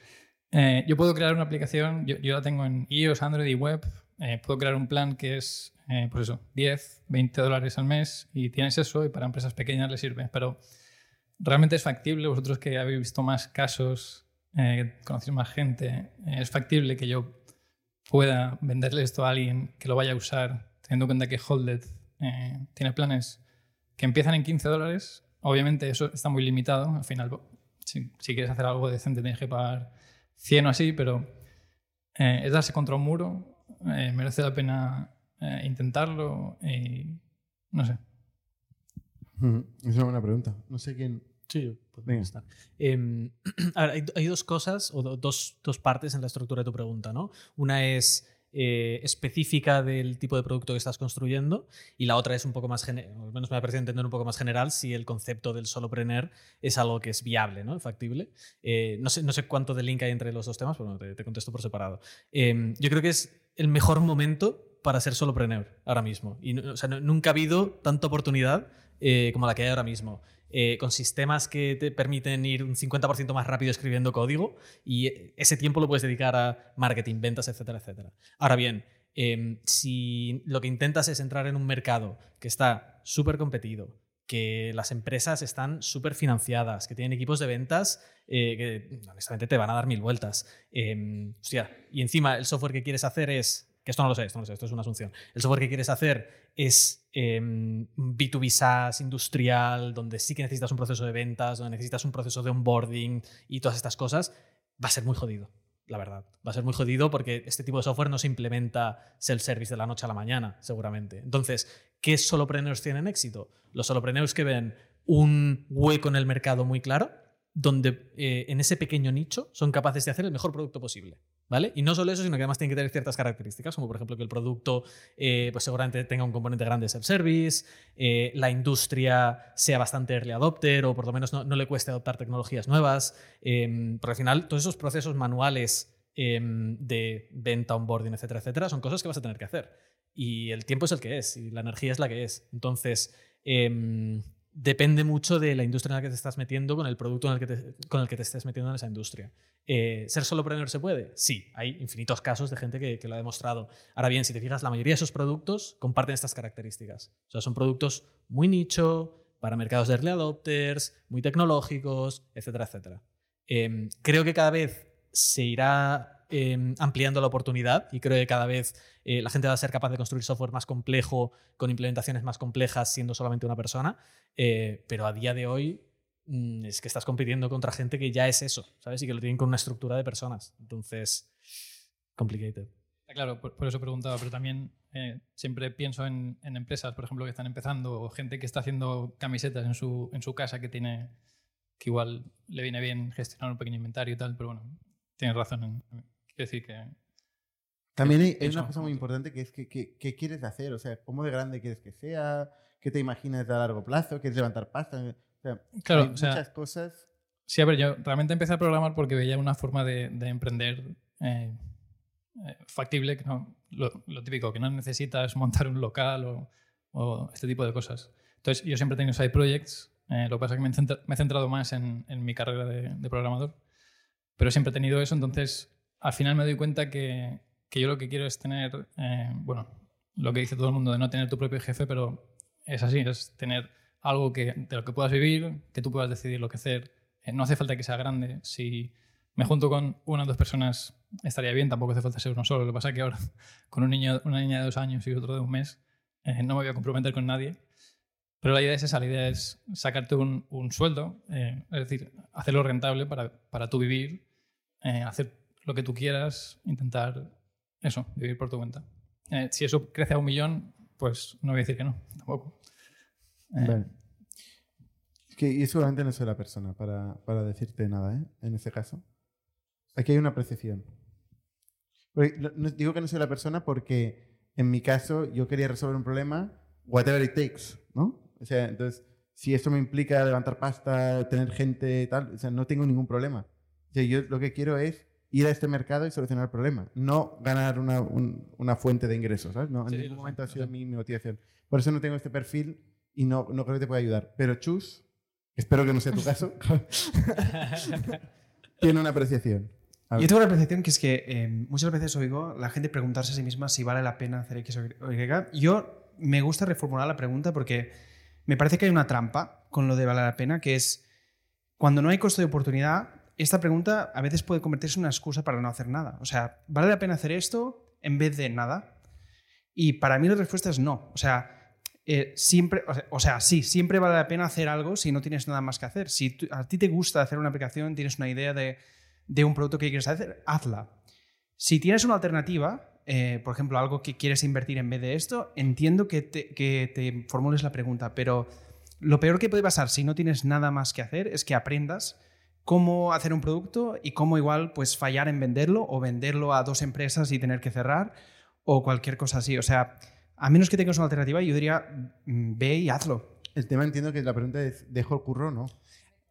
eh, yo puedo crear una aplicación, yo, yo la tengo en iOS, Android y web. eh, puedo crear un plan que es, eh, pues eso, 10, 20 dólares al mes y tienes eso y para empresas pequeñas le sirve. Pero realmente es factible, vosotros que habéis visto más casos, eh, conocéis más gente, eh, es factible que yo pueda venderle esto a alguien que lo vaya a usar, teniendo en cuenta que Holded eh, tiene planes que empiezan en 15 dólares. Obviamente eso está muy limitado. Al final, si, quieres hacer algo decente tienes que pagar 100 o así, pero es darse contra un muro. merece la pena intentarlo y no sé. Es una buena pregunta. No sé quién. Sí, puedo Venga. contestar. Em, [CLEARS THROAT] a ver, hay, hay dos cosas o do- dos, dos partes en la estructura de tu pregunta, ¿no? Una es eh, específica del tipo de producto que estás construyendo y la otra es un poco más, gene- o al menos me ha parecido entender un poco más general si el concepto del solopreneur es algo que es viable, ¿no? Factible. Eh, no, sé, no sé cuánto de link hay entre los dos temas, pero bueno, te, te contesto por separado. Em, yo creo que es el mejor momento para ser solopreneur ahora mismo. Y o sea, no- nunca ha habido tanta oportunidad eh, como la que hay ahora mismo. Eh, con sistemas que te permiten ir un 50% más rápido escribiendo código y eh, ese tiempo lo puedes dedicar a marketing, ventas, etcétera, etcétera. Ahora bien, em, si lo que intentas es entrar en un mercado que está súper competido, que las empresas están súper financiadas, que tienen equipos de ventas eh, que honestamente te van a dar mil vueltas. Em, y encima el software que quieres hacer es, que esto no lo sé, esto no lo sé, esto es una asunción, el software que quieres hacer es em, B2B SaaS industrial, donde sí que necesitas un proceso de ventas, donde necesitas un proceso de onboarding y todas estas cosas, va a ser muy jodido. la verdad. Va a ser muy jodido porque este tipo de software no se implementa self-service de la noche a la mañana, seguramente. Entonces, ¿qué solopreneurs tienen éxito? Los solopreneurs que ven un hueco en el mercado muy claro, donde eh, en ese pequeño nicho son capaces de hacer el mejor producto posible. ¿Vale? Y no solo eso, sino que además tiene que tener ciertas características, como por ejemplo que el producto eh, pues seguramente tenga un componente grande de self-service, eh, la industria sea bastante early adopter o por lo menos no, no le cueste adoptar tecnologías nuevas, eh, porque al final todos esos procesos manuales eh, de venta, onboarding, etcétera, etcétera, son cosas que vas a tener que hacer. Y el tiempo es el que es y la energía es la que es. Entonces, em, depende mucho de la industria en la que te estás metiendo con el producto en que te, con el que te estés metiendo en esa industria. Eh, ¿Ser solopreneur se puede? Sí, hay infinitos casos de gente que, lo ha demostrado. Ahora bien, si te fijas, la mayoría de esos productos comparten estas características. O sea, son productos muy nicho, para mercados de early adopters, muy tecnológicos, etcétera, etcétera. Eh, creo que cada vez se irá eh, ampliando la oportunidad y creo que cada vez eh, la gente va a ser capaz de construir software más complejo, con implementaciones más complejas, siendo solamente una persona. Eh, pero a día de hoy mm, es que estás compitiendo contra gente que ya es eso, ¿sabes? Y que lo tienen con una estructura de personas. Entonces, complicated. Claro, por, por eso preguntaba, pero también eh, siempre pienso en, empresas, por ejemplo, que están empezando o gente que está haciendo camisetas en su, en su casa que tiene que igual le viene bien gestionar un pequeño inventario y tal, pero bueno, tienes razón. Quiero decir que... También hay, hay una cosa muy importante que es que, que, qué quieres hacer, o sea, cómo de grande quieres que sea, qué te imaginas a largo plazo, quieres levantar pasta, o sea, claro, hay o sea, muchas cosas. Sí, a ver, yo realmente empecé a programar porque veía una forma de, de emprender eh, eh, factible, que no, lo, lo, típico, que no necesitas montar un local o, o, este tipo de cosas. Entonces, yo siempre he tenido side projects, eh, lo que pasa es que me he, centra, me he centrado más en, en mi carrera de, de, programador, pero siempre he tenido eso, entonces al final me doy cuenta que, que yo lo que quiero es tener, eh, bueno, lo que dice todo el mundo de no tener tu propio jefe, pero es así, es tener algo que, de lo que puedas vivir, que tú puedas decidir lo que hacer. Eh, no hace falta que sea grande. Si me junto con una o dos personas estaría bien, tampoco hace falta ser uno solo. Lo que pasa es que ahora, [LAUGHS] con un niño, una niña de dos años y otro de un mes, eh, no me voy a comprometer con nadie. Pero la idea es esa, la idea es sacarte un, un sueldo, es decir, hacerlo rentable para, para tú vivir, hacer lo que tú quieras, intentar eso, vivir por tu cuenta. Eh, si eso crece a un millón, pues no voy a decir que no, tampoco. Vale. Es que yo seguramente no soy la persona para, para decirte nada, ¿eh? En ese caso. Aquí hay una percepción. No, digo que no soy la persona porque en mi caso yo quería resolver un problema, whatever it takes, ¿no? O sea, entonces, si esto me implica levantar pasta, tener gente, tal, o sea, no tengo ningún problema. O sea, yo lo que quiero es ir a este mercado y solucionar el problema, no ganar una, un, una fuente de ingresos, ¿sabes? No, en sí, ningún momento ha sido mi, mi, motivación. Por eso no tengo este perfil y no, no creo que te pueda ayudar. Pero Chus, espero que no sea tu [LAUGHS] caso, [LAUGHS] tiene una apreciación. Yo tengo una apreciación que es que eh, muchas veces oigo la gente preguntarse a sí misma si vale la pena hacer X o Y. Yo me gusta reformular la pregunta porque me parece que hay una trampa con lo de vale la pena, que es cuando no hay costo de oportunidad, esta pregunta a veces puede convertirse en una excusa para no hacer nada. O sea, ¿vale la pena hacer esto en vez de nada? Y para mí la respuesta es no. O sea, eh, siempre, o sea, sí, siempre vale la pena hacer algo si no tienes nada más que hacer. Si a ti te gusta hacer una aplicación, tienes una idea de, de un producto que quieres hacer, hazla. Si tienes una alternativa, eh, por ejemplo, algo que quieres invertir en vez de esto, entiendo que te, que te formules la pregunta, pero lo peor que puede pasar si no tienes nada más que hacer es que aprendas cómo hacer un producto y cómo igual pues fallar en venderlo o venderlo a dos empresas y tener que cerrar o cualquier cosa así. O sea, a menos que tengas una alternativa, yo diría, mm, ve y hazlo. El tema entiendo que la pregunta es, ¿dejo el curro o no?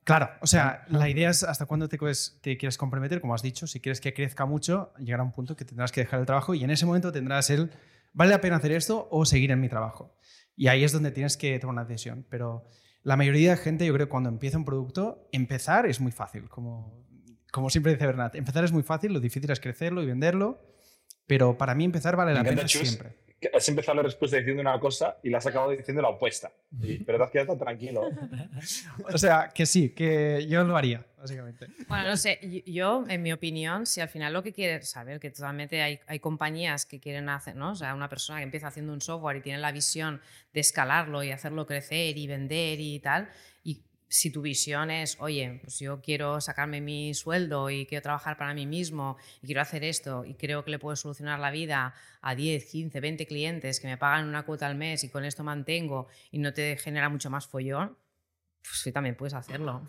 Claro, o sea, la idea es hasta cuándo te, te, quieres comprometer, como has dicho, si quieres que crezca mucho, llegará un punto que tendrás que dejar el trabajo y en ese momento tendrás el, ¿vale la pena hacer esto o seguir en mi trabajo? Y ahí es donde tienes que tomar una decisión. Pero la mayoría de gente, yo creo cuando empieza un producto, empezar es muy fácil, como, como siempre dice Bernat. Empezar es muy fácil, lo difícil es crecerlo y venderlo, pero para mí empezar vale la pena siempre has empezado la respuesta diciendo una cosa y la has acabado diciendo la opuesta. Y, pero te has quedado tranquilo. o sea, que sí, que yo lo haría, básicamente. Bueno, no sé, yo, en mi opinión, si al final lo que quieres saber, que totalmente hay, hay compañías que quieren hacer, ¿no? O sea, una persona que empieza haciendo un software y tiene la visión de escalarlo y hacerlo crecer y vender y tal, y si tu visión es, oye, pues yo quiero sacarme mi sueldo y quiero trabajar para mí mismo y quiero hacer esto y creo que le puedo solucionar la vida a 10, 15, 20 clientes que me pagan una cuota al mes y con esto mantengo y no te genera mucho más follón, pues sí, también puedes hacerlo.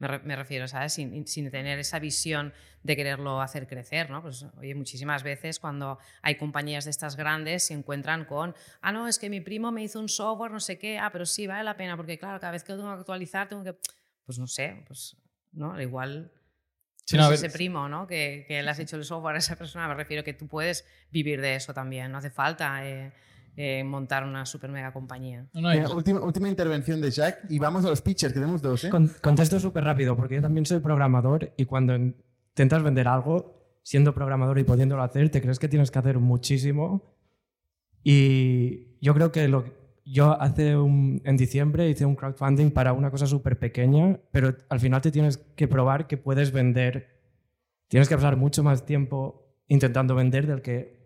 Me, re- me refiero, ¿sabes? Sin, sin tener esa visión de quererlo hacer crecer, ¿no? Pues, oye, muchísimas veces cuando hay compañías de estas grandes se encuentran con, ah, no, es que mi primo me hizo un software, no sé qué, ah, pero sí, vale la pena, porque claro, cada vez que lo tengo que actualizar, tengo que, pues no sé, pues, ¿no? Al igual... Sí, no no, ese primo, ¿no? Que, que le has hecho el software a esa persona, me refiero que tú puedes vivir de eso también, no hace falta eh, eh, montar una super mega compañía. Última, última intervención de Jack y vamos a los pitchers, que tenemos dos, ¿eh? Con- contesto súper rápido, porque yo también soy programador y cuando intentas vender algo, siendo programador y pudiéndolo hacer, te crees que tienes que hacer muchísimo. Y yo creo que lo, yo hace un, en diciembre hice un crowdfunding para una cosa súper pequeña, pero al final te tienes que probar que puedes vender. Tienes que pasar mucho más tiempo intentando vender del que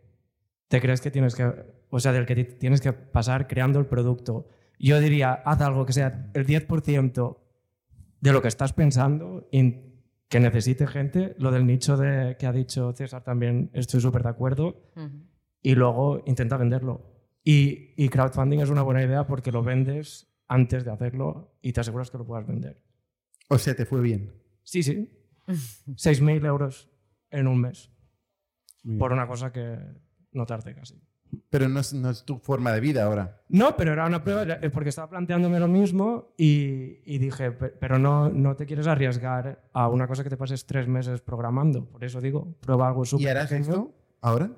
te crees que tienes que, o sea, del que ti- tienes que pasar creando el producto. Yo diría, haz algo que sea el 10% de lo que estás pensando y que necesite gente. Lo del nicho de, que ha dicho César también estoy súper de acuerdo. Ujú. Y luego intenta venderlo. Y, y crowdfunding es una buena idea porque lo vendes antes de hacerlo y te aseguras que lo puedas vender. O sea, te fue bien. Sí, sí. [LAUGHS] 6.000 euros en un mes. Muy Por bien. una cosa que no tarde casi. Pero no es, no es tu forma de vida ahora. No, pero era una prueba, porque estaba planteándome lo mismo y, y dije, "Pe- pero no, no te quieres arriesgar a una cosa que te pases tres meses programando. Por eso digo, prueba algo súper ¿Y harás esto ahora?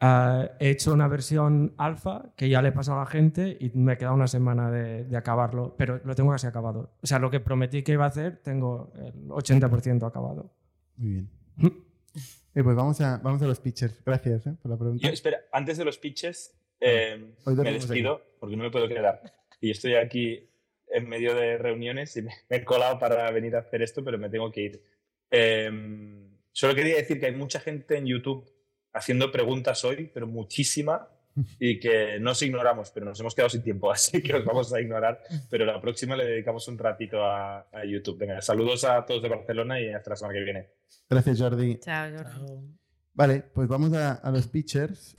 Ah, he hecho una versión alfa que ya le he pasado a la gente y me queda una semana de, de acabarlo, pero lo tengo casi acabado. O sea, lo que prometí que iba a hacer, tengo el 80% acabado. Muy bien. Eh, pues vamos a, vamos a los pitchers. Gracias ¿eh? por la pregunta. Yo, espera, antes de los pitches, eh, Hoy me despido porque no me puedo quedar. Y estoy aquí en medio de reuniones y me, he colado para venir a hacer esto, pero me tengo que ir. Eh, solo quería decir que hay mucha gente en YouTube haciendo preguntas hoy, pero muchísima, y que no os ignoramos, pero nos hemos quedado sin tiempo, [LAUGHS] así que os vamos a ignorar. Pero la próxima le dedicamos un ratito a, a YouTube. Venga, saludos a todos de Barcelona y hasta la semana que viene. Gracias, Jordi. Chao, Jordi. Vale, pues vamos a, a los pitchers.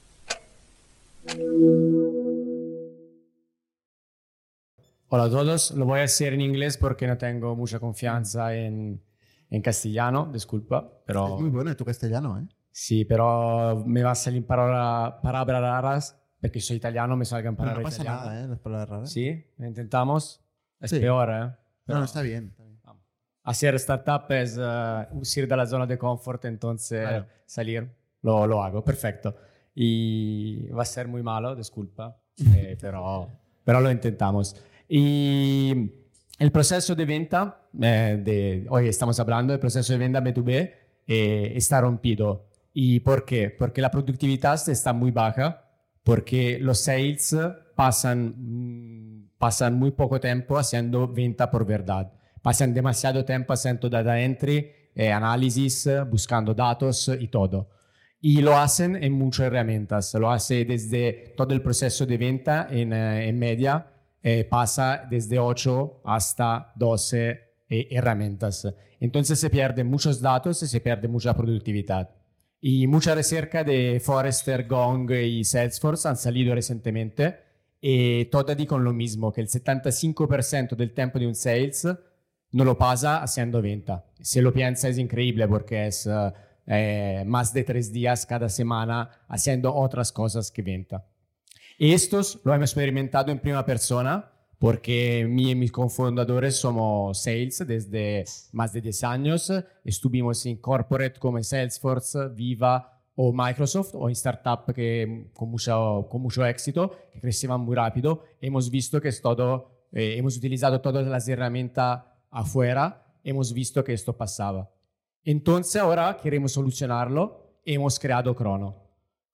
Hola a todos, lo voy a hacer en inglés porque no tengo mucha confianza en, en castellano, disculpa, pero... Es muy bueno tu castellano, ¿eh? Sí, pero me va a salir palabra- palabras raras porque soy italiano, me salgan palabras no pasa italianas. nada, ¿eh? Las palabras raras. Sí, intentamos. Es Sí. peor, ¿eh? No, Pero no, está bien. está bien. Hacer startup es eh, salir de la zona de confort, entonces Claro. salir, lo, lo hago, perfecto. Y va a ser muy malo, disculpa, [LAUGHS] eh, pero, pero lo intentamos. Y el proceso de venta, eh, de, hoy estamos hablando del proceso de venta B2B, eh, está rompido. ¿Y por qué? Porque la productividad está muy baja, porque los sales pasan, mm, pasan muy poco tiempo haciendo venta por verdad. Pasan demasiado tiempo haciendo data entry, eh, análisis, buscando datos y todo. Y lo hacen en muchas herramientas. Lo hace desde todo el proceso de venta en, eh, en media, eh, pasa desde 8 hasta 12 eh, herramientas. Entonces se pierden muchos datos y se pierde mucha productividad. Y mucha recerca de Forrester, Gong y Salesforce han salido recientemente y todas dicen lo mismo, que el 75% del tiempo de un sales no lo pasa haciendo venta. Si lo piensa es increíble porque es eh, más de tres días cada semana haciendo otras cosas que venta. Y estos lo hemos experimentado en primera persona porque mi y mis cofundadores somos sales desde más de 10 años. Estuvimos en corporate como Salesforce, Viva o Microsoft o en startup que, con, mucho, con mucho éxito, que crecían muy rápido. Hemos visto que es todo, eh, hemos utilizado todas las herramientas afuera, hemos visto que esto pasaba. Entonces ahora queremos solucionarlo. Hemos creado Chrono.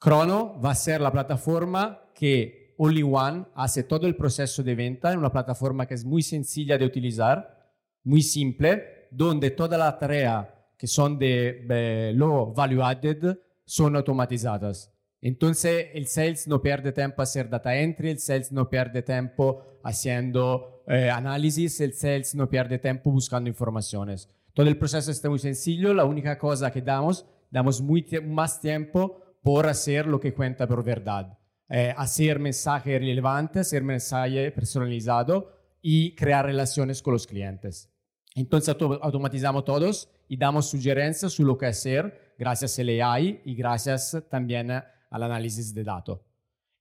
Chrono va a ser la plataforma que Only One hace todo el proceso de venta en una plataforma que es muy sencilla de utilizar, muy simple, donde todas las tareas que son de eh, low value added son automatizadas. Entonces el sales no pierde tiempo a hacer data entry, el sales no pierde tiempo haciendo eh, análisis, el sales no pierde tiempo buscando informaciones. Todo el proceso está muy sencillo, la única cosa que damos, damos muy más tiempo por hacer lo que cuenta por verdad. Eh, hacer mensaje relevante, hacer mensaje personalizado y crear relaciones con los clientes. Entonces auto- automatizamos todos y damos sugerencias sobre lo que hacer gracias al AI y gracias también al análisis de datos.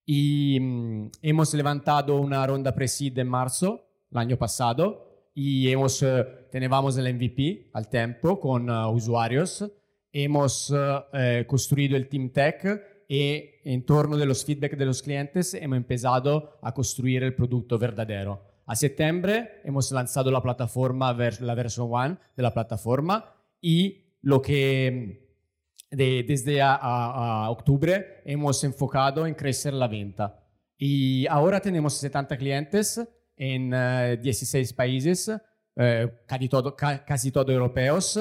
Mm, hemos levantado una ronda pre-seed en marzo, el año pasado, y hemos, eh, teníamos el MVP al tiempo con eh, usuarios. Hemos eh, eh, construido el Team Tech y en torno de feedback de los clientes hemos a construir el producto verdadero. A septiembre hemos lanzado la plataforma, la versión 1 de la plataforma y lo de- desde a, a- a octubre hemos enfocado en crecer la venta. Y ahora tenemos 70 clientes en eh, 16 países, eh, todo, ca- casi todos europeos,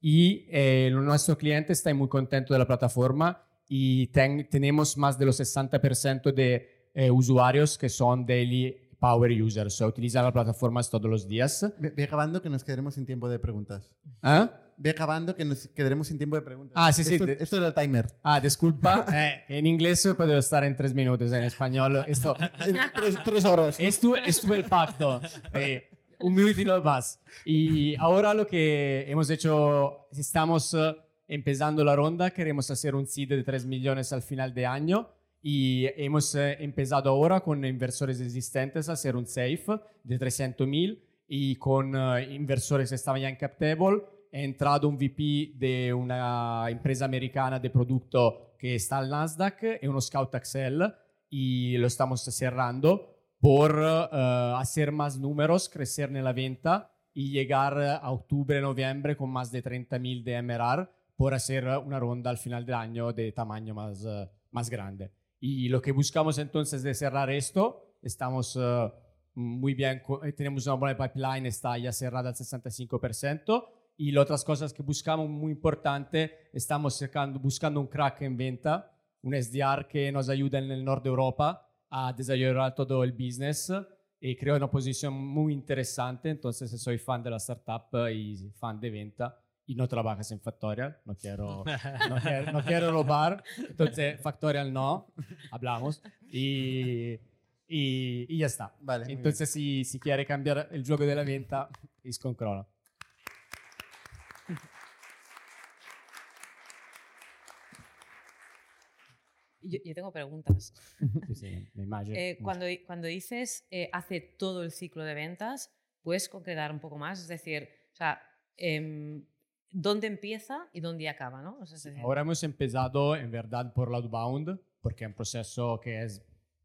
y eh, nuestro cliente está muy contento de la plataforma y ten- tenemos más de los 60% de eh, usuarios que son daily power users, o sea, utilizan la plataforma todos los días. Ve, ve acabando que nos quedaremos sin tiempo de preguntas. ¿Ah? Ve acabando que nos quedaremos sin tiempo de preguntas. Ah, sí, sí. Esto, de- esto era el timer. Ah, disculpa. [LAUGHS] eh, en inglés puedo estar en tres minutos, en español esto... [LAUGHS] tres, tres horas. Esto, esto es el pacto. Eh, un minuto y no más. Y ahora lo que hemos hecho, estamos eh, empezando la ronda, queremos hacer un seed de 3 millones al final de año y hemos eh, empezado ahora con inversores existentes a hacer un safe de 300 mil y con eh, inversores que estaban ya en CapTable. He entrado un VP de una empresa americana de producto que está al Nasdaq y uno Scout Excel y lo estamos cerrando por eh, hacer más números, crecer en venta y llegar a octubre, noviembre con más de 30.000 de MRR por hacer una ronda al final del año de tamaño más, eh, más grande. Y lo que buscamos entonces de cerrar esto, estamos eh, muy bien, eh, tenemos una buena pipeline, está ya cerrada al 65%. Y las otras cosas que buscamos muy importante, estamos cercando, buscando un crack en venta, un SDR que nos ayuda en el norte de Europa a desarrollar todo el business y creo una posición muy interesante. Entonces, soy fan de la startup y fan de venta y no trabajas en Factorial, no quiero, [LAUGHS] no quiero, no quiero robar. Entonces, Factorial no, hablamos y, y, y ya está. Vale, Entonces, si, si quiere cambiar el juego de la venta, es con Crono. Yo, yo tengo preguntas. Sí, sí, me imagino. Eh, cuando, cuando dices eh, hace todo el ciclo de ventas, ¿puedes concretar un poco más? Es decir, o sea, em, ¿dónde empieza y dónde acaba? ¿no? O sea, Ahora hemos empezado en verdad por outbound, porque es un proceso que es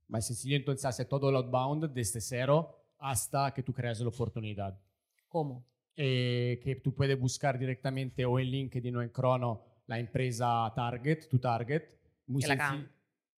más sencillo, entonces hace todo el outbound desde cero hasta que tú creas la oportunidad. ¿Cómo? Eh, que tú puedes buscar directamente o en LinkedIn o en Crono la empresa target, tu target. Muy el senci- account.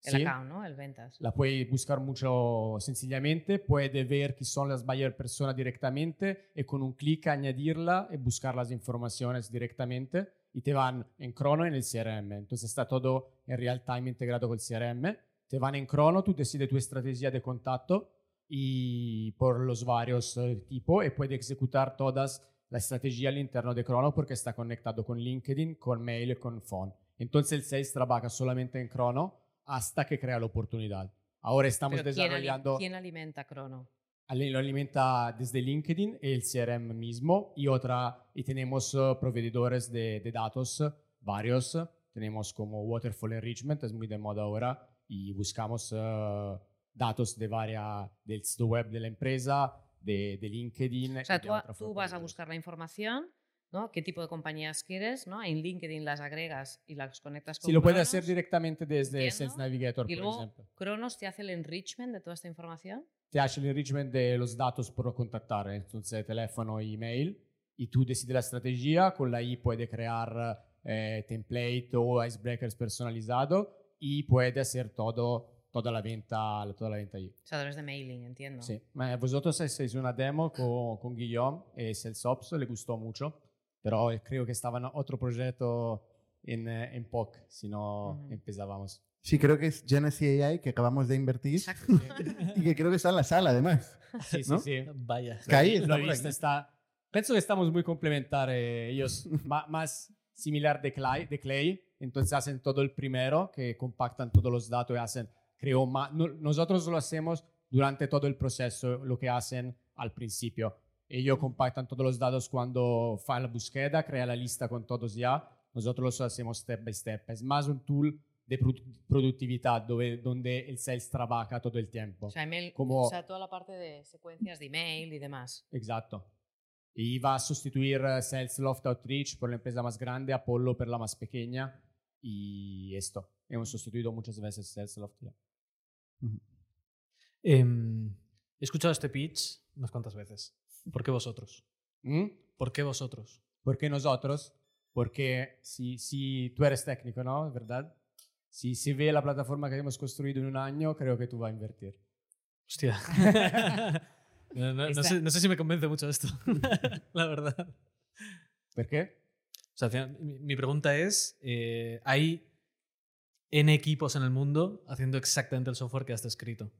El Sí. account, ¿no? El ventas. La puedes buscar mucho sencillamente, puedes ver quién son las buyer personas directamente y con un clic añadirla y buscar las informaciones directamente y te van en crono en el CRM. Entonces está todo en real time integrado con el CRM. Te van en crono, tú decides tu estrategia de contacto y por los varios eh, tipos y puedes ejecutar todas la estrategia al interno de Crono porque está conectado con LinkedIn, con mail con phone. Entonces el sales trabaja solamente en Crono hasta que crea la oportunidad. Ahora estamos Pero ¿quién, ali- desarrollando, ¿quién alimenta Crono? lo alimenta desde LinkedIn el CRM mismo y otra, y tenemos eh, proveedores de, de datos varios. Tenemos como Waterfall Enrichment, es muy de moda ahora, y buscamos eh, datos de varias, del sitio web de la empresa, de, de LinkedIn. O sea, tú vas a buscar la información, ¿no? ¿Qué tipo de compañías quieres? ¿no? En LinkedIn las agregas y las conectas con Sí, lo puede Cronos, hacer directamente desde Entiendo. Sales Navigator, Y por luego ejemplo. Cronos te hace el enrichment de toda esta información. Te hace el enrichment de los datos por contactar, entonces teléfono y email, y tú decides la estrategia, con la I puede crear eh, template o icebreakers personalizado y puede hacer todo, toda la venta, toda la venta ahí. O sea, a través de mailing, entiendo. Sí, vosotros hacéis una demo con, con Guillaume y Salesforce, le gustó mucho, pero creo que estaba en otro proyecto en, eh, en POC, si no empezábamos. Sí, creo que es Genesis AI que acabamos de invertir [LAUGHS] y que creo que está en la sala además. Sì, sì, ¿no? sì. Vaya. Por visto, aquí. está... Penso que estamos muy complementarios ellos, [LAUGHS] ma- más similar de Clay, de Clay. Entonces hacen todo el primero, que compactan todos los datos y hacen, creo, ma- no- nosotros lo hacemos durante todo el proceso, lo que hacen al principio. Ellos compactan todos los datos cuando fa la búsqueda, crea la lista con todos ya. Nosotros lo hacemos step by step. Es más un tool de produ- productividad dove- donde el sales trabaja todo el tiempo. O sea, email- Como- o sea, toda la parte de secuencias de email y demás. Exacto. Y va a sustituir eh, Salesloft Outreach por la empresa más grande, Apollo por la más pequeña. Y esto. Hemos sustituido muchas veces Salesloft. ya. Em, he escuchado este pitch unas cuantas veces. ¿Por qué vosotros? ¿Mm? ¿Por qué vosotros? ¿Por qué nosotros? Porque si, si tú eres técnico, ¿no? ¿Verdad? Si se ve la plataforma que hemos construido en un año, creo que tú vas a invertir. Hostia. [LAUGHS] no, no- no sé, no sé si me convence mucho esto, [LAUGHS] la verdad. ¿Por qué? O sea, mi pregunta es, eh, ¿hay N equipos en el mundo haciendo exactamente el software que has descrito?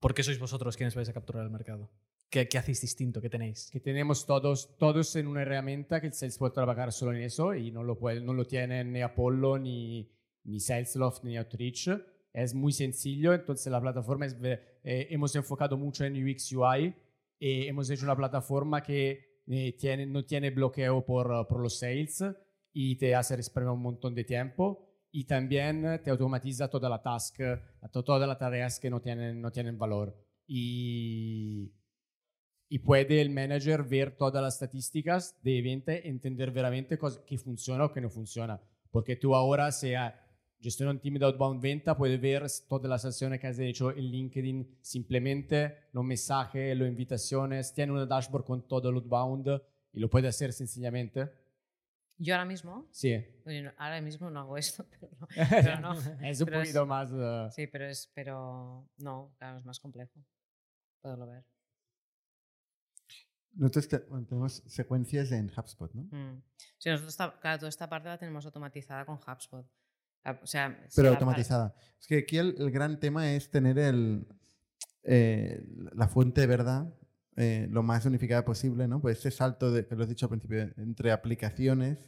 ¿Por qué sois vosotros quienes vais a capturar el mercado? ¿Qué, qué hacéis distinto? ¿Qué tenéis? Que tenemos todos, todos en una herramienta que sales puede trabajar solo en eso y no lo, puede, no lo tienen ni Apollo, ni, ni Salesloft, ni Outreach. Es muy sencillo, entonces la plataforma es, eh, hemos enfocado mucho en UX UI y hemos hecho una plataforma que eh, tiene, no tiene bloqueo por, por los sales y te hace responder un montón de tiempo y también te automatiza toda la task, to- todas las tareas que no tienen, no tienen valor. Y, y puede el manager ver todas las estadísticas de evento, entender veramente cos- qué funciona o qué no funciona. Porque tú ahora, sea gestiona un team de outbound venta, puedes ver todas las acciones que has hecho en LinkedIn, simplemente los mensajes, las invitaciones, tiene una dashboard con todo el outbound y lo puede hacer sencillamente. Yo ahora mismo, Sí. bueno, ahora mismo no hago esto, [LAUGHS] pero no. [LAUGHS] pero no, Es un pero poquito más, uh, Sí, pero es, pero no, claro, es más complejo. Poderlo ver. Nosotros bueno, tenemos secuencias en HubSpot, ¿no? Mm. Sí, nosotros, claro, toda esta parte la tenemos automatizada con HubSpot. Ah, O sea, Pero automatizada. Es que aquí el, el gran tema es tener el, eh, la fuente de verdad eh, lo más unificada posible, ¿no? Pues ese salto, de, que lo he dicho al principio, entre aplicaciones,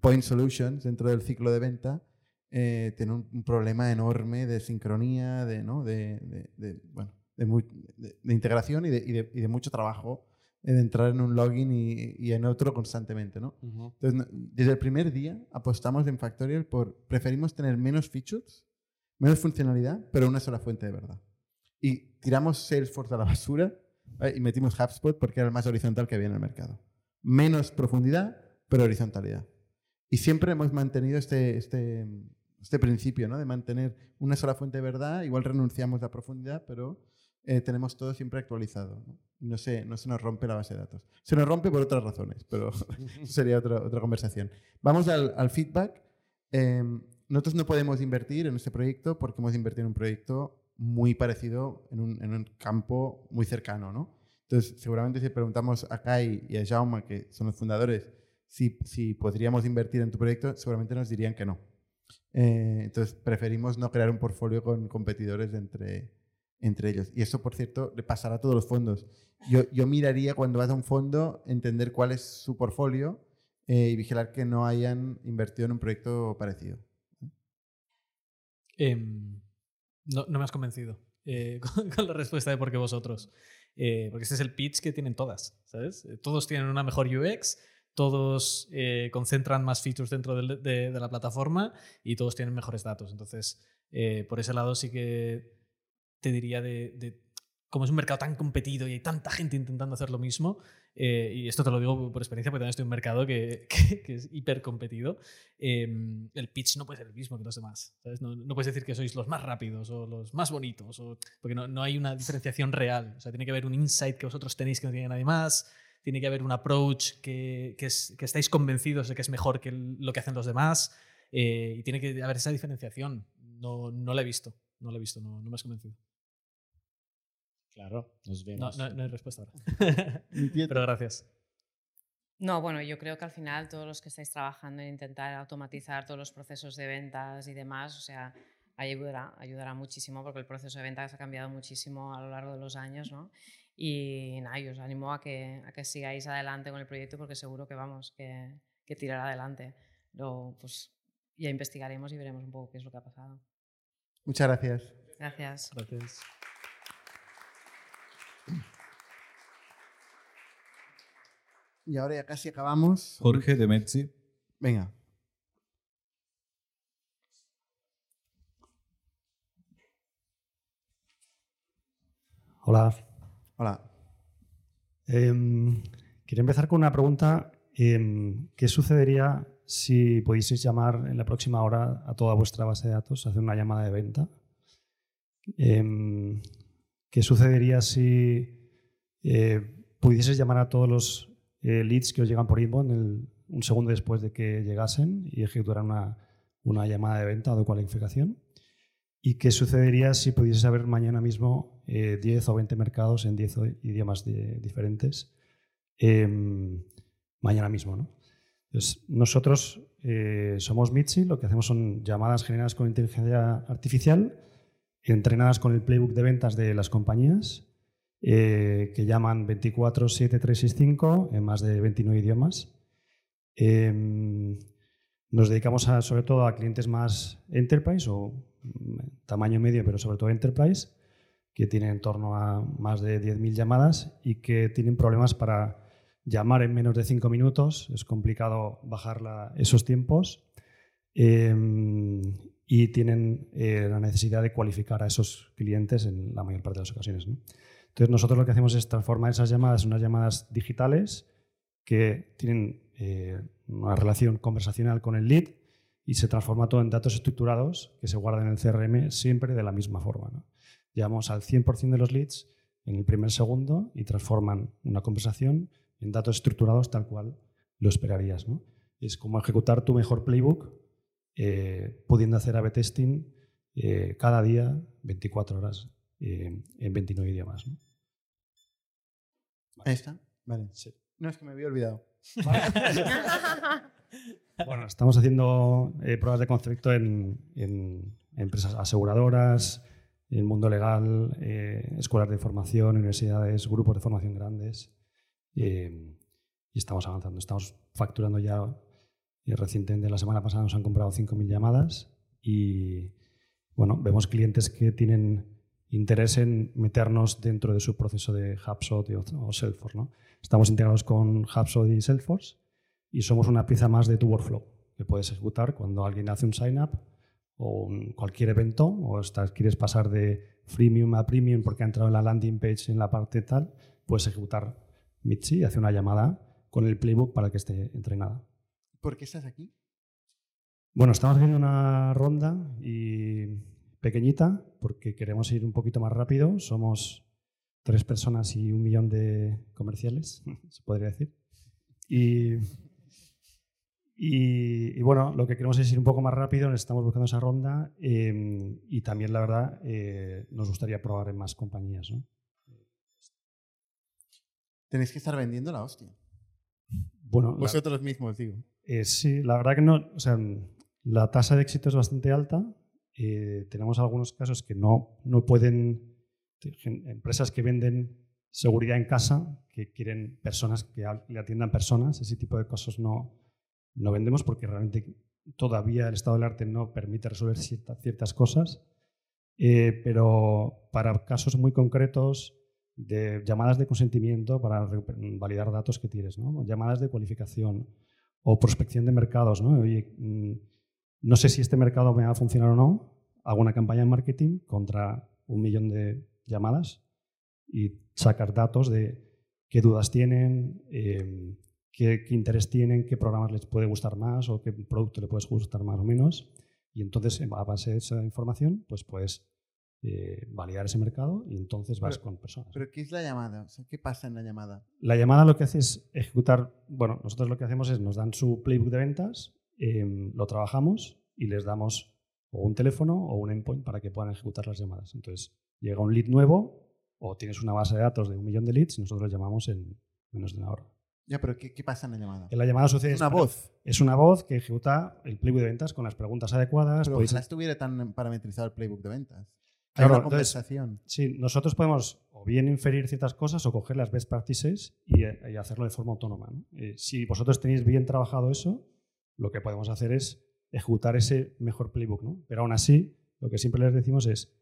point solutions dentro del ciclo de venta, eh, tiene un, un problema enorme de sincronía, de, ¿no? de, de- de, bueno, de, mu- de- de integración y de, y de- y de mucho trabajo eh, de entrar en un login y, y en otro constantemente, ¿no? Ujú. Entonces, no- desde el primer día apostamos en Factorial por preferimos tener menos features, menos funcionalidad, pero una sola fuente de verdad. Y tiramos Salesforce a la basura ¿vale? y metimos HubSpot porque era el más horizontal que había en el mercado. Menos profundidad, pero horizontalidad. Y siempre hemos mantenido este, este, este principio ¿no? de mantener una sola fuente de verdad. Igual renunciamos a profundidad, pero eh, tenemos todo siempre actualizado. ¿no? No, se, no se nos rompe la base de datos. Se nos rompe por otras razones, pero [LAUGHS] sería otra, otra conversación. Vamos al, feedback. Eh, nosotros no podemos invertir en este proyecto porque hemos invertido en un proyecto muy parecido en un, en un campo muy cercano. ¿no? Entonces, seguramente si preguntamos a Kai y a Jaume, que son los fundadores, si, si podríamos invertir en tu proyecto, seguramente nos dirían que no. Eh, entonces, preferimos no crear un portfolio con competidores entre, entre ellos. Y eso, por cierto, le pasará a todos los fondos. Yo, yo miraría cuando vas a un fondo, entender cuál es su portfolio eh, y vigilar que no hayan invertido en un proyecto parecido. Em, no, no me has convencido eh, [LAUGHS] con, la respuesta de por qué vosotros. Eh, porque este es el pitch que tienen todas, ¿sabes? Todos tienen una mejor UX, todos concentran más features dentro de, la plataforma y todos tienen mejores datos. Entonces, por ese lado sí que te diría de, de- como es un mercado tan competido y hay tanta gente intentando hacer lo mismo, eh, y esto te lo digo por experiencia porque también estoy en un mercado que, [LAUGHS] que- que es hiper competido, eh, el pitch no puede ser el mismo que los demás. ¿sabes? No, no puedes decir que sois los más rápidos o los más bonitos, o- porque no, no hay una diferenciación real. O sea, tiene que haber un insight que vosotros tenéis que no tiene nadie más, tiene que haber un approach que, que, es- estáis convencidos de que es mejor que lo que hacen los demás, eh, y tiene que haber esa diferenciación. No, no la he visto, no la he visto, no, no me has convencido. Claro, nos No, vemos. no, no hay respuesta ahora. [LAUGHS] Pero gracias. No, bueno, yo creo que al final todos los que estáis trabajando en intentar automatizar todos los procesos de ventas y demás, o sea, ayudará, ayudará muchísimo porque el proceso de ventas ha cambiado muchísimo a lo largo de los años, ¿no? Y nada, yo os animo a que, a que sigáis adelante con el proyecto porque seguro que vamos, que, que tirará adelante. Luego, pues ya investigaremos y veremos un poco qué es lo que ha pasado. Muchas gracias. Gracias. Gracias. Y ahora ya casi acabamos. Jorge de Metzi. Venga. Hola. Hola. Em, quería empezar con una pregunta. Em, ¿Qué sucedería si pudieseis llamar en la próxima hora a toda vuestra base de datos, hacer una llamada de venta? Em, ¿Qué sucedería si eh, pudieseis llamar a todos los eh, leads que os llegan por inbound un segundo después de que llegasen y ejecutaran una, una llamada de venta o de cualificación? ¿Y qué sucedería si pudieses saber mañana mismo eh, 10 o 20 mercados en 10 o- idiomas diferentes? em, mañana mismo, ¿no? Nosotros eh, somos Mitzi, lo que hacemos son llamadas generadas con inteligencia artificial, entrenadas con el playbook de ventas de las compañías, eh, que llaman 24-7365 en más de 29 idiomas. Em, nos dedicamos sobre todo a clientes más enterprise o mm, tamaño medio, pero sobre todo enterprise, que tienen en torno a más de 10.000 llamadas y que tienen problemas para llamar en menos de 5 minutos. Es complicado bajar esos tiempos. Em, y tienen eh, la necesidad de cualificar a esos clientes en la mayor parte de las ocasiones. Entonces nosotros lo que hacemos es transformar esas llamadas en unas llamadas digitales que tienen eh, una relación conversacional con el lead y se transforma todo en datos estructurados que se guardan en el CRM siempre de la misma forma. ¿no? Al 100% de los leads en el primer segundo y transforman una conversación en datos estructurados tal cual lo esperarías. ¿no? Es como ejecutar tu mejor playbook eh, pudiendo hacer A-B testing eh, cada día, 24 horas, eh, en 29 idiomas. ¿no? Ahí está. Vale. No, es que me había olvidado. [LAUGHS] Bueno, estamos haciendo eh, pruebas de concepto en, en empresas aseguradoras, en el mundo legal, eh, escuelas de formación, universidades, grupos de formación grandes. eh, y estamos avanzando. Estamos facturando ya. recientemente, la semana pasada, nos han comprado 5.000 llamadas y bueno, vemos clientes que tienen interés en meternos dentro de su proceso de HubSpot o Salesforce. ¿no? Estamos integrados con HubSpot y Salesforce y somos una pieza más de tu workflow que puedes ejecutar cuando alguien hace un sign up o un- cualquier evento o estás, quieres pasar de freemium a premium porque ha entrado en la landing page en la parte tal, puedes ejecutar Mitzi y hacer una llamada con el playbook para que esté entrenada. ¿Por qué estás aquí? Bueno, estamos haciendo una ronda y pequeñita porque queremos ir un poquito más rápido. Somos tres personas y un millón de comerciales, [LAUGHS] se podría decir. Y, y, y bueno, lo que queremos es ir un poco más rápido, estamos buscando esa ronda eh, y también, la verdad, eh, nos gustaría probar en más compañías. ¿no? Tenéis que estar vendiendo la hostia. Bueno, la- Vosotros mismos, digo. Eh, sí, la verdad que no, o sea, la tasa de éxito es bastante alta. Eh, tenemos algunos casos que no, no pueden, empresas que venden seguridad en casa, que quieren personas que le atiendan personas, ese tipo de cosas no, no vendemos porque realmente todavía el estado del arte no permite resolver cierta- ciertas cosas. Eh, pero para casos muy concretos de llamadas de consentimiento para validar datos que tienes, ¿no? llamadas de cualificación o prospección de mercados. ¿no? Oye, mm, no sé si este mercado me va a funcionar o no. Hago una campaña en marketing contra un millón de llamadas y sacar datos de qué dudas tienen, eh, qué, qué interés tienen, qué programas les puede gustar más o qué producto le puede gustar más o menos. Y entonces, a base de esa información, pues puedes eh, validar ese mercado y entonces vas Pero- con personas. ¿Pero qué es la llamada? O sea, ¿Qué pasa en la llamada? La llamada lo que hace es ejecutar, bueno, nosotros lo que hacemos es nos dan su playbook de ventas, eh, lo trabajamos y les damos o un teléfono o un endpoint para que puedan ejecutar las llamadas. Entonces, llega un lead nuevo o tienes una base de datos de un millón de leads y nosotros los llamamos en menos de una hora. Ya, pero ¿qué, qué pasa en la llamada? En la llamada sucede... Es una voz. Es una voz que ejecuta el playbook de ventas con las preguntas adecuadas. Pero Podéis- ojalá estuviera tan parametrizado el playbook de ventas. Hay Claro, una entonces, conversación. sí, nosotros podemos o bien inferir ciertas cosas o coger las best practices y, eh, y hacerlo de forma autónoma. ¿no? Eh, si vosotros tenéis bien trabajado eso, lo que podemos hacer es ejecutar ese mejor playbook. ¿no? Pero aún así, lo que siempre les decimos es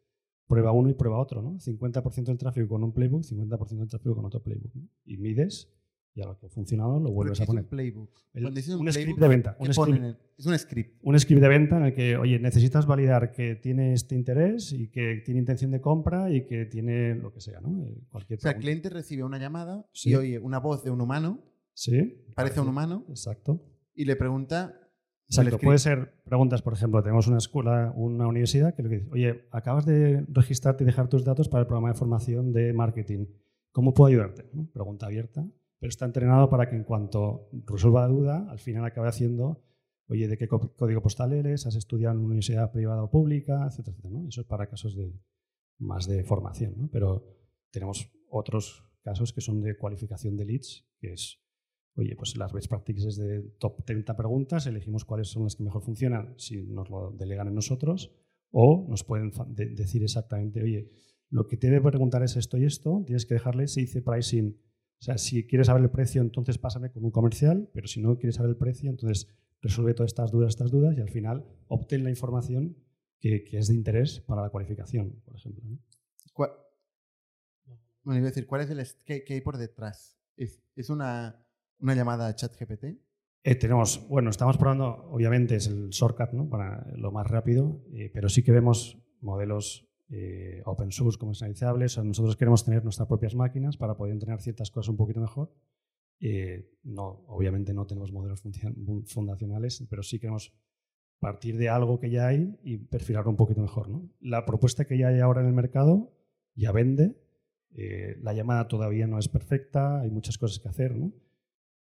prueba uno y prueba otro. ¿no? 50% del tráfico con un playbook, 50% del tráfico con otro playbook. ¿no? Y mides y a lo que ha funcionado lo vuelves ¿qué a es un poner. playbook? El- un script de venta. ¿qué Un script, el- es un script. un script de venta en el que, oye, necesitas validar que tiene este interés y que tiene intención de compra y que tiene lo que sea, ¿no? Eh, Cualquier O sea, el cliente recibe una llamada Sí. y oye una voz de un humano, Sí. parece un humano, Exacto. y le pregunta. Exacto. Puede ser preguntas, por ejemplo, tenemos una escuela, una universidad que que dice, oye, acabas de registrarte y dejar tus datos para el programa de formación de marketing. ¿Cómo puedo ayudarte? ¿no? Pregunta abierta, pero está entrenado para que en cuanto resuelva la duda, al final acabe haciendo, oye, ¿de qué código postal eres? ¿Has estudiado en una universidad privada o pública? Etcétera, etcétera, ¿no? Eso es para casos de más de formación, ¿no? Pero tenemos otros casos que son de cualificación de leads, que es oye, pues las best practices de top 30 preguntas, elegimos cuáles son las que mejor funcionan si nos lo delegan en nosotros, o nos pueden de- decir exactamente, oye, lo que te debe preguntar es esto y esto, tienes que dejarle, se dice pricing. O sea, si quieres saber el precio, entonces pásame con un comercial, pero si no quieres saber el precio, entonces resuelve todas estas dudas, estas dudas, y al final obtén la información que, que es de interés para la cualificación, por ejemplo. ¿no? ¿Cuál- Bueno, iba a decir, ¿cuál es el qué, qué hay por detrás? ¿Es, es una, una llamada a ChatGPT? Eh, tenemos, bueno, estamos probando, obviamente es el shortcut ¿no? para lo más rápido, eh, pero sí que vemos modelos eh, open source comercializables. O sea, nosotros queremos tener nuestras propias máquinas para poder entrenar ciertas cosas un poquito mejor. Eh, no, obviamente no tenemos modelos fundacionales, pero sí queremos partir de algo que ya hay y perfilarlo un poquito mejor. ¿no? La propuesta que ya hay ahora en el mercado ya vende. eh, la llamada todavía no es perfecta, hay muchas cosas que hacer, ¿no?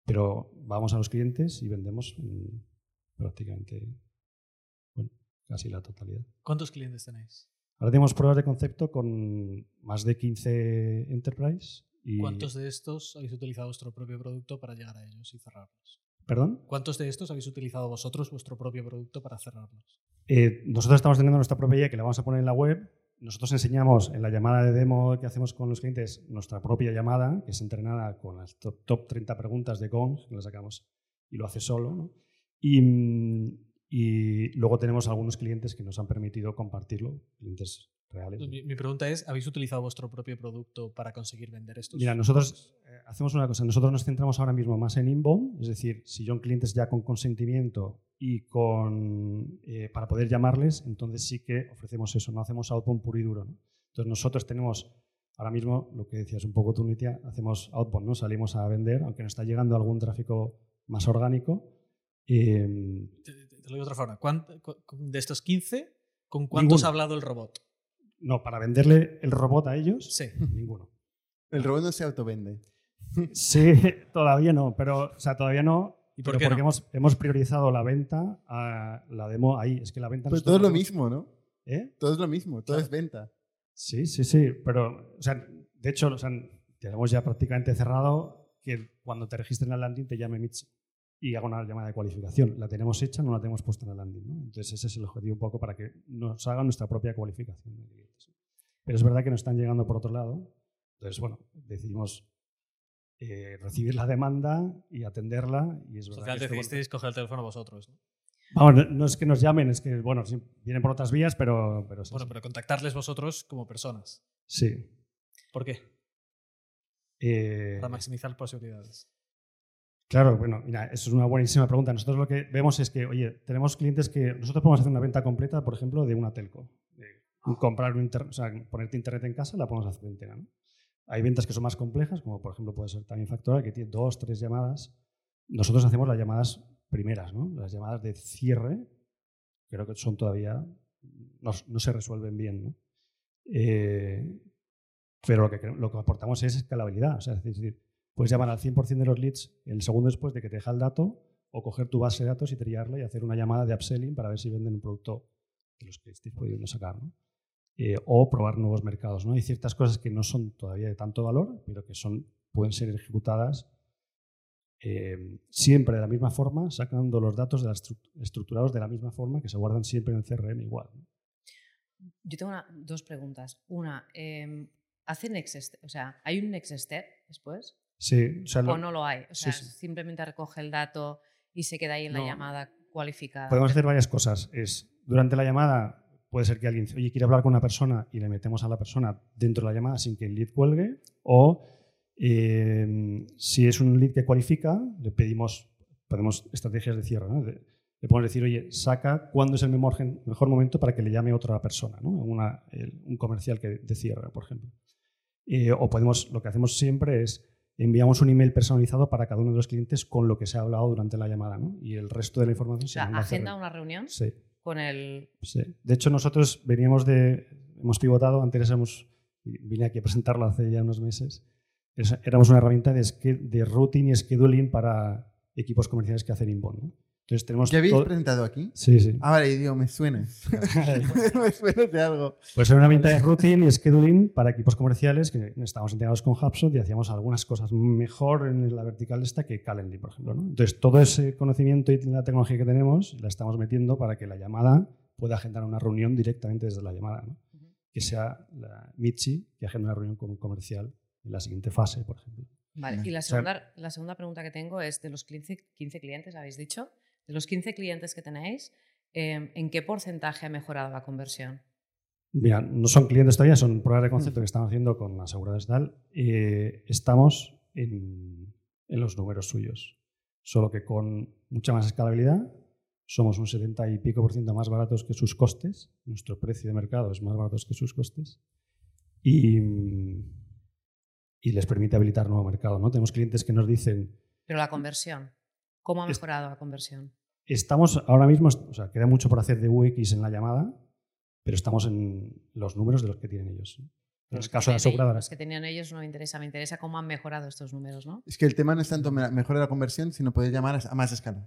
Pero vamos a los clientes y vendemos mm, prácticamente bueno, casi la totalidad. ¿Cuántos clientes tenéis? Ahora tenemos pruebas de concepto con más de 15 enterprise. Y, ¿Cuántos de estos habéis utilizado vuestro propio producto para llegar a ellos y cerrarlos? ¿Perdón? ¿Cuántos de estos habéis utilizado vosotros vuestro propio producto para cerrarlos? Eh, nosotros estamos teniendo nuestra propia IA que la vamos a poner en la web. Nosotros enseñamos en la llamada de demo que hacemos con los clientes nuestra propia llamada, que es entrenada con las top, top 30 preguntas de Gong, que la sacamos y lo hace solo. mm, y luego tenemos algunos clientes que nos han permitido compartirlo, clientes reales. Mi, mi pregunta es, ¿habéis utilizado vuestro propio producto para conseguir vender estos? Mira, nosotros eh, hacemos una cosa. Nosotros nos centramos ahora mismo más en inbound, es decir, si son clientes ya con consentimiento y con eh, para poder llamarles, entonces sí que ofrecemos eso. No hacemos outbound puro y duro. ¿no? Entonces nosotros tenemos ahora mismo lo que decías un poco tú, Nitia, hacemos outbound, ¿no? Salimos a vender, aunque nos está llegando algún tráfico más orgánico. Eh, Te, lo digo de otra forma. ¿Cuánt- cu- cu- de estos 15, ¿con cuántos Ninguno. ha hablado el robot? no, para venderle el robot a ellos, Sí. ninguno. El robot no se autovende. [LAUGHS] Sí, todavía no, pero, o sea, todavía no. ¿Y por pero qué porque no? hemos, hemos priorizado la venta a la demo ahí. Es que la venta. Pero nosotros todo es lo mismo, ¿no? ¿Eh? Todo es lo mismo, todo es venta. Sí, sí, sí. Pero, o sea, de hecho, o sea, tenemos ya prácticamente cerrado que cuando te registres en la landing te llame Mitch y haga una llamada de cualificación. La tenemos hecha, no la tenemos puesta en la landing. ¿no? Entonces, ese es el objetivo un poco para que nos haga nuestra propia cualificación de clientes. Pero es verdad que nos están llegando por otro lado. Entonces, bueno, decidimos eh, recibir la demanda y atenderla. Y es verdad final que esto, bueno, decidisteis coger el teléfono vosotros. ¿no? Vamos, no, es que nos llamen, es que, bueno, vienen por otras vías, pero, pero sí. Bueno, pero contactarles vosotros como personas. Sí. ¿Por qué? Eh, Para maximizar posibilidades. Claro, bueno, mira, eso es una buenísima pregunta. Nosotros lo que vemos es que, oye, tenemos clientes que nosotros podemos hacer una venta completa, por ejemplo, de una telco. Comprar un o sea, ponerte internet en casa, la podemos hacer entera. ¿no? Hay ventas que son más complejas, como por ejemplo puede ser también Factorial, que tiene dos, tres llamadas. Nosotros hacemos las llamadas primeras, ¿no? Las llamadas de cierre, creo que son todavía, no, se resuelven bien, ¿no? Eh, pero lo que, lo que aportamos es escalabilidad. Es decir, puedes llamar al 100% de los leads el segundo después de que te deja el dato o coger tu base de datos y triarla y hacer una llamada de upselling para ver si venden un producto de los que estéis pudiendo sacar. ¿no? Eh, o probar nuevos mercados. ¿no? Hay ciertas cosas que no son todavía de tanto valor, pero que son, pueden ser ejecutadas eh, siempre de la misma forma, sacando los datos de estru- estructurados de la misma forma que se guardan siempre en el CRM igual. Yo tengo una- dos preguntas. Una, eh, ¿hace next? O sea, ¿hay un next step después? Sí, o sea, lo- ¿O no lo hay? O sea, sí. simplemente recoge el dato y se queda ahí en la llamada cualificada. Podemos hacer varias cosas. Es, durante la llamada puede ser que alguien dice, oye, quiere hablar con una persona y le metemos a la persona dentro de la llamada sin que el lead cuelgue. O eh, si es un lead que cualifica, le pedimos, podemos estrategias de cierre. ¿no? De- le podemos decir, oye, saca cuándo es el mejor, momento para que le llame otra persona, ¿no? Una- el- un comercial que de cierre, por ejemplo. Eh, o podemos, lo que hacemos siempre es enviamos un email personalizado para cada uno de los clientes con lo que se ha hablado durante la llamada, ¿no? Y el resto de la información o se sea, manda a agenda una reunión Sí. con el... Sí. De hecho, nosotros veníamos de. Hemos pivotado, antes éramos. Vine aquí a presentarlo hace ya unos meses. Es- Éramos una herramienta de, de routing y scheduling para equipos comerciales que hacen inbound. ¿no? Entonces tenemos. ¿Ya habéis todo- presentado aquí? Sí, sí. Ah, vale, digo, me suena. [LAUGHS] me suena de algo. Pues era una herramienta de routing y scheduling para equipos comerciales que estábamos integrados con HubSpot y hacíamos algunas cosas mejor en la vertical esta que Calendly, por ejemplo. ¿no? Entonces, todo ese conocimiento y la tecnología que tenemos la estamos metiendo para que la llamada pueda agendar una reunión directamente desde la llamada. ¿no? Que sea la Mitzi que agenda una reunión con un comercial en la siguiente fase, por ejemplo. Vale, y la O sea, segunda, la segunda pregunta que tengo es de los 15, 15 clientes, habéis dicho, de los 15 clientes que tenéis, eh, ¿en qué porcentaje ha mejorado la conversión? Mira, no son clientes todavía, son pruebas de concepto que estamos haciendo con aseguradoras y tal. Eh, estamos en, en los números suyos, solo que con mucha más escalabilidad. Somos un 70 y pico por ciento más baratos que sus costes. Nuestro precio de mercado es más barato que sus costes. Y, y les permite habilitar nuevo mercado. ¿no? Tenemos clientes que nos dicen, Pero la conversión, ¿cómo ha mejorado la conversión? estamos ahora mismo, o sea, queda mucho por hacer de UX en la llamada, pero estamos en los números de los que tienen ellos. En el Los que caso de aseguradoras. Los que tenían ellos no me interesa, me interesa cómo han mejorado estos números, ¿no? Es que el tema no es tanto me- mejora la conversión, sino poder llamar a más escala.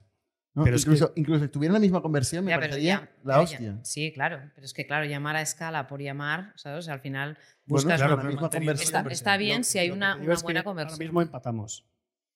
¿no? Pero es incluso, incluso si tuvieran la misma conversión, me Ya, parecería ya- la hostia. ya- sí, claro, pero es que claro, llamar a escala por llamar, ¿sabes? O sea, al final Bueno, buscas claro, una- la misma conversión. Está, está bien si hay que una, una es que buena Ahora conversión. mismo empatamos.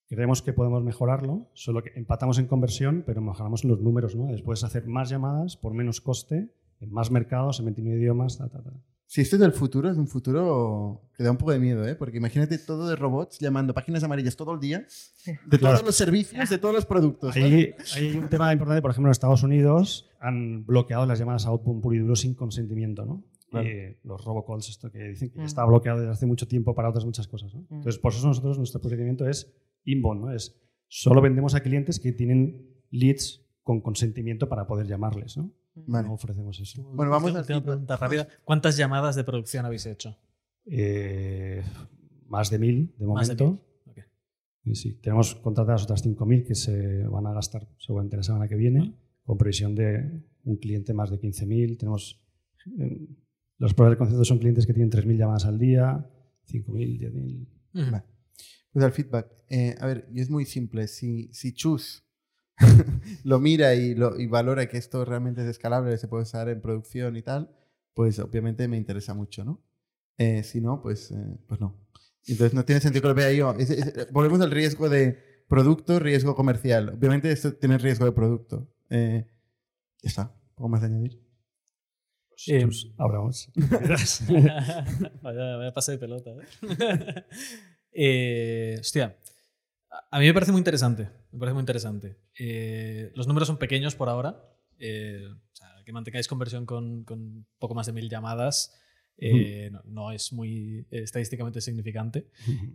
Creemos que podemos mejorarlo, solo que empatamos en conversión, pero mejoramos en los números. ¿no? Después hacer más llamadas por menos coste, en más mercados, en 29 idiomas. Ta, ta, ta. Si esto es del futuro, es un futuro que da un poco de miedo, ¿eh? Porque imagínate todo de robots llamando páginas amarillas todo el día, de Claro. todos los servicios, de todos los productos. hay un tema importante, por ejemplo, en Estados Unidos han bloqueado las llamadas a outbound puro y duro sin consentimiento, ¿no? Claro. Eh, los robocalls, esto que dicen que Mm. está bloqueado desde hace mucho tiempo para otras muchas cosas. ¿no? Mm. Entonces, por eso nosotros, nuestro procedimiento es inbound, ¿no? Es solo vendemos a clientes que tienen leads con consentimiento para poder llamarles, ¿no? Vale. No ofrecemos eso. Bueno, vamos al última feedback. pregunta rápida. ¿Cuántas llamadas de producción habéis hecho? Eh, más de mil de Más de momento. mil, ok. Y sí, tenemos contratadas otras 5.000 que se van a gastar seguramente la semana que viene, con previsión de un cliente más de 15.000. Tenemos eh, los pruebas de concepto son clientes que tienen 3.000 llamadas al día, 5.000, 10.000. Vale. Pues al feedback. Eh, a ver, y es muy simple. Si, si Chus [LAUGHS] lo mira y, lo, y valora que esto realmente es escalable, se puede usar en producción y tal, pues obviamente me interesa mucho, ¿no? Eh, si no, pues, eh, pues no. Entonces no tiene sentido que lo vea yo. Es- es- volvemos al riesgo de producto, riesgo comercial. Obviamente esto tiene riesgo de producto. Eh, ya está. ¿Poco más de añadir? Eh, Chus, abramos. [LAUGHS] [LAUGHS] vaya, vaya pase de pelota. ¿Eh? Hostia, a- mí me parece muy interesante. Me parece muy interesante. Eh, los números son pequeños por ahora. Eh, o sea, que mantengáis conversión con, con poco más de mil llamadas eh, no, no es muy estadísticamente significante.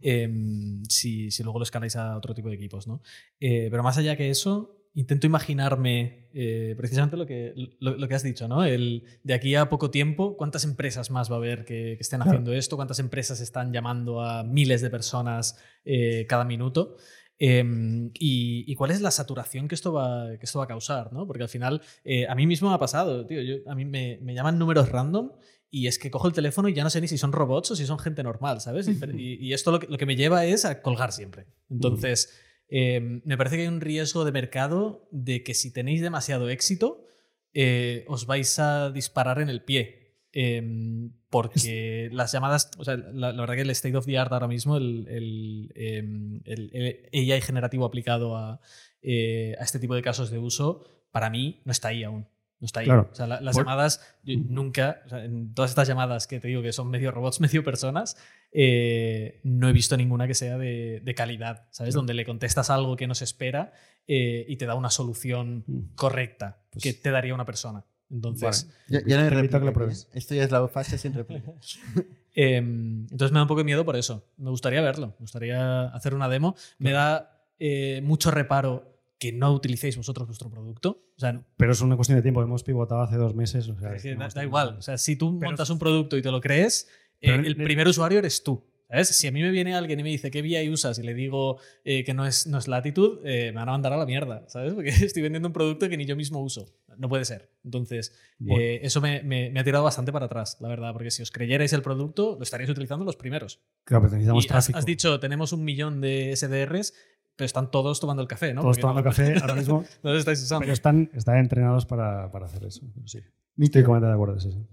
Em, si, si luego lo escaláis a otro tipo de equipos, ¿no? Pero más allá que eso, intento imaginarme eh, precisamente lo que, lo, lo que has dicho, ¿no? El, de aquí a poco tiempo, ¿cuántas empresas más va a haber que, que estén Claro. haciendo esto? ¿Cuántas empresas están llamando a miles de personas eh, cada minuto? Em, y, y cuál es la saturación que esto va, que esto va a causar, ¿no? Porque al final, eh, a mí mismo me ha pasado, tío. Yo, a mí me, me llaman números random y es que cojo el teléfono y ya no sé ni si son robots o si son gente normal, ¿sabes? Y, [LAUGHS] y- y esto lo que, lo que me lleva es a colgar siempre. Entonces, eh, me parece que hay un riesgo de mercado de que si tenéis demasiado éxito, eh, os vais a disparar en el pie. em, porque las llamadas, o sea, la, verdad que el state of the art ahora mismo, el, el, em, el- el AI generativo aplicado eh, a este tipo de casos de uso, para mí no está ahí aún. No está ahí. Claro. O sea, la- las Por- llamadas, yo nunca, o sea, en todas estas llamadas que te digo que son medio robots, [LAUGHS] medio personas, eh, no he visto ninguna que sea de, de calidad, ¿sabes? Claro. Donde le contestas algo que no se espera eh, y te da una solución correcta que te daría una persona. Entonces, Ya, ya no hay Te invito a que lo pruebes. Esto ya es la fase sin réplica. [LAUGHS] Em, entonces me da un poco de miedo por eso. Me gustaría verlo. Me gustaría hacer una demo. Me da eh, mucho reparo que no utilicéis vosotros vuestro producto. O sea, Pero es una cuestión de tiempo. Hemos pivotado hace dos meses. O sea, es que da, igual. O sea, si tú montas un producto y te lo crees, eh, Pero el, el- primer usuario eres tú. ¿Sabes? Si a mí me viene alguien y me dice qué VI usas y le digo eh, que no es, no es Latitude, eh, me van a mandar a la mierda, ¿sabes? Porque [LAUGHS] estoy vendiendo un producto que ni yo mismo uso. No puede ser. Entonces, Bueno. eh, eso me, me- me ha tirado bastante para atrás, la verdad, porque si os creyerais el producto, lo estaríais utilizando los primeros. Claro, pero necesitamos Y has, tráfico. has dicho, tenemos un millón de SDRs, pero están todos tomando el café, ¿no? Todos Porque tomando no- café [LAUGHS] ahora mismo. [LAUGHS] no los estáis usando. Pero están, están entrenados para, para hacer eso. Sí. Estoy completamente de acuerdo. Sí, sí.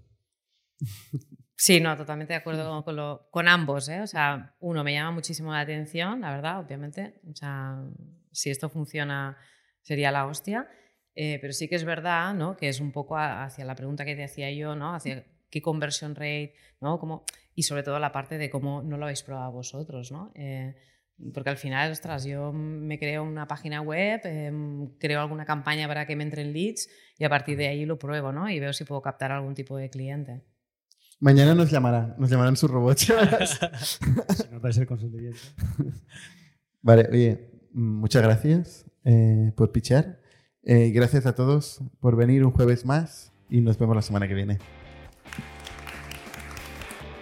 Sí, no, totalmente de acuerdo con, lo- con ambos. ¿eh? O sea, uno me llama muchísimo la atención, la verdad, obviamente. O sea, si esto funciona sería la hostia. Eh, pero sí que es verdad, ¿no? Que es un poco a- hacia la pregunta que te hacía yo, ¿no? Hacia qué conversion rate, ¿no? Cómo- y sobre todo la parte de cómo no lo habéis probado vosotros, ¿no? Eh, porque al final, ostras, yo me creo una página web, em, creo alguna campaña para que me entren leads y a partir de ahí lo pruebo, ¿no? Y veo si puedo captar algún tipo de cliente. Mañana nos llamará, nos llamarán sus robots. [LAUGHS] Si no dais el [LAUGHS] vale, oye, muchas gracias eh, por pichar. Eh, gracias a todos por venir un jueves más y nos vemos la semana que viene.